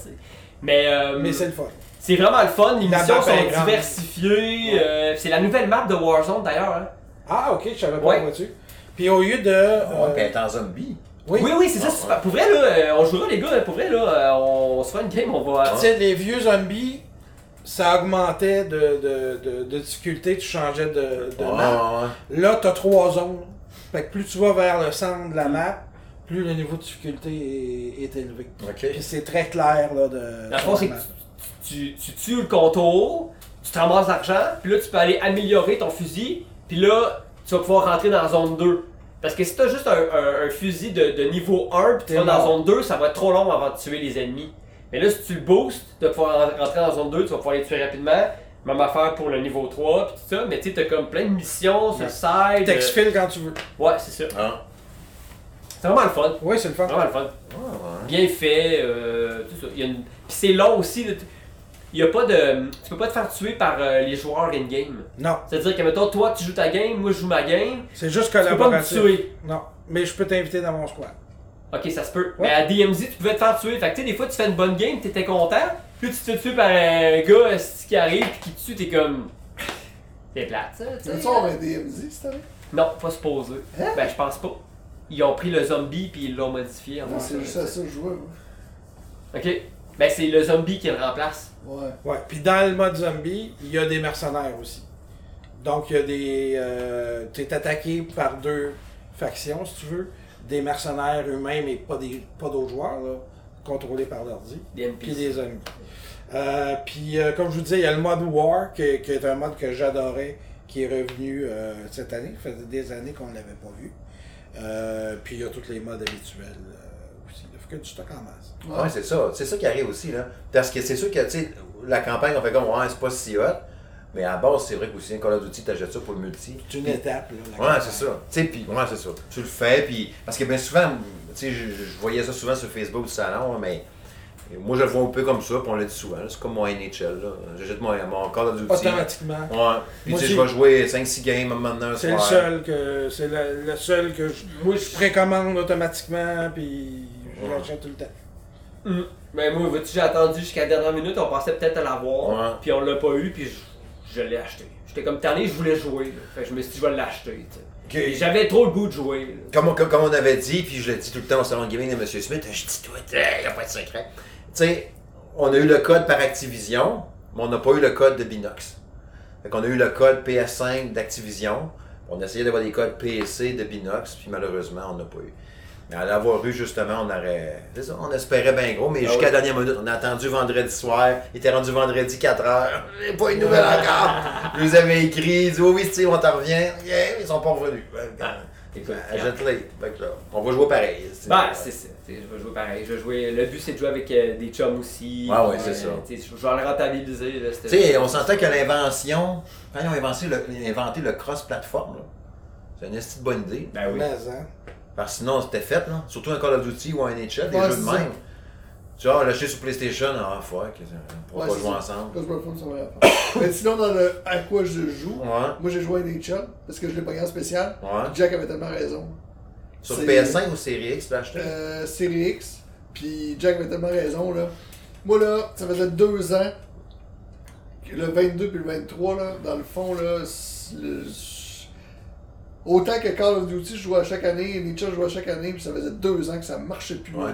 Mais, euh, Mais c'est le fun. c'est vraiment le fun, les La missions map sont diversifiées. euh, c'est la nouvelle map de Warzone d'ailleurs. Hein. Ah, ok, je savais pas Ouais. là-dessus. Puis au lieu de. Ouais, puis elle est en zombie. oui, Oui, oui, c'est ça. Ah, ouais. Pour vrai, là, euh, on jouera les gars, pour vrai, là, euh, on se fera une game, on va. Tu sais, les vieux zombies, ça augmentait de, de, de, de difficulté, tu changeais de, de Ouais, map. ouais. Là, t'as trois zones. Fait que plus tu vas vers le centre de la map, plus le niveau de difficulté est, est élevé. Puis c'est très clair là de. Dans le fond, c'est que tu, tu tues le contour, tu te ramasses l'argent, puis là, tu peux aller améliorer ton fusil, puis là, tu vas pouvoir rentrer dans la zone 2. Parce que si t'as juste un, un- un fusil de, de niveau 1, puis tu T'es vas dans la zone 2, ça va être trop long avant de tuer les ennemis. Mais là, si tu le boostes, tu vas pouvoir ren- rentrer dans la zone 2, tu vas pouvoir les tuer rapidement. Même affaire pour le niveau 3, puis tout ça. Mais tu sais, t'as comme plein de missions sur le side. T'exfiles quand tu veux. euh, Ouais, c'est ça. Ah. C'est vraiment le fun. Oui, c'est le fun. Vraiment le fun. Ouais. bien fait, euh, tout ça. Il y a une... Puis c'est long aussi. là. Il y a pas de. Tu peux pas te faire tuer par euh, les joueurs in-game. Non, C'est-à-dire que, mettons, toi, tu joues ta game, moi, je joue ma game. c'est juste Tu peux pas me tuer. Non, mais je peux t'inviter dans mon squad. Ok, ça se peut. Ouais. Mais à DMZ, tu pouvais te faire tuer. Fait que, tu sais, des fois, tu fais une bonne game, t'étais content. Puis tu te fais tuer par un gars qui arrive, puis qui te tue, t'es comme. C'est plate, ça, tu Tu veux sais. ça un DMZ cette année? Non, pas supposé. Hein? Ben, je pense pas. Ils ont pris le zombie, puis ils l'ont modifié. en Non, c'est juste à ça que je jouais. moi. Ok. Ben, c'est le zombie qui le remplace. Ouais. Ouais, puis dans le mode zombie, il y a des mercenaires aussi. Donc il y a des. Euh, tu es attaqué par deux factions, si tu veux. Des mercenaires eux-mêmes et pas des pas d'autres joueurs, là, contrôlés par l'ordi. Des Puis des ennemis. Euh, puis euh, comme je vous disais, il y a le mode War, qui, qui est un mode que j'adorais, qui est revenu euh, cette année. Ça faisait des années qu'on ne l'avait pas vu. Puis il y a tous les modes habituels aussi. Il faut que du stock en masse. Ouais, c'est ça. C'est ça qui arrive aussi, là. Parce que c'est sûr que, tu sais, la campagne, on fait comme, ouais, c'est pas si hot. Mais à base, c'est vrai qu'aussi, un Call of Duty, t'achètes ça pour le multi. C'est une étape. Là, Ouais, c'est ça. Tu sais, puis, ouais, c'est ça. Tu le fais, puis. Parce que bien souvent, tu sais, je, je voyais ça souvent sur Facebook du salon, mais. Moi, je le vois un peu comme ça, puis on l'a dit souvent. C'est comme mon NHL, là. J'achète mon, mon Call of Duty. Automatiquement. Ouais. Puis, Moi tu sais, je vais jouer 5-6 games à un moment donné un C'est le seul que c'est le, le seul que je, Moi, je précommande automatiquement puis je Ouais. l'achète tout le temps. Hum. Ben moi, vois-tu, j'ai attendu jusqu'à la dernière minute, on pensait peut-être à l'avoir, Ouais. puis on l'a pas eu, puis je, je l'ai acheté. J'étais comme tanné, je voulais jouer, là. Fait que je me suis dit, je vais l'acheter, tu sais. Ok. Et J'avais trop le goût de jouer. Comme on, comme, comme on avait dit, puis je l'ai dit tout le temps au salon de gaming de M. Smith, je dis tout, il n'y a pas de secret. Tu sais, on a eu le code par Activision, mais on n'a pas eu le code de Binox. Fait qu'on a eu le code PS5 d'Activision, on a essayé d'avoir des codes PC de Binox, puis malheureusement, on n'a pas eu. Mais à l'avoir eu, justement, on aurait. ça, on espérait bien gros, mais Ah jusqu'à oui. la dernière minute, on a attendu vendredi soir, il était rendu vendredi 4h, j'ai pas une nouvelle encore. Je vous avais écrit, ils disent, oui, oui, Steve, on t'en revient, yeah, ils sont pas revenus. Ah, écoute, là, on va jouer pareil. Ben, c'est ça. Je vais jouer pareil. Je vais jouer... Le but, c'est de jouer avec euh, des chums aussi. Ouais, ouais, c'est ça. tu sais, Je vais le rentabiliser. Tu sais, on s'entend que l'invention, quand ils ont inventé le, inventé le cross-platform, là, c'est une esti de bonne idée. Ben oui. Mais, hein. Parce que sinon, c'était fait, là. Surtout un Call of Duty ou un NHL, des Ouais, jeux de même. Tu vois, lâcher sur PlayStation, ah, fuck, on pourra Ouais, pas jouer ça. ensemble. Le fun, ça va. Mais sinon, dans le à quoi je joue, Ouais, moi j'ai joué à NHL parce que je l'ai pogné en spécial. ouais. Jack avait tellement raison. Sur C'est- PS5 ou Série X, tu l'as acheté? Euh, Série X. Puis Jack avait tellement raison là. Moi là, ça faisait deux ans. Le 22 puis le 23 là, dans le fond là, le- autant que Call of Duty je jouais à chaque année, NHL je jouais à chaque année, puis ça faisait deux ans que ça marchait plus. Ouais,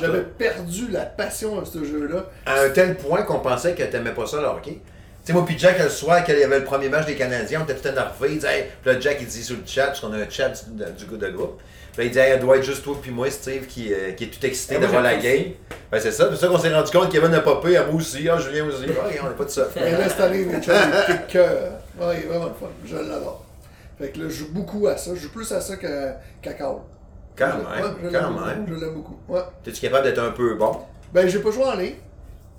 J'avais perdu la passion à ce jeu-là. À un tel point qu'on pensait que t'aimais pas ça, le hockey. sais, moi, puis Jack, le soir, quand il y avait le premier match des Canadiens, on était tout énervés. Il disait, hey, puis là, Jack, il dit sur le chat, parce qu'on a un chat du, du de groupe. Puis là, il dit, hey, il doit être juste toi, puis moi, Steve, qui, euh, qui est tout excité Ah, d'avoir la game. Ben, c'est ça. C'est ça qu'on s'est rendu compte qu'il Kevin n'a pas payé, moi aussi, ah, Julien aussi. Ah, on n'est pas de ça. Mais là, cette année, Mitchell. Ouais, il est vraiment le fun. Je l'adore. Fait que là, je joue beaucoup à ça. Je joue plus à ça qu'à qu'à Call. Quand Je- même, ouais, je quand l'aime beaucoup, même. Je l'aime beaucoup. Ouais. T'es-tu capable d'être un peu bon? Ben, j'ai pas joué en ligne.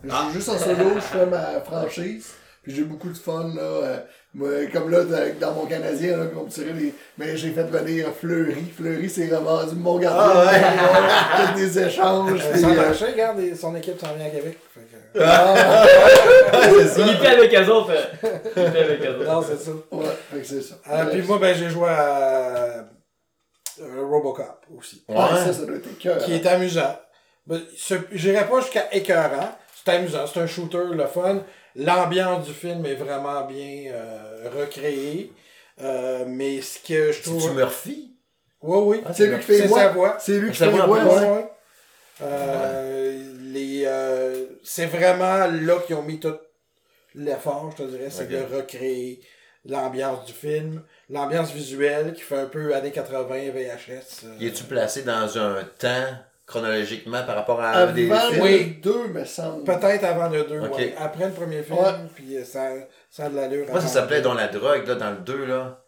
Je Ah. joue juste en solo, je fais ma franchise. Puis j'ai beaucoup de fun, là. euh, moi, comme là, dans- mon Canadien, là, qu'on me tirait les. Mais j'ai fait venir Fleury. Fleury, c'est vraiment du mon gardien. Ah ouais. Des échanges. Euh, puis, Sans euh, regarde, son équipe s'en vient à Québec. Fait ah, c'est ça. Il était avec eux autres. euh. Il était avec eux autres. Non, c'est ça. ouais, c'est ça. Euh, Ouais. puis moi, ben, j'ai joué à euh, Robocop aussi. Ouais, Ouais. ça, ça doit être cœur. Qui est amusant. Ben, ce- J'irai pas jusqu'à écœurant. C'est amusant. C'est un shooter, le fun. L'ambiance du film est vraiment bien euh, recréée. Euh, mais ce que je trouve. C'est-tu Murphy? Oui, oui. Ah, C'est lui qui fait C'est sa voix. C'est lui qui Ça fait voix, Ouais, ouais. ouais. Les, euh, c'est vraiment là qu'ils ont mis tout l'effort, je te dirais, c'est de recréer l'ambiance du film, l'ambiance visuelle qui fait un peu années 80 VHS. euh, Y es-tu placé dans un temps chronologiquement par rapport à un des Avant films? Oui. deux, me semble. Peut-être avant le 2, Ok. ouais. Après le premier film, puis euh, ça, ça a de l'allure. Moi, ça avant s'appelait. Dans la drogue, là, dans le 2, là.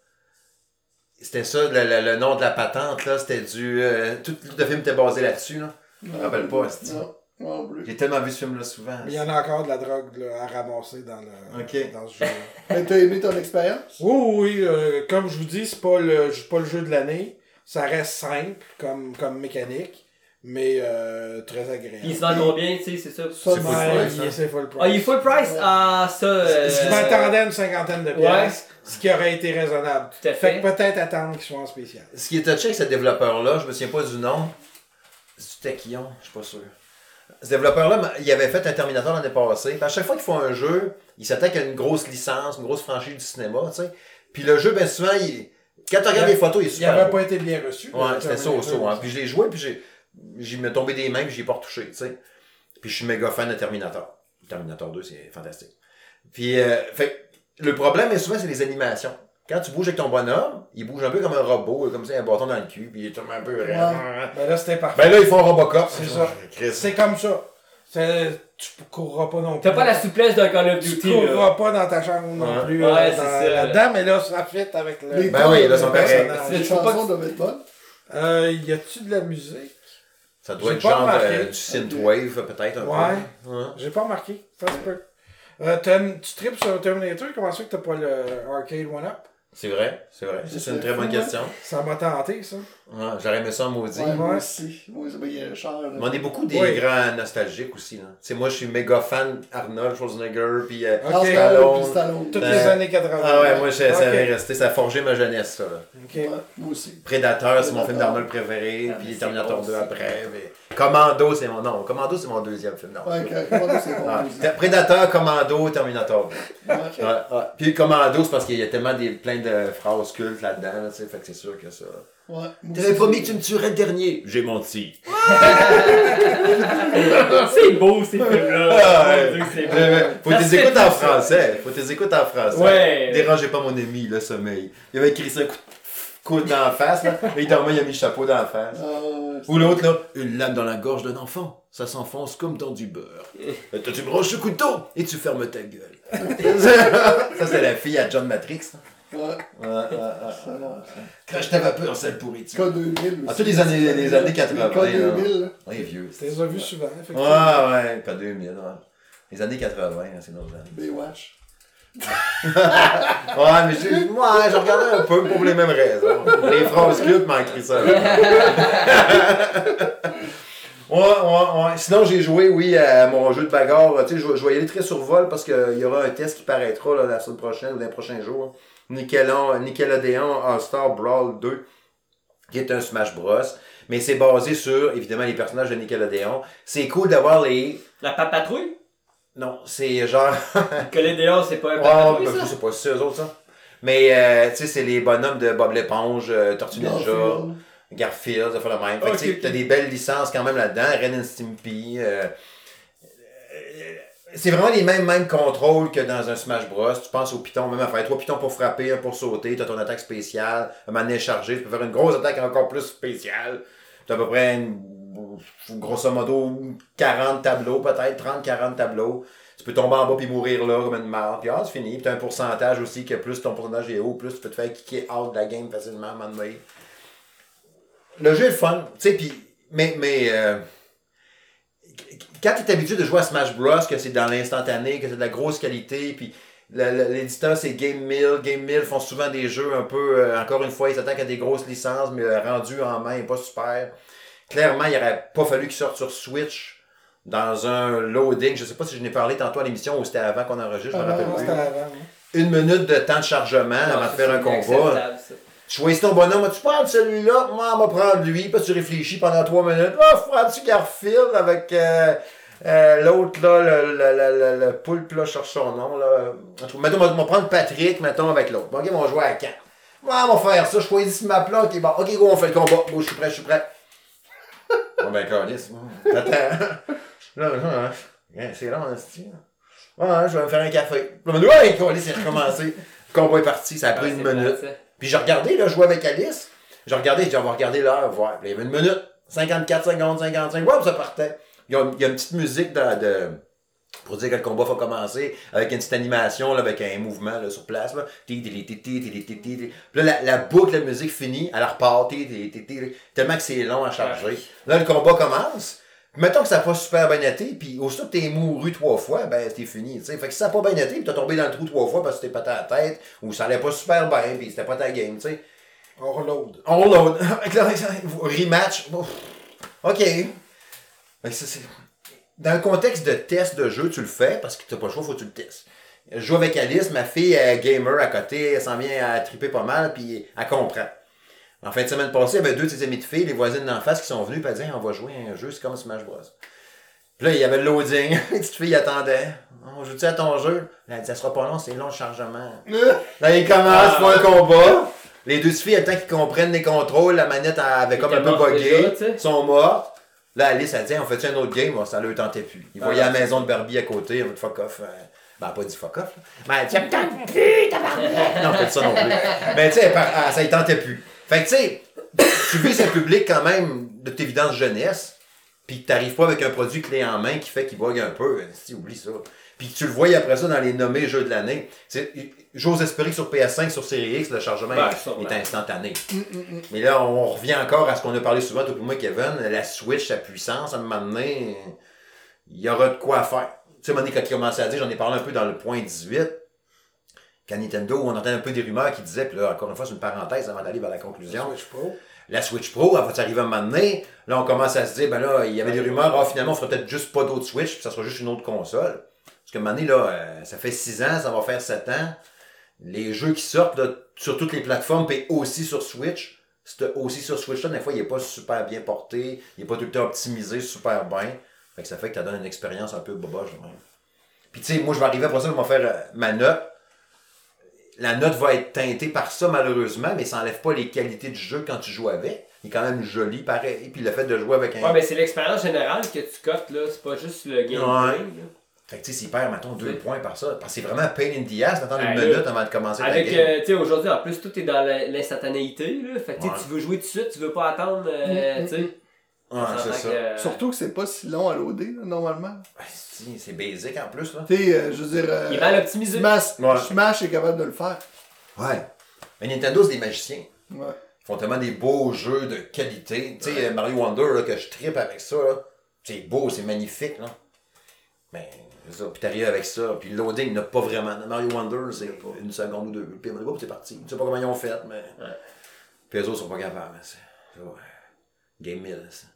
C'était ça, le, le- le nom de la patente, là. C'était du. euh, tout le film était basé là-dessus, là. Je me rappelle pas, c'est-tu. Non, non plus. J'ai tellement vu ce film-là souvent. Mais il y en a encore de la drogue là, à ramasser dans, le, Ok. dans ce jeu. Mais t'as aimé ton expérience? Oui, oui, oui, euh, comme je vous dis, c'est pas le, c'est pas le jeu de l'année. Ça reste simple comme, comme mécanique, mais euh, très agréable. Il se vend combien, tu sais, c'est ça? C'est full price, il hein? est- c'est full price. Ah, il est full price? Ah, ça. euh, Je m'attendais à une cinquantaine de Ouais. pièces, ce qui aurait été raisonnable. Tout à Fait fait. que peut-être attendre qu'ils soient en spécial. Ce qui est touché avec ce développeur-là, je me souviens pas du nom. C'était Kion, je suis pas sûr. Ce développeur-là, il avait fait un Terminator l'année passée. À chaque fois qu'ils font un jeu, il s'attaque à une grosse licence, une grosse franchise du cinéma, tu sais. Puis le jeu, bien souvent, il... quand tu regardes Il- les photos, il est Il super. n'avait beau. pas été bien reçu. Ouais, c'était ça au saut. Hein. aussi. Puis je l'ai joué, puis j'ai, j'y m'est tombé des mains, puis j'y ai pas retouché, tu sais. Puis je suis méga fan de Terminator. Terminator 2, c'est fantastique. Puis, euh, fait le problème, est souvent, c'est les animations. Quand tu bouges avec ton bonhomme, il bouge un peu comme un robot, comme ça, il a un bâton dans le cul, puis il est comme un peu... Ben là, c'était parfait. Ben là, ils font Robocop. C'est ça. C'est comme ça. C'est- Tu courras pas non plus. T'as pas la souplesse d'un Call of Tu Duty, là. courras pas dans ta chambre non Ouais. plus Ouais, euh, c'est là-dedans, mais là, ça fit avec le. Les Ben oui, là, personnage. Mais Les tu chansons être bonnes. Euh, y a-tu de la musique? Ça doit être genre remarqué. euh, du synthwave, peut-être, un Ouais. peu. Ouais. J'ai pas remarqué. Ça se peut. Euh, tu tripes sur Terminator, comment ça que t'as pas le Arcade One-Up C'est vrai, c'est vrai. C'est une très bonne hein? question. Ça m'a tenté, ça. Ouais, J'aurais aimé ça en maudit. Ouais, moi aussi. Moi aussi, cher. là. Mais on est beaucoup des Oui. grands nostalgiques aussi. Là. Moi, je suis méga fan Arnold Schwarzenegger, puis euh, Ok. Ah, Stallone. Stallone, puis Stallone. Toutes Euh, les années 80. Ah ouais, moi, je- ça avait resté, ça a forgé ma jeunesse, ça. Là. Ouais, moi aussi. Prédateur, c'est mon film d'Arnold préféré, Ah, puis Terminator bon, 2 c'est après. mais- Commando, c'est mon non, Commando, c'est mon deuxième film. Non. Ouais, Commando, c'est bon. Ah, Prédateur, Commando, Terminator 2. Ouais. Ouais, ouais. Puis Commando, c'est parce qu'il y a tellement des, plein de phrases cultes là-dedans, là, tu sais, fait que c'est sûr que ça. Ouais, T'avais promis que tu me tuerais le dernier. J'ai menti. C'est beau, ces films-là. Mon Faut tes écoutes en français. Faut tes écoutes en français. Ouais. Dérangez pas mon ami, le sommeil. Il avait écrit ça coup coude dans la face, là. Et il dormait, il a mis le chapeau dans la face. Ah, Ou l'autre, là, une lame dans la gorge d'un enfant. Ça s'enfonce comme dans du beurre. Toi, tu branches le couteau et tu fermes ta gueule. ça, c'est la fille à John Matrix. là. Ouais, Ouais, ouais, ouais. Crache ta vapeur, sale pourriture. K2000 Ah, aussi. tous les années, les années 80. Les là. K2000, là. Ouais, vieux. Vus souvent, Ouais, effectivement. ouais, pas 2000, ouais. Les années 80, hein, c'est nos années. Baywatch. Ouais, mais j'ai, moi, je regardais un peu pour les mêmes raisons. Les phrases cultes m'ont écrit ça. Ouais, ouais, ouais. Sinon, j'ai joué, oui, à mon jeu de bagarre. Tu sais, je, je vais y aller très sur vol parce qu'il y aura un test qui paraîtra là, la semaine prochaine ou dans les prochains jours. Nickelodeon, Nickelodeon All-Star Brawl 2, qui est un Smash Bros. Mais c'est basé sur, évidemment, les personnages de Nickelodeon. C'est cool d'avoir les... La pape patrouille? Non, c'est genre... Que les déons, c'est pas un Oh, ben, je sais pas si c'est eux autres, ça. Mais, euh, tu sais, c'est les bonhommes de Bob l'éponge, euh, Tortue Ninja, Garfield. Ça fait le même. Fait que, tu sais, t'as des belles licences quand même là-dedans. Ren and Stimpy. euh, c'est vraiment les mêmes, mêmes contrôles que dans un Smash Bros. Tu penses au piton, même à faire trois pitons pour frapper, un pour sauter, tu as ton attaque spéciale, un manet chargé, tu peux faire une grosse attaque encore plus spéciale. Tu as à peu près, une- grosso modo, 40 tableaux, peut-être 30-40 tableaux. Tu peux tomber en bas puis mourir là comme une marde. Puis ah, c'est fini. Puis tu as un pourcentage aussi que plus ton pourcentage est haut, plus tu peux te faire kicker out de la game facilement à un moment donné. Le jeu est fun. Tu sais, puis. Mais. mais euh, quand tu es habitué de jouer à Smash Bros, que c'est dans l'instantané, que c'est de la grosse qualité, puis l'éditeur c'est Game Mill. Game Mill font souvent des jeux un peu, euh, encore une fois, ils s'attaquent à des grosses licences, mais le rendu en main est pas super. Clairement, il aurait pas fallu qu'ils sortent sur Switch dans un loading. Je sais pas si je n'ai parlé tantôt à l'émission ou c'était avant qu'on enregistre, je me rappelle Ah, plus. avant, hein. Une minute de temps de chargement avant de faire un combat. Tu choisis ton bonhomme, tu prends celui-là, moi, on va prendre lui, puis tu réfléchis pendant trois minutes. Ah, prends-tu Garfield avec euh, euh, l'autre, là, le, le, le, le, le poulpe, là, je cherche son nom, là. Mettons, on va, prendre Patrick, mettons, avec l'autre. Bon, ok, on va jouer à quatre. Moi, on va faire ça, je choisis ce map-là, ok, bon, ok, go, on fait le combat. Bon, je suis prêt, je suis prêt. Bon, ben, calice, moi. Attends. Là, là. Ouais, c'est long, c'est Ouais, je vais me faire un café. Là, ouais, calice, c'est recommencé. Le combat est parti, ça a pris une minute. Puis j'ai regardé, là, jouer avec Alice. J'ai regardé, j'ai dit, on va regarder l'heure, voir. Il y avait une minute, 54 secondes, 55, ouais, ça partait. Il y a, il y a une petite musique de, de- pour dire que le combat va commencer avec une petite animation, là, avec un mouvement là, sur place. Là. Là, la, boucle de la musique finit, elle repart, tellement que c'est long à charger. Là, le combat commence. Mettons que ça n'a pas super bien été, puis aussitôt que t'es mouru trois fois, ben t'es fini. T'sais. Fait que si ça n'a pas bien été, puis t'as tombé dans le trou trois fois parce que t'es pété à la tête, ou ça allait pas super bien, puis c'était pas ta game, tu sais. On reload. On. Rematch. OK. Fait que ça, c'est... Dans le contexte de test de jeu, tu le fais parce que t'as pas le choix, faut que tu le testes. Je joue avec Alice, ma fille est gamer à côté, elle s'en vient à triper pas mal, puis elle comprend. En fin de semaine passée, il y avait deux de ses amis de filles, les voisines d'en face, qui sont venues, puis elle dit on va jouer à un jeu, c'est comme Smash Bros. Puis là, il y avait le loading, les petites filles attendaient. On joue-tu à ton jeu? Elle a dit ça sera pas long, c'est long le chargement. Là, il commence pour un combat. Les deux filles, le temps qu'ils comprennent les contrôles, la manette elle avait comme un peu buggé. sont mortes. Là, Alice, elle dit, on fait un autre game? Bon, ça ne le tentait plus. Ils voyaient la maison de Barbie à côté, on dit fuck off. euh, Ben, pas dit fuck off. Mais elle dit, ça me tente plus, tabarnak! Non, pas ça non plus. Mais tu sais, elle elle- ça ne tentait plus. Fait que tu sais, tu vises un public quand même de évidence jeunesse, puis que t'arrives pas avec un produit clé en main qui fait qu'il bug un peu, si oublie ça. Puis tu le vois après ça dans les nommés jeux de l'année. J'ose espérer que sur PS5, sur Series X, le chargement Ben, est- sûrement. est instantané. Mais là, on revient encore à ce qu'on a parlé souvent, toi et moi, Kevin, la Switch, sa puissance, à un moment donné, il y aura de quoi faire. Tu sais, donné, quand il commençait à dire, j'en ai parlé un peu dans le point 18, quand Nintendo, on entendait un peu des rumeurs qui disaient, puis là, encore une fois, c'est une parenthèse avant d'aller vers la conclusion. Switch Pro. La Switch Pro, elle va arriver à un moment donné. Là, on commence à se dire, ben là, il y avait des rumeurs, ah, finalement, on fera peut-être juste pas d'autres Switch, puis ça sera juste une autre console. Parce qu'à un moment donné, là, euh, ça fait 6 ans, ça va faire 7 ans. Les jeux qui sortent là, sur toutes les plateformes, puis aussi sur Switch, c'est aussi sur Switch là, des fois, il n'est pas super bien porté, il n'est pas tout le temps optimisé super bien. Fait que ça fait que ça donne une expérience un peu boboche même. Puis tu sais, moi, je vais arriver après ça, je vais faire euh, ma note. La note va être teintée par ça, malheureusement, mais ça n'enlève pas les qualités du jeu quand tu joues avec. Il est quand même joli, pareil. Puis le fait de jouer avec un. Ouais, mais c'est l'expérience générale que tu cotes, là. C'est pas juste le gameplay. Ouais. Fait que tu sais, s'il perd, mettons, deux points par ça. Parce que c'est vraiment un pain in the ass d'attendre une minute avant de commencer Avec, game. euh, tu sais, aujourd'hui, en plus, tout est dans la- l'instantanéité, là. Fait que, tu sais, Ouais. tu veux jouer tout de suite, tu veux pas attendre, euh, Mm, tu sais. ouais, c'est ça. que, euh, Surtout que c'est pas si long à loader, là, normalement. Ouais, si, c'est basic en plus, là. Tu sais, euh, je veux dire. euh, Il est mal optimisé. Smash, Ouais. Smash est capable de le faire. Ouais. Mais Nintendo, c'est des magiciens. Ouais. Ils font tellement des beaux jeux de qualité. Tu sais, Mario Wonder, là, que je tripe avec ça, là. C'est beau, c'est magnifique, là. Mais, ça. Puis t'arrives avec ça. Puis le loading, n'a pas vraiment. Mario Wonder, c'est une seconde ou deux. Puis c'est parti. Tu sais pas comment ils ont fait, mais. Ouais. Puis les autres sont pas capables. mais C'est. Game 1000, ça.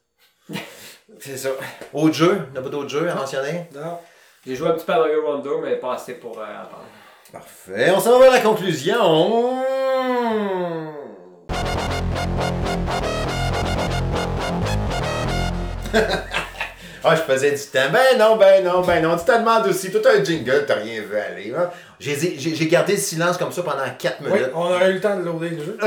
c'est ça. Autre jeu? N'a pas d'autres jeux à mentionner? Non. J'ai joué un petit peu à Mario Wonder, mais pas assez pour euh, en parler. Parfait. On s'en va vers la conclusion. Ah, je faisais du temps. Ben non, ben non, ben non. Tu te demandes aussi. Tout un jingle, t'as rien vu aller. hein. J'ai gardé le silence comme ça pendant 4 Oui, minutes. on aurait eu le temps de loader le jeu.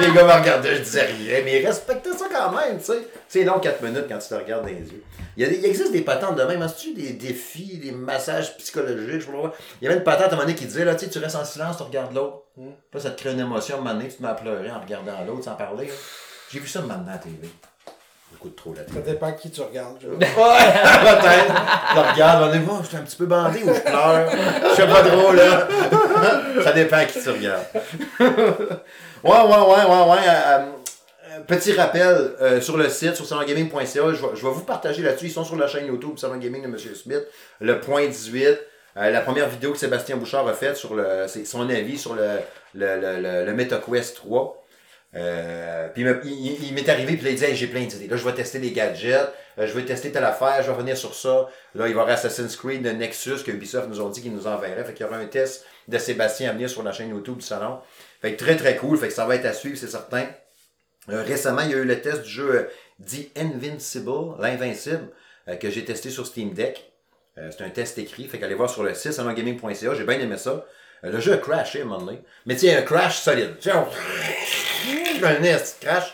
Les gars me regardaient, je disais rien, mais ils respectaient ça quand même, tu sais. C'est long 4 minutes quand tu te regardes dans les yeux. Il, y a il existe des patentes de même. As-tu des défis, des massages psychologiques? Je. Il y avait une patente à un moment donné qui disait, là, tu sais, tu restes en silence, tu regardes l'autre. Là, ça te crée une émotion. À un moment donné, tu te mets à pleurer en regardant l'autre sans parler. là. J'ai vu ça maintenant à la Trop Ça dépend qui tu regardes. je- Ouais, peut-être. Je regarde, on est bon, je suis un petit peu bandé ou je pleure. Je sais pas trop, là. Ça dépend à qui tu regardes. Ouais, ouais, ouais, ouais, ouais. euh, euh, petit rappel, euh, sur le site, sur salongaming.ca, je vais, je vais vous partager là-dessus. Ils sont sur la chaîne YouTube Salon Gaming de M. Smith. Le point 18. euh, la première vidéo que Sébastien Bouchard a faite sur le, son avis sur le, le, le, le, le MetaQuest 3. Euh, puis il me- il, il m'est arrivé, puis là, il dit Hey, j'ai plein d'idées. Là, je vais tester des gadgets, euh, je vais tester telle affaire, je vais revenir sur ça. Là, il va y avoir Assassin's Creed de Nexus que Ubisoft nous ont dit qu'ils nous enverraient. Fait qu'il y aura un test de Sébastien à venir sur la chaîne YouTube du salon. Fait que très très cool, fait que ça va être à suivre, c'est certain. Euh, récemment, il y a eu le test du jeu euh, dit Invincible, l'Invincible, euh, que j'ai testé sur Steam Deck. Euh, c'est un test écrit, fait qu'allez voir sur le site salongaming.ca, j'ai bien aimé ça. Euh, le jeu a crashé à un moment donné. Mais tu sais, un crash solide. Tu sais, on... un nest crash.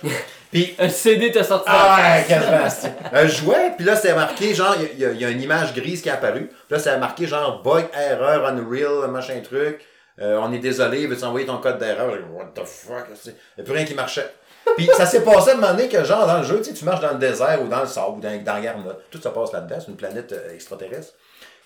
Puis Un CD t'a sorti ah ouais, bastien. Euh, jouais, puis là, c'était marqué, genre, il y, a- il y a une image grise qui est apparue. Puis là, c'était marqué, genre, bug, erreur, unreal, machin truc. Euh, on est désolé, veux-tu envoyer ton code d'erreur? What the fuck? Il n'y a plus rien qui marchait. Puis ça s'est passé à un moment donné que, genre, dans le jeu, tu sais, tu marches dans le désert ou dans le sable ou dans, dans la Garnotte. Tout ça passe là-dedans, c'est une planète euh, extraterrestre.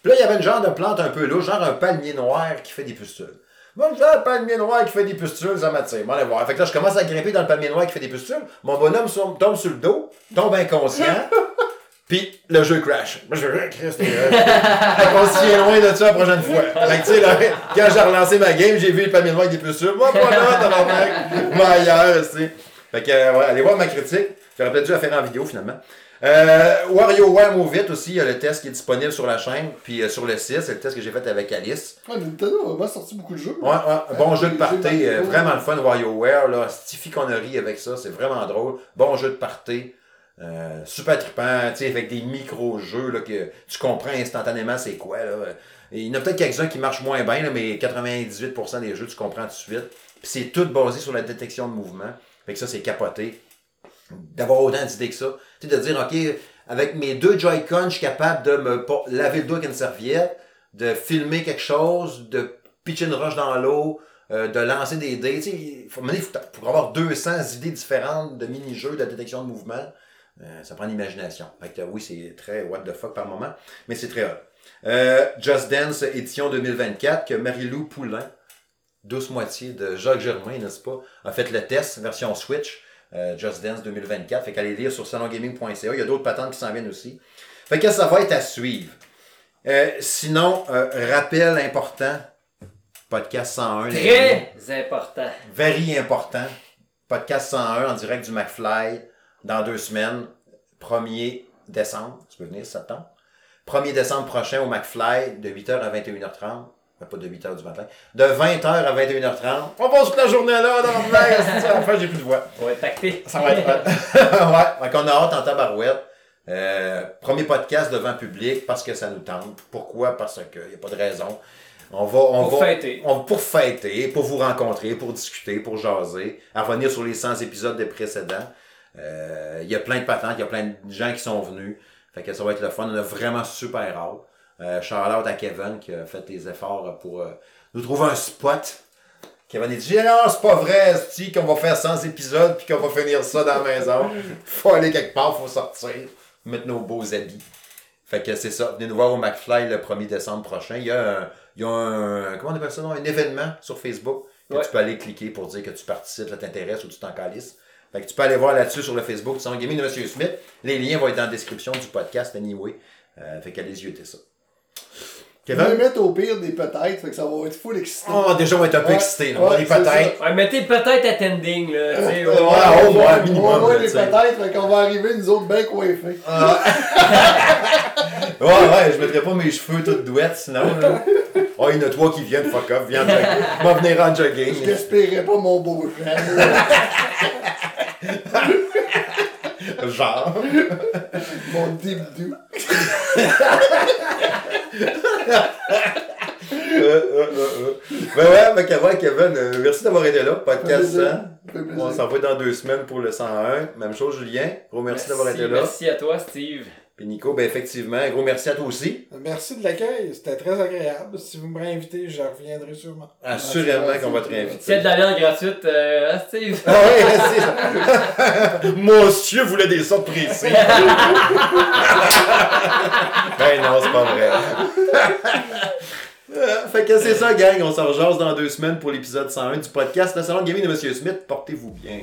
Puis là, il y avait une genre de plante un peu louche, genre un palmier noir qui fait des pustules. Moi, je un palmier noir qui fait des pustules, ça m'attire. Bon, allez voir. Fait que là, je commence à grimper dans le palmier noir qui fait des pustules. Mon bonhomme sur- tombe sur le dos, tombe inconscient. Puis le jeu crash. Moi, je veux Christ, Fait qu'on se tient loin de ça la prochaine fois. Fait que, tu sais, là, quand j'ai relancé ma game, j'ai vu le palmier noir avec des pustules. Moi, pas là, tabarnak. Moi, ailleurs, tu. Fait que, euh, ouais, allez voir ma critique. J'aurais peut-être dû la faire en vidéo, finalement. Euh, WarioWare Move It aussi, il y a le test qui est disponible sur la chaîne, puis euh, sur le site, c'est le test que j'ai fait avec Alice. Ouais, Nintendo a sorti beaucoup de jeux. Ouais, ouais, bon Ouais, jeu de party, euh, vraiment le fun, WarioWare, là, stiffy qu'on a ri avec ça, c'est vraiment drôle. Bon jeu de party, euh, super trippant, tu sais, avec des micro-jeux, là, que tu comprends instantanément c'est quoi, là. Et il y en a peut-être quelques-uns qui marchent moins bien, là, mais 98% des jeux, tu comprends tout de suite. Puis c'est tout basé sur la détection de mouvement. Fait que ça, c'est capoté. D'avoir autant d'idées que ça. Tu de dire, OK, avec mes deux Joy-Con, je suis capable de me laver le dos avec une serviette, de filmer quelque chose, de pitcher une roche dans l'eau, euh, de lancer des dés. Tu sais, il faut, faut, avoir 200 idées différentes de mini-jeux de détection de mouvement. Euh, ça prend l'imagination. Fait que oui, c'est très what the fuck par moment, mais c'est très hot. Euh, Just Dance édition 2024 que Marie-Lou Poulain, douce moitié de Jacques Germain, n'est-ce pas, a fait le test version Switch. Euh, Just Dance 2024. Fait qu'allez lire sur salongaming.ca. Il y a d'autres patentes qui s'en viennent aussi. Fait que ça va être à suivre. Euh, sinon, euh, rappel important. Podcast 101. les amis. Très important. Very important. Podcast 101 en direct du McFly dans deux semaines. 1er décembre. Tu peux venir septembre. 1er décembre prochain au McFly de 8h à 21h30. Pas de 8h du matin. De 20h à 21h30. On passe toute la journée là dans le. Enfin, j'ai plus de voix. On va être pacté. Ça va être ouais. Fait qu'on a hâte en tabarouette. Euh, premier podcast devant public parce que ça nous tente. Pourquoi? Parce qu'il n'y a pas de raison. On va, on Pour va, fêter. on- pour fêter, pour vous rencontrer, pour discuter, pour jaser, à revenir sur les 100 épisodes des précédents. Euh, Il y a plein de patentes, il y a plein de gens qui sont venus. Fait que ça va être le fun. On a vraiment super hâte. Euh, shout-out à Kevin qui a fait des efforts pour euh, nous trouver un spot. Kevin a dit Non, c'est pas vrai, c'est qu'on va faire 100 épisodes puis qu'on va finir ça dans la maison. Faut aller quelque part, faut sortir, mettre nos beaux habits. Fait que c'est ça. Venez nous voir au McFly le 1er décembre prochain. Il y a un, il y a un comment on appelle ça, non? un événement sur Facebook que Ouais. tu peux aller cliquer pour dire que tu participes, ça t'intéresse ou tu t'en calisses. Fait que tu peux aller voir là-dessus sur le Facebook Salon Gaming de M. Smith. Les liens vont être dans la description du podcast anyway. Euh, fait qu'allez yeux ça. Je vais Kevin? mettre au pire des peut-être, fait que ça va être full excitant. Oh, déjà, on va être un peu Ouais. excité. Là. Ouais, on va les peut-être. Ouais, mettez peut-être attending, là. sais, Ouais, ouais. au moins, minimum, On va sais. peut-être, fait qu'on va arriver, nous autres, bien coiffés. Ouais, ouais, je mettrais pas mes cheveux toutes douettes sinon. Là. Oh, il y en a trois qui viennent, fuck off, viens en venir en Je jogging. n'espérais pas mon beau frère. Genre. mon début. Euh, euh, euh. Ben ouais, ben Kevin, Kevin, euh, merci d'avoir été là. Podcast Ça fait plaisir. 100. Ça fait plaisir. On s'en va dans deux semaines pour le 101. Même chose, Julien. Gros merci, d'avoir été là. Merci à toi, Steve. Puis Nico, ben effectivement, un gros merci à toi aussi. Merci de l'accueil, c'était très agréable. Si vous me réinvitez, je reviendrai sûrement. Assurément qu'on va te réinviter. de la viande gratuite, euh, ah, Steve? Ah ouais, c'est ça. Monsieur voulait des sortes précis. ben non, c'est pas vrai. Euh, fait que c'est ça, gang. On s'en rejase dans deux semaines pour l'épisode 101 du podcast de Gaming de Monsieur Smith. Portez-vous bien.